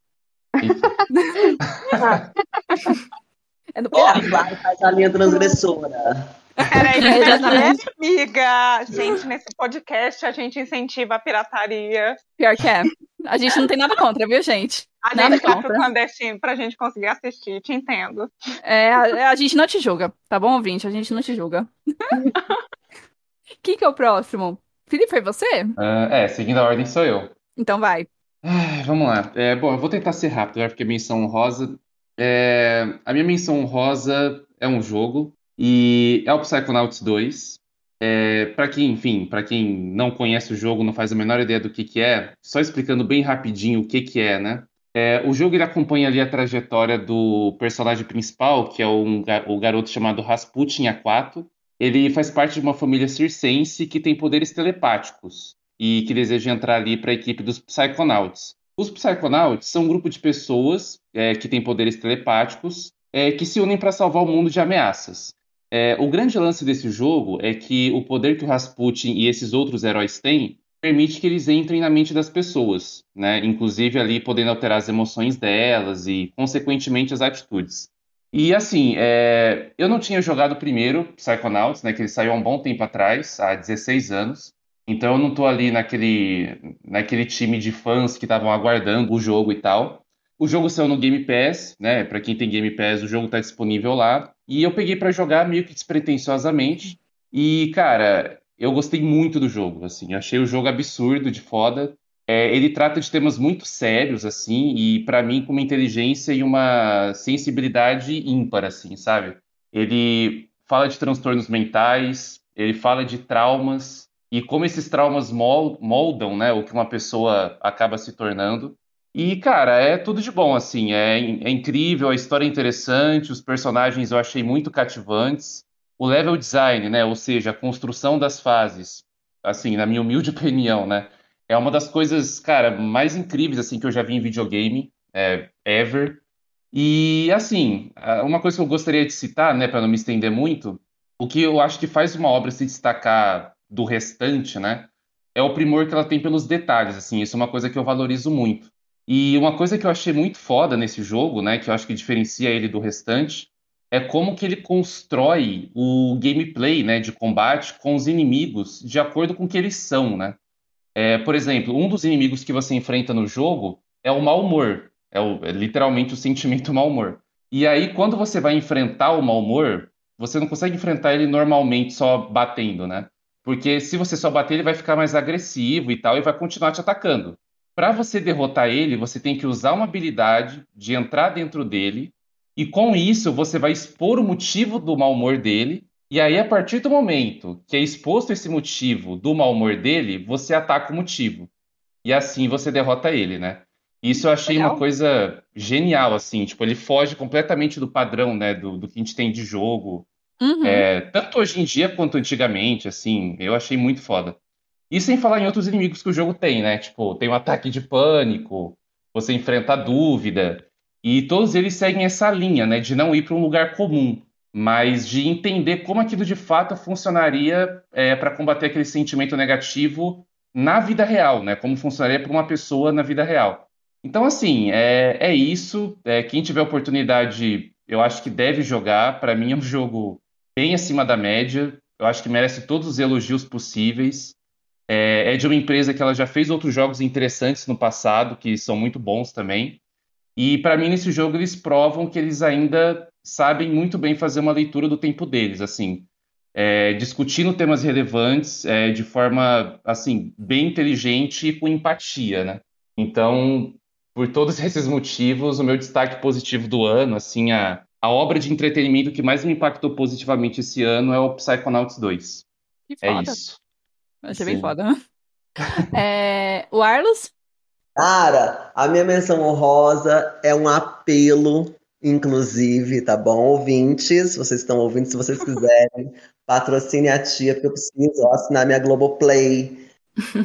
É do Corre, Pirata. vai, faz a linha transgressora. Peraí, É, exatamente. amiga. Gente, nesse podcast a gente incentiva a pirataria. Pior que é. A gente não tem nada contra, viu, gente? A Nada gente vai pro contra. clandestino pra gente conseguir assistir, te entendo. É, a, a gente não te julga, tá bom, ouvinte? A gente não te julga. Quem que é o próximo? Felipe, foi você? Ah, é, seguindo a ordem sou eu. Então vai. Vamos lá. É, bom, eu vou tentar ser rápido, porque menção honrosa. É, a minha menção honrosa é um jogo e é o Psychonauts 2. É, para quem, enfim, para quem não conhece o jogo, não faz a menor ideia do que que é, só explicando bem rapidinho o que que é, né? É, o jogo ele acompanha ali a trajetória do personagem principal, que é um, o garoto chamado Rasputin Aquato. Ele faz parte de uma família circense que tem poderes telepáticos e que deseja entrar ali para a equipe dos Psychonauts. Os Psychonauts são um grupo de pessoas é, que têm poderes telepáticos é, que se unem para salvar o mundo de ameaças. É, o grande lance desse jogo é que o poder que o Rasputin e esses outros heróis têm permite que eles entrem na mente das pessoas, né? Inclusive ali podendo alterar as emoções delas e, consequentemente, as atitudes. E assim, é, eu não tinha jogado primeiro Psychonauts, né? Que ele saiu há um bom tempo atrás, há 16 anos. Então eu não tô ali naquele, naquele time de fãs que estavam aguardando o jogo e tal. O jogo saiu no Game Pass, né? Para quem tem Game Pass, o jogo tá disponível lá. E eu peguei para jogar meio que despretensiosamente. E, cara, eu gostei muito do jogo, assim. Achei o jogo absurdo, de foda. É, ele trata de temas muito sérios, assim, e para mim com uma inteligência e uma sensibilidade ímpar, assim, sabe? Ele fala de transtornos mentais, ele fala de traumas e como esses traumas mol- moldam, né, o que uma pessoa acaba se tornando. E, cara, é tudo de bom, assim, é, é incrível, a história é interessante, os personagens eu achei muito cativantes. O level design, né, ou seja, a construção das fases, assim, na minha humilde opinião, né, é uma das coisas, cara, mais incríveis, assim, que eu já vi em videogame, é, ever. E, assim, uma coisa que eu gostaria de citar, né, para não me estender muito, o que eu acho que faz uma obra se destacar do restante, né, é o primor que ela tem pelos detalhes, assim, isso é uma coisa que eu valorizo muito. E uma coisa que eu achei muito foda nesse jogo, né, que eu acho que diferencia ele do restante, é como que ele constrói o gameplay, né, de combate com os inimigos de acordo com o que eles são, né? É, por exemplo, um dos inimigos que você enfrenta no jogo é o mau humor, é, o- é literalmente o sentimento mau humor. E aí, quando você vai enfrentar o mau humor, você não consegue enfrentar ele normalmente só batendo, né? Porque se você só bater, ele vai ficar mais agressivo e tal, e vai continuar te atacando. Para você derrotar ele, você tem que usar uma habilidade de entrar dentro dele, e com isso você vai expor o motivo do mau humor dele. E aí, a partir do momento que é exposto esse motivo do mau humor dele, você ataca o motivo. E assim você derrota ele, né? Isso eu achei uma Legal. coisa genial, assim. Tipo, ele foge completamente do padrão, né? Do, do que a gente tem de jogo. Uhum. É, tanto hoje em dia quanto antigamente, assim. Eu achei muito foda. E sem falar em outros inimigos que o jogo tem, né? Tipo, tem o ataque de pânico, você enfrenta a dúvida. E todos eles seguem essa linha, né? De não ir para um lugar comum. mas de entender como aquilo de fato funcionaria é, para combater aquele sentimento negativo na vida real, né? Como funcionaria para uma pessoa na vida real. Então, assim, é, é isso. É, quem tiver oportunidade, eu acho que deve jogar. Para mim, é um jogo bem acima da média. Eu acho que merece todos os elogios possíveis. É, é de uma empresa que ela já fez outros jogos interessantes no passado, que são muito bons também. E para mim, nesse jogo, eles provam que eles ainda sabem muito bem fazer uma leitura do tempo deles, assim, é, discutindo temas relevantes é, de forma, assim, bem inteligente e com empatia, né? Então, por todos esses motivos, o meu destaque positivo do ano, assim, a, a obra de entretenimento que mais me impactou positivamente esse ano é o Psychonauts 2. Que É foda. isso. Achei bem foda. É, o Arlos? Cara, a minha menção honrosa é um apelo, inclusive, tá bom? Ouvintes, vocês estão ouvindo, se vocês quiserem, patrocine a tia, porque eu preciso assinar minha Globoplay.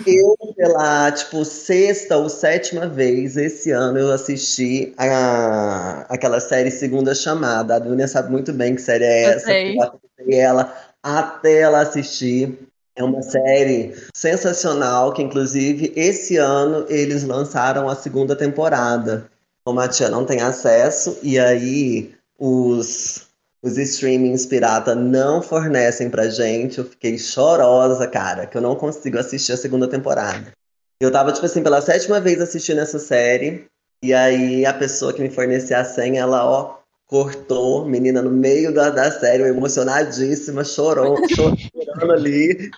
Eu, pela, tipo, sexta ou sétima vez esse ano, eu assisti a, aquela série Segunda Chamada. A Dunia sabe muito bem que série é essa, sei. eu acompanhei ela até ela assistir. É uma série sensacional, que inclusive esse ano eles lançaram a segunda temporada. Como a tia não tem acesso, e aí os, os streamings pirata não fornecem pra gente, eu fiquei chorosa, cara, que eu não consigo assistir a segunda temporada. Eu tava, tipo assim, pela sétima vez assistindo essa série, e aí a pessoa que me fornecia a senha, ela, ó, cortou, menina, no meio da, da série, emocionadíssima, chorou, chorando ali.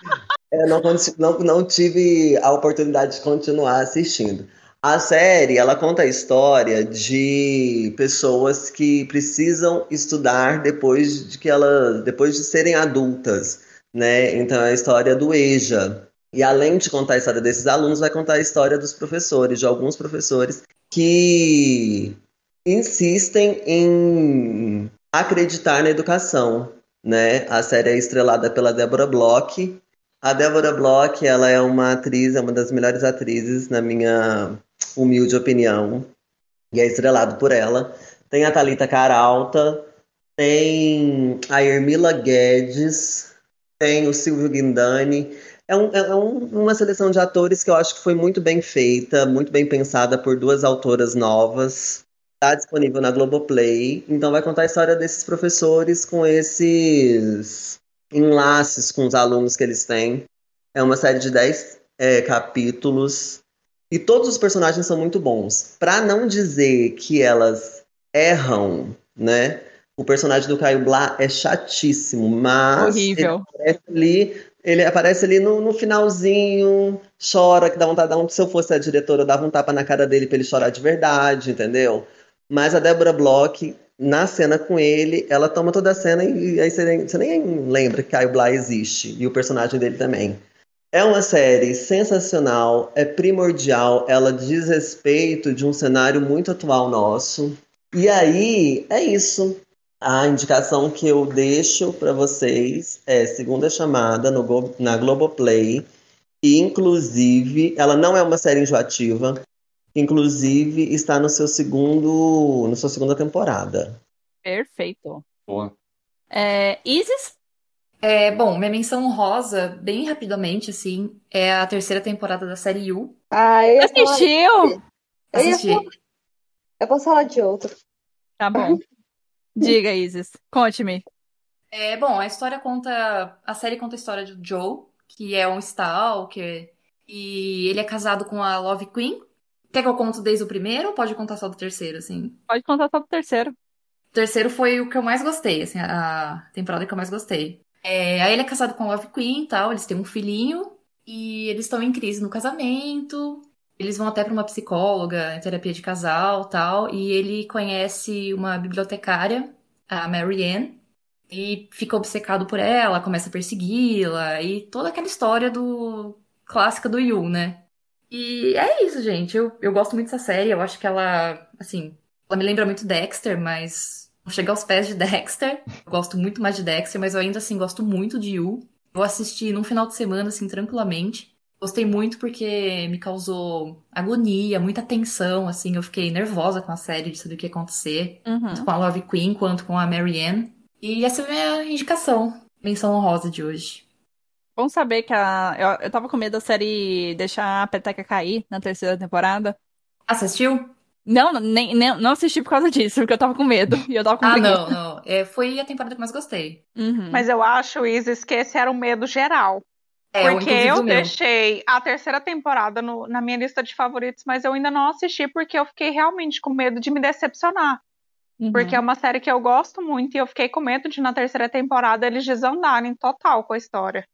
Eu não, não, não tive a oportunidade de continuar assistindo. A série, ela conta a história de pessoas que precisam estudar depois de que elas, depois de serem adultas, né? Então é a história do EJA. E além de contar a história desses alunos, vai contar a história dos professores, de alguns professores que insistem em acreditar na educação, né? A série é estrelada pela Deborah Bloch. A Deborah Bloch, ela é uma atriz, é uma das melhores atrizes, na minha humilde opinião, e é estrelado por ela. Tem a Thalita Caralta, tem a Ermila Guedes, tem o Silvio Guindani. É, um- é um- uma seleção de atores que eu acho que foi muito bem feita, muito bem pensada por duas autoras novas. Está disponível na Globoplay. Então vai contar a história desses professores com esses enlaces com os alunos que eles têm. É uma série de 10 é, capítulos. E todos os personagens são muito bons. Pra não dizer que elas erram, né? O personagem do Caio Blá é chatíssimo, mas Horrível. aparece ali, ele aparece ali no, no finalzinho, chora, que dá vontade, dá um, se eu fosse a diretora, eu dava um tapa na cara dele pra ele chorar de verdade, entendeu? Mas a Débora Bloch, na cena com ele, ela toma toda a cena e, aí você nem, você nem lembra que Caio Blá existe, e o personagem dele também. É uma série sensacional, é primordial, ela diz respeito de um cenário muito atual nosso. E aí, é isso. A indicação que eu deixo para vocês é Segunda Chamada no, Go- na Globoplay. E, inclusive, ela não é uma série enjoativa. Inclusive, está no seu segundo, no sua segunda temporada. Perfeito. Boa. É, Isis? É, bom, minha menção rosa, bem rapidamente, assim, é a terceira temporada da série You. Ah, eu Assistiu? eu Assisti. falar- eu posso falar de outro. Tá bom. Diga, Isis. Conte-me. É, bom, a história conta. A série conta a história do Joe, que é um stalker, e ele é casado com a Love Queen. Quer que eu conte desde o primeiro ou pode contar só do terceiro, assim? Pode contar só pro terceiro. O terceiro foi o que eu mais gostei, assim, a temporada que eu mais gostei. É, aí ele é casado com a Love Queen e tal, eles têm um filhinho, e eles estão em crise no casamento. Eles vão até pra uma psicóloga, em terapia de casal tal, e ele conhece uma bibliotecária, a Mary Ann, e fica obcecado por ela, começa a persegui-la, e toda aquela história do clássica do Yu, né? E é isso, gente. Eu, eu gosto muito dessa série, eu acho que ela, assim, ela me lembra muito Dexter, mas chega aos pés de Dexter. Eu gosto muito mais de Dexter, mas eu ainda assim gosto muito de Yu. Vou assistir num final de semana, assim, tranquilamente. Gostei muito porque me causou agonia, muita tensão, assim. Eu fiquei nervosa com a série de saber o que ia acontecer Uhum. tanto com a Love Queen quanto com a Mary Ann. E essa é a minha indicação, menção honrosa de hoje. Bom saber que a. Eu, eu tava com medo da série deixar a peteca cair na terceira temporada. Assistiu? Não, nem, nem, não assisti por causa disso, porque eu tava com medo e eu tava com Ah, preguiça. não, não. É, foi a temporada que mais gostei. Uhum. Mas eu acho, Isis, que esse era o medo geral. É, Porque eu deixei a terceira temporada no- na minha lista de favoritos, mas eu ainda não assisti porque eu fiquei realmente com medo de me decepcionar. Uhum. Porque é uma série que eu gosto muito e eu fiquei com medo de na terceira temporada eles desandarem total com a história.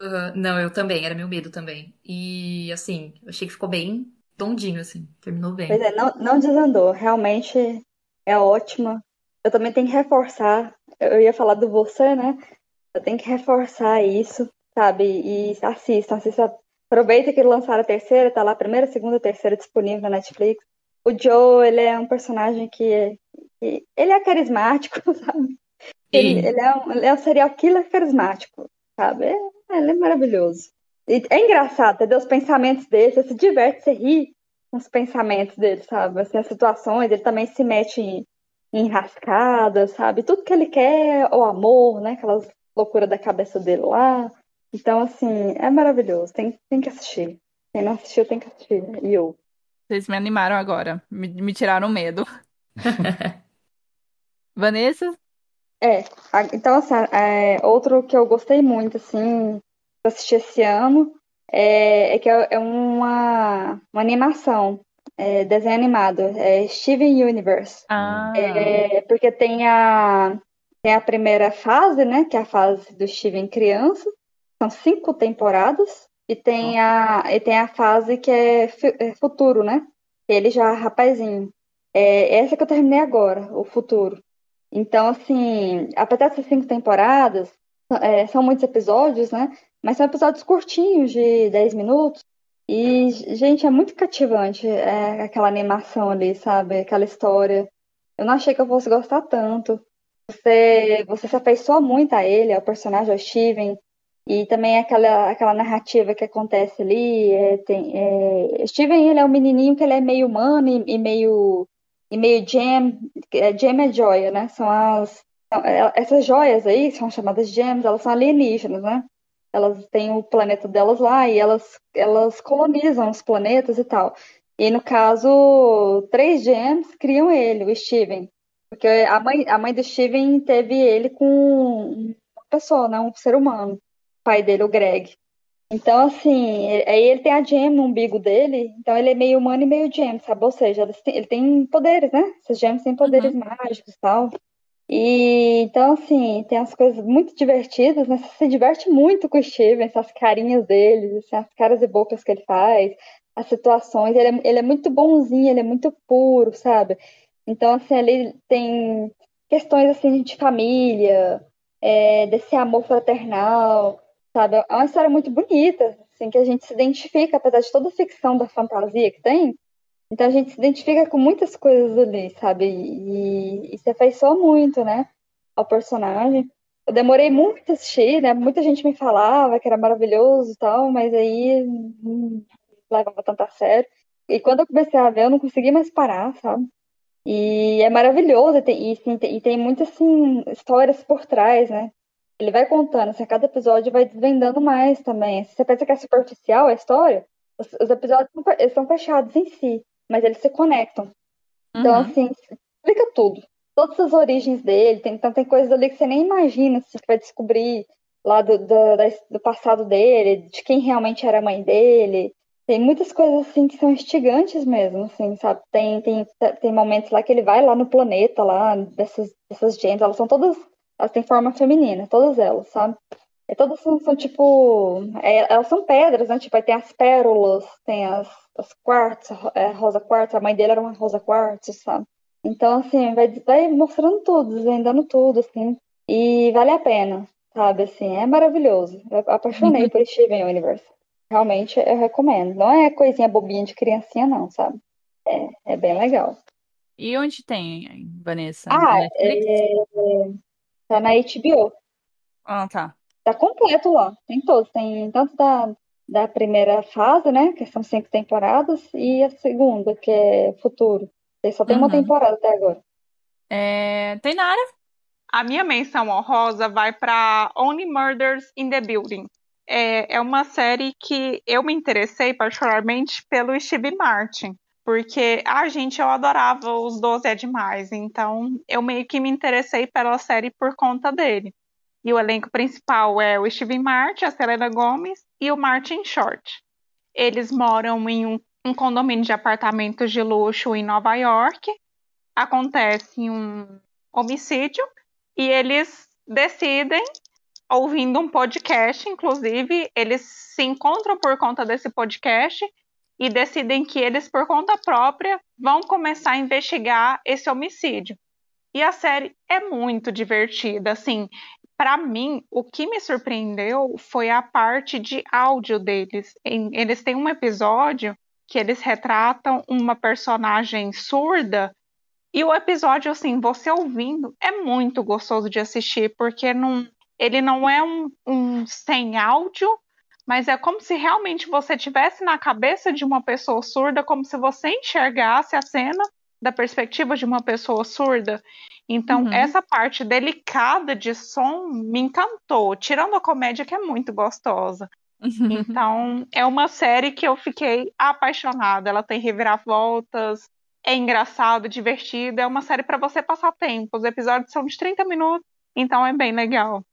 Aham, Não, eu também, era meu medo também. E assim, eu achei que ficou bem tondinho, assim, terminou bem. Pois é, não, não desandou. Realmente é ótima. Eu também tenho que reforçar. Eu ia falar do você, né? Eu tenho que reforçar isso, sabe? E assistam, assistam. Aproveita que lançaram a terceira, tá lá a primeira, segunda, terceira disponível na Netflix. O Joe, ele é um personagem que, que- ele é carismático, sabe? Ele, ele é um, ele é um serial killer carismático, sabe? É- ele é maravilhoso. É engraçado, entendeu? Os pensamentos dele, você se diverte, você ri com os pensamentos dele, sabe? Assim, as situações, ele também se mete em, em enrascadas, sabe? Tudo que ele quer, o amor, né? Aquelas loucuras da cabeça dele lá. Então, assim, é maravilhoso. Tem, tem que assistir. Quem não assistiu, tem que assistir. E eu. Vocês me animaram agora. Me, me tiraram medo. Vanessa? É, então, assim, é, outro que eu gostei muito, assim, assisti esse ano, é, é que é, é uma, uma animação, é, desenho animado, é Steven Universe. Ah. É, porque tem a, tem a primeira fase, né, que é a fase do Steven criança, são cinco temporadas, e tem a, e tem a fase que é, é futuro, né, ele já rapazinho. É, essa que eu terminei agora, o futuro. Então, assim, apesar de ser cinco temporadas, é, são muitos episódios, né? Mas são episódios curtinhos, de 10 minutos. E, gente, é muito cativante é, aquela animação ali, sabe? Aquela história. Eu não achei que eu fosse gostar tanto. Você, você se afeiçoa muito a ele, ao personagem, ao Steven. E também aquela, aquela narrativa que acontece ali. é, tem, é, Steven, ele é um menininho que ele é meio humano e, e meio e meio gem, é, gem é joia, né? São as é, essas joias aí são chamadas gems, elas são alienígenas, né? Elas têm o planeta delas lá e elas elas colonizam os planetas e tal. E no caso, três gems criam ele, o Steven, porque a mãe a mãe do Steven teve ele com uma pessoa, né? Um ser humano, o pai dele, o Greg. Então, assim, aí ele tem a gem no umbigo dele, então ele é meio humano e meio gem, sabe? Ou seja, ele tem poderes, né? Essas gems têm poderes mágicos e tal. E então, assim, tem as coisas muito divertidas, né? Você se diverte muito com o Steven, essas carinhas dele, assim, as caras e bocas que ele faz, as situações. Ele é, ele é muito bonzinho, ele é muito puro, sabe? Então, assim, ele tem questões assim de família, é, desse amor fraternal, sabe? É uma história muito bonita, assim, que a gente se identifica, apesar de toda a ficção da fantasia que tem. Então a gente se identifica com muitas coisas ali, sabe? E, e se afeiçoa muito, né? Ao personagem. Eu demorei muito a assistir, né? Muita gente me falava que era maravilhoso e tal, mas aí não levava tanto a sério. E quando eu comecei a ver, eu não consegui mais parar, sabe? E é maravilhoso, e tem, e, e tem muitas assim, histórias por trás, né? Ele vai contando, assim, a cada episódio vai desvendando mais também. Se você pensa que é superficial a história, os, os episódios são, são fechados em si, mas eles se conectam. Então, Uhum. assim, explica tudo. Todas as origens dele, tem, então tem coisas ali que você nem imagina, assim, que vai descobrir lá do, do, da- do passado dele, de quem realmente era a mãe dele. Tem muitas coisas, assim, que são instigantes mesmo, assim, sabe? Tem, tem, tem momentos lá que ele vai lá no planeta, lá, dessas, dessas gems, elas são todas, elas têm forma feminina, todas elas, sabe? E todas são, são tipo, é, elas são pedras, né? Tipo, aí tem as pérolas, tem as, as é, rosa quartzo, a mãe dele era uma rosa quartzo, sabe? Então, assim, vai, vai mostrando tudo, desvendando tudo, assim, e vale a pena, sabe? Assim, é maravilhoso. Eu apaixonei por Steven Universe. Realmente eu recomendo. Não é coisinha bobinha de criancinha, não, sabe? É, é bem legal. E onde tem, Vanessa? Ah, é, tá na HBO. Ah, tá. Tá completo lá. Tem todos. Tem tanto da, da primeira fase, né? Que são cinco temporadas, e a segunda, que é Futuro. Só tem uma Uhum. temporada até agora. É, tem na área? A minha menção honrosa vai para Only Murders in the Building. É, é uma série que eu me interessei particularmente pelo Steve Martin, porque a ah, gente eu adorava os 12 é demais, então eu meio que me interessei pela série por conta dele. E o elenco principal é o Steve Martin, a Selena Gomez e o Martin Short. Eles moram em um, um condomínio de apartamentos de luxo em Nova York. Acontece um homicídio e eles decidem, ouvindo um podcast, inclusive, eles se encontram por conta desse podcast e decidem que eles, por conta própria, vão começar a investigar esse homicídio. E a série é muito divertida, assim. Para mim, o que me surpreendeu foi a parte de áudio deles. Eles têm um episódio que eles retratam uma personagem surda e o episódio, assim, você ouvindo, é muito gostoso de assistir, porque não, ele não é um, um sem áudio, mas é como se realmente você tivesse na cabeça de uma pessoa surda, como se você enxergasse a cena da perspectiva de uma pessoa surda. Então, uhum. essa parte delicada de som me encantou, tirando a comédia que é muito gostosa. Uhum. Então, é uma série que eu fiquei apaixonada. Ela tem reviravoltas, é engraçado, divertido, é uma série para você passar tempo. Os episódios são de 30 minutos, então é bem legal.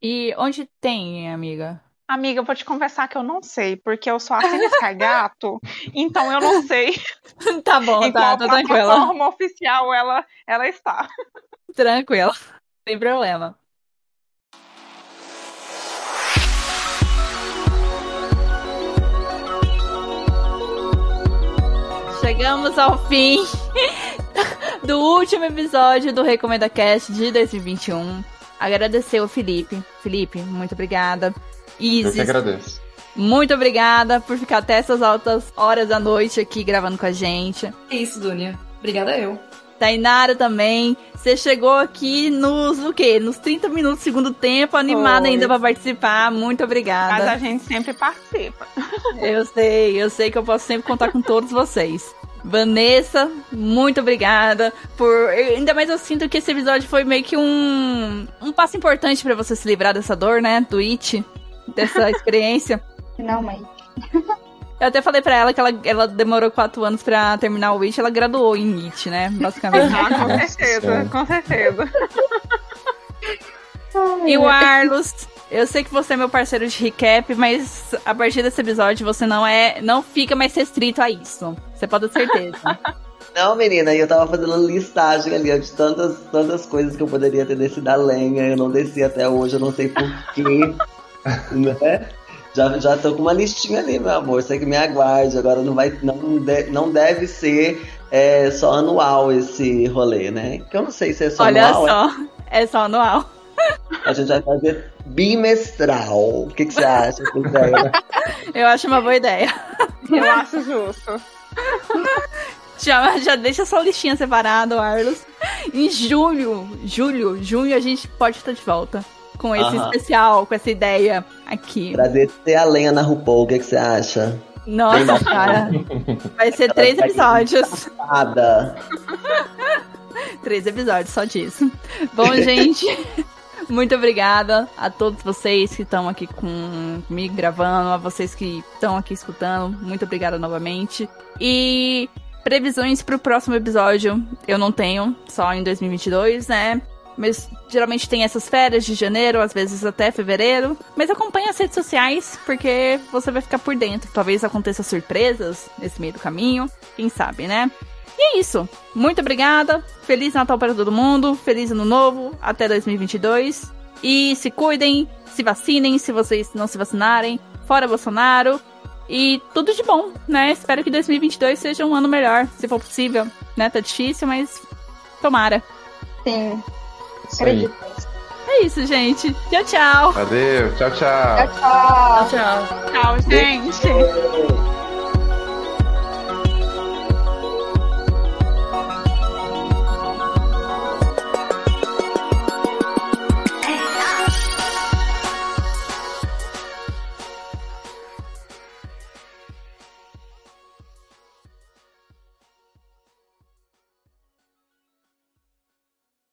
E onde tem, amiga? Amiga, eu vou te confessar que eu não sei, porque eu sou Sky Gato, então eu não sei. Tá bom, tá, então, tá tranquila. A forma oficial ela, ela está. Tranquilo, sem problema. Chegamos ao fim do último episódio do Recomenda Cast de 2021. Agradecer o Felipe. Felipe, muito obrigada. Isis. Eu que agradeço. Muito obrigada por ficar até essas altas horas da noite aqui gravando com a gente. É isso, Dunia. Obrigada eu. Tainara também. Você chegou aqui nos o quê? Nos 30 minutos do segundo tempo, animada Foi. ainda para participar. Muito obrigada. Mas a gente sempre participa. Eu sei, eu sei que eu posso sempre contar com todos vocês. Vanessa, muito obrigada por. Ainda mais eu sinto que esse episódio foi meio que um, um passo importante para você se livrar dessa dor, né? Do It dessa experiência. Finalmente. Eu até falei pra ela que ela, ela demorou quatro anos pra terminar o Witch, ela graduou em It, né? Basicamente. Ah, com certeza, com certeza. E o Arlos, eu sei que você é meu parceiro de recap, mas a partir desse episódio você não é, não fica mais restrito a isso. Você pode ter certeza. Não, menina, eu tava fazendo listagem ali de tantas, tantas coisas que eu poderia ter descido a lenha. Eu não desci até hoje, eu não sei porquê. né? Já, já tô com uma listinha ali, meu amor. Sei que me aguarde. Agora não vai, não, de, não deve ser é, só anual esse rolê, né? Que eu não sei se é só Olha anual. Olha só, é... é só anual. A gente vai fazer bimestral. O que, que você acha? eu acho uma boa ideia. Eu acho justo. Já, já deixa sua listinha separada, Arlos. Em julho, julho, junho a gente pode estar de volta com esse especial, com essa ideia aqui. Prazer ter a lenha na RuPaul, o que, que você acha? Nossa, cara. Vai ser três episódios. três episódios só disso. Bom, gente. Muito obrigada a todos vocês que estão aqui com, comigo gravando, a vocês que estão aqui escutando. Muito obrigada novamente. E previsões para o próximo episódio eu não tenho, só em 2022, né? Mas geralmente tem essas férias de janeiro, às vezes até fevereiro. Mas acompanhe as redes sociais, porque você vai ficar por dentro. Talvez aconteça surpresas nesse meio do caminho. Quem sabe, né? E é isso. Muito obrigada. Feliz Natal para todo mundo. Feliz Ano Novo. Até 2022. E se cuidem, se vacinem se vocês não se vacinarem. Fora Bolsonaro. E tudo de bom, né? Espero que 2022 seja um ano melhor, se for possível. Né? Tá difícil, mas tomara. Sim. Aí. É isso, gente. Tchau, tchau. Adeus. Tchau, tchau. Tchau, tchau. Tchau, tchau. Tchau, gente.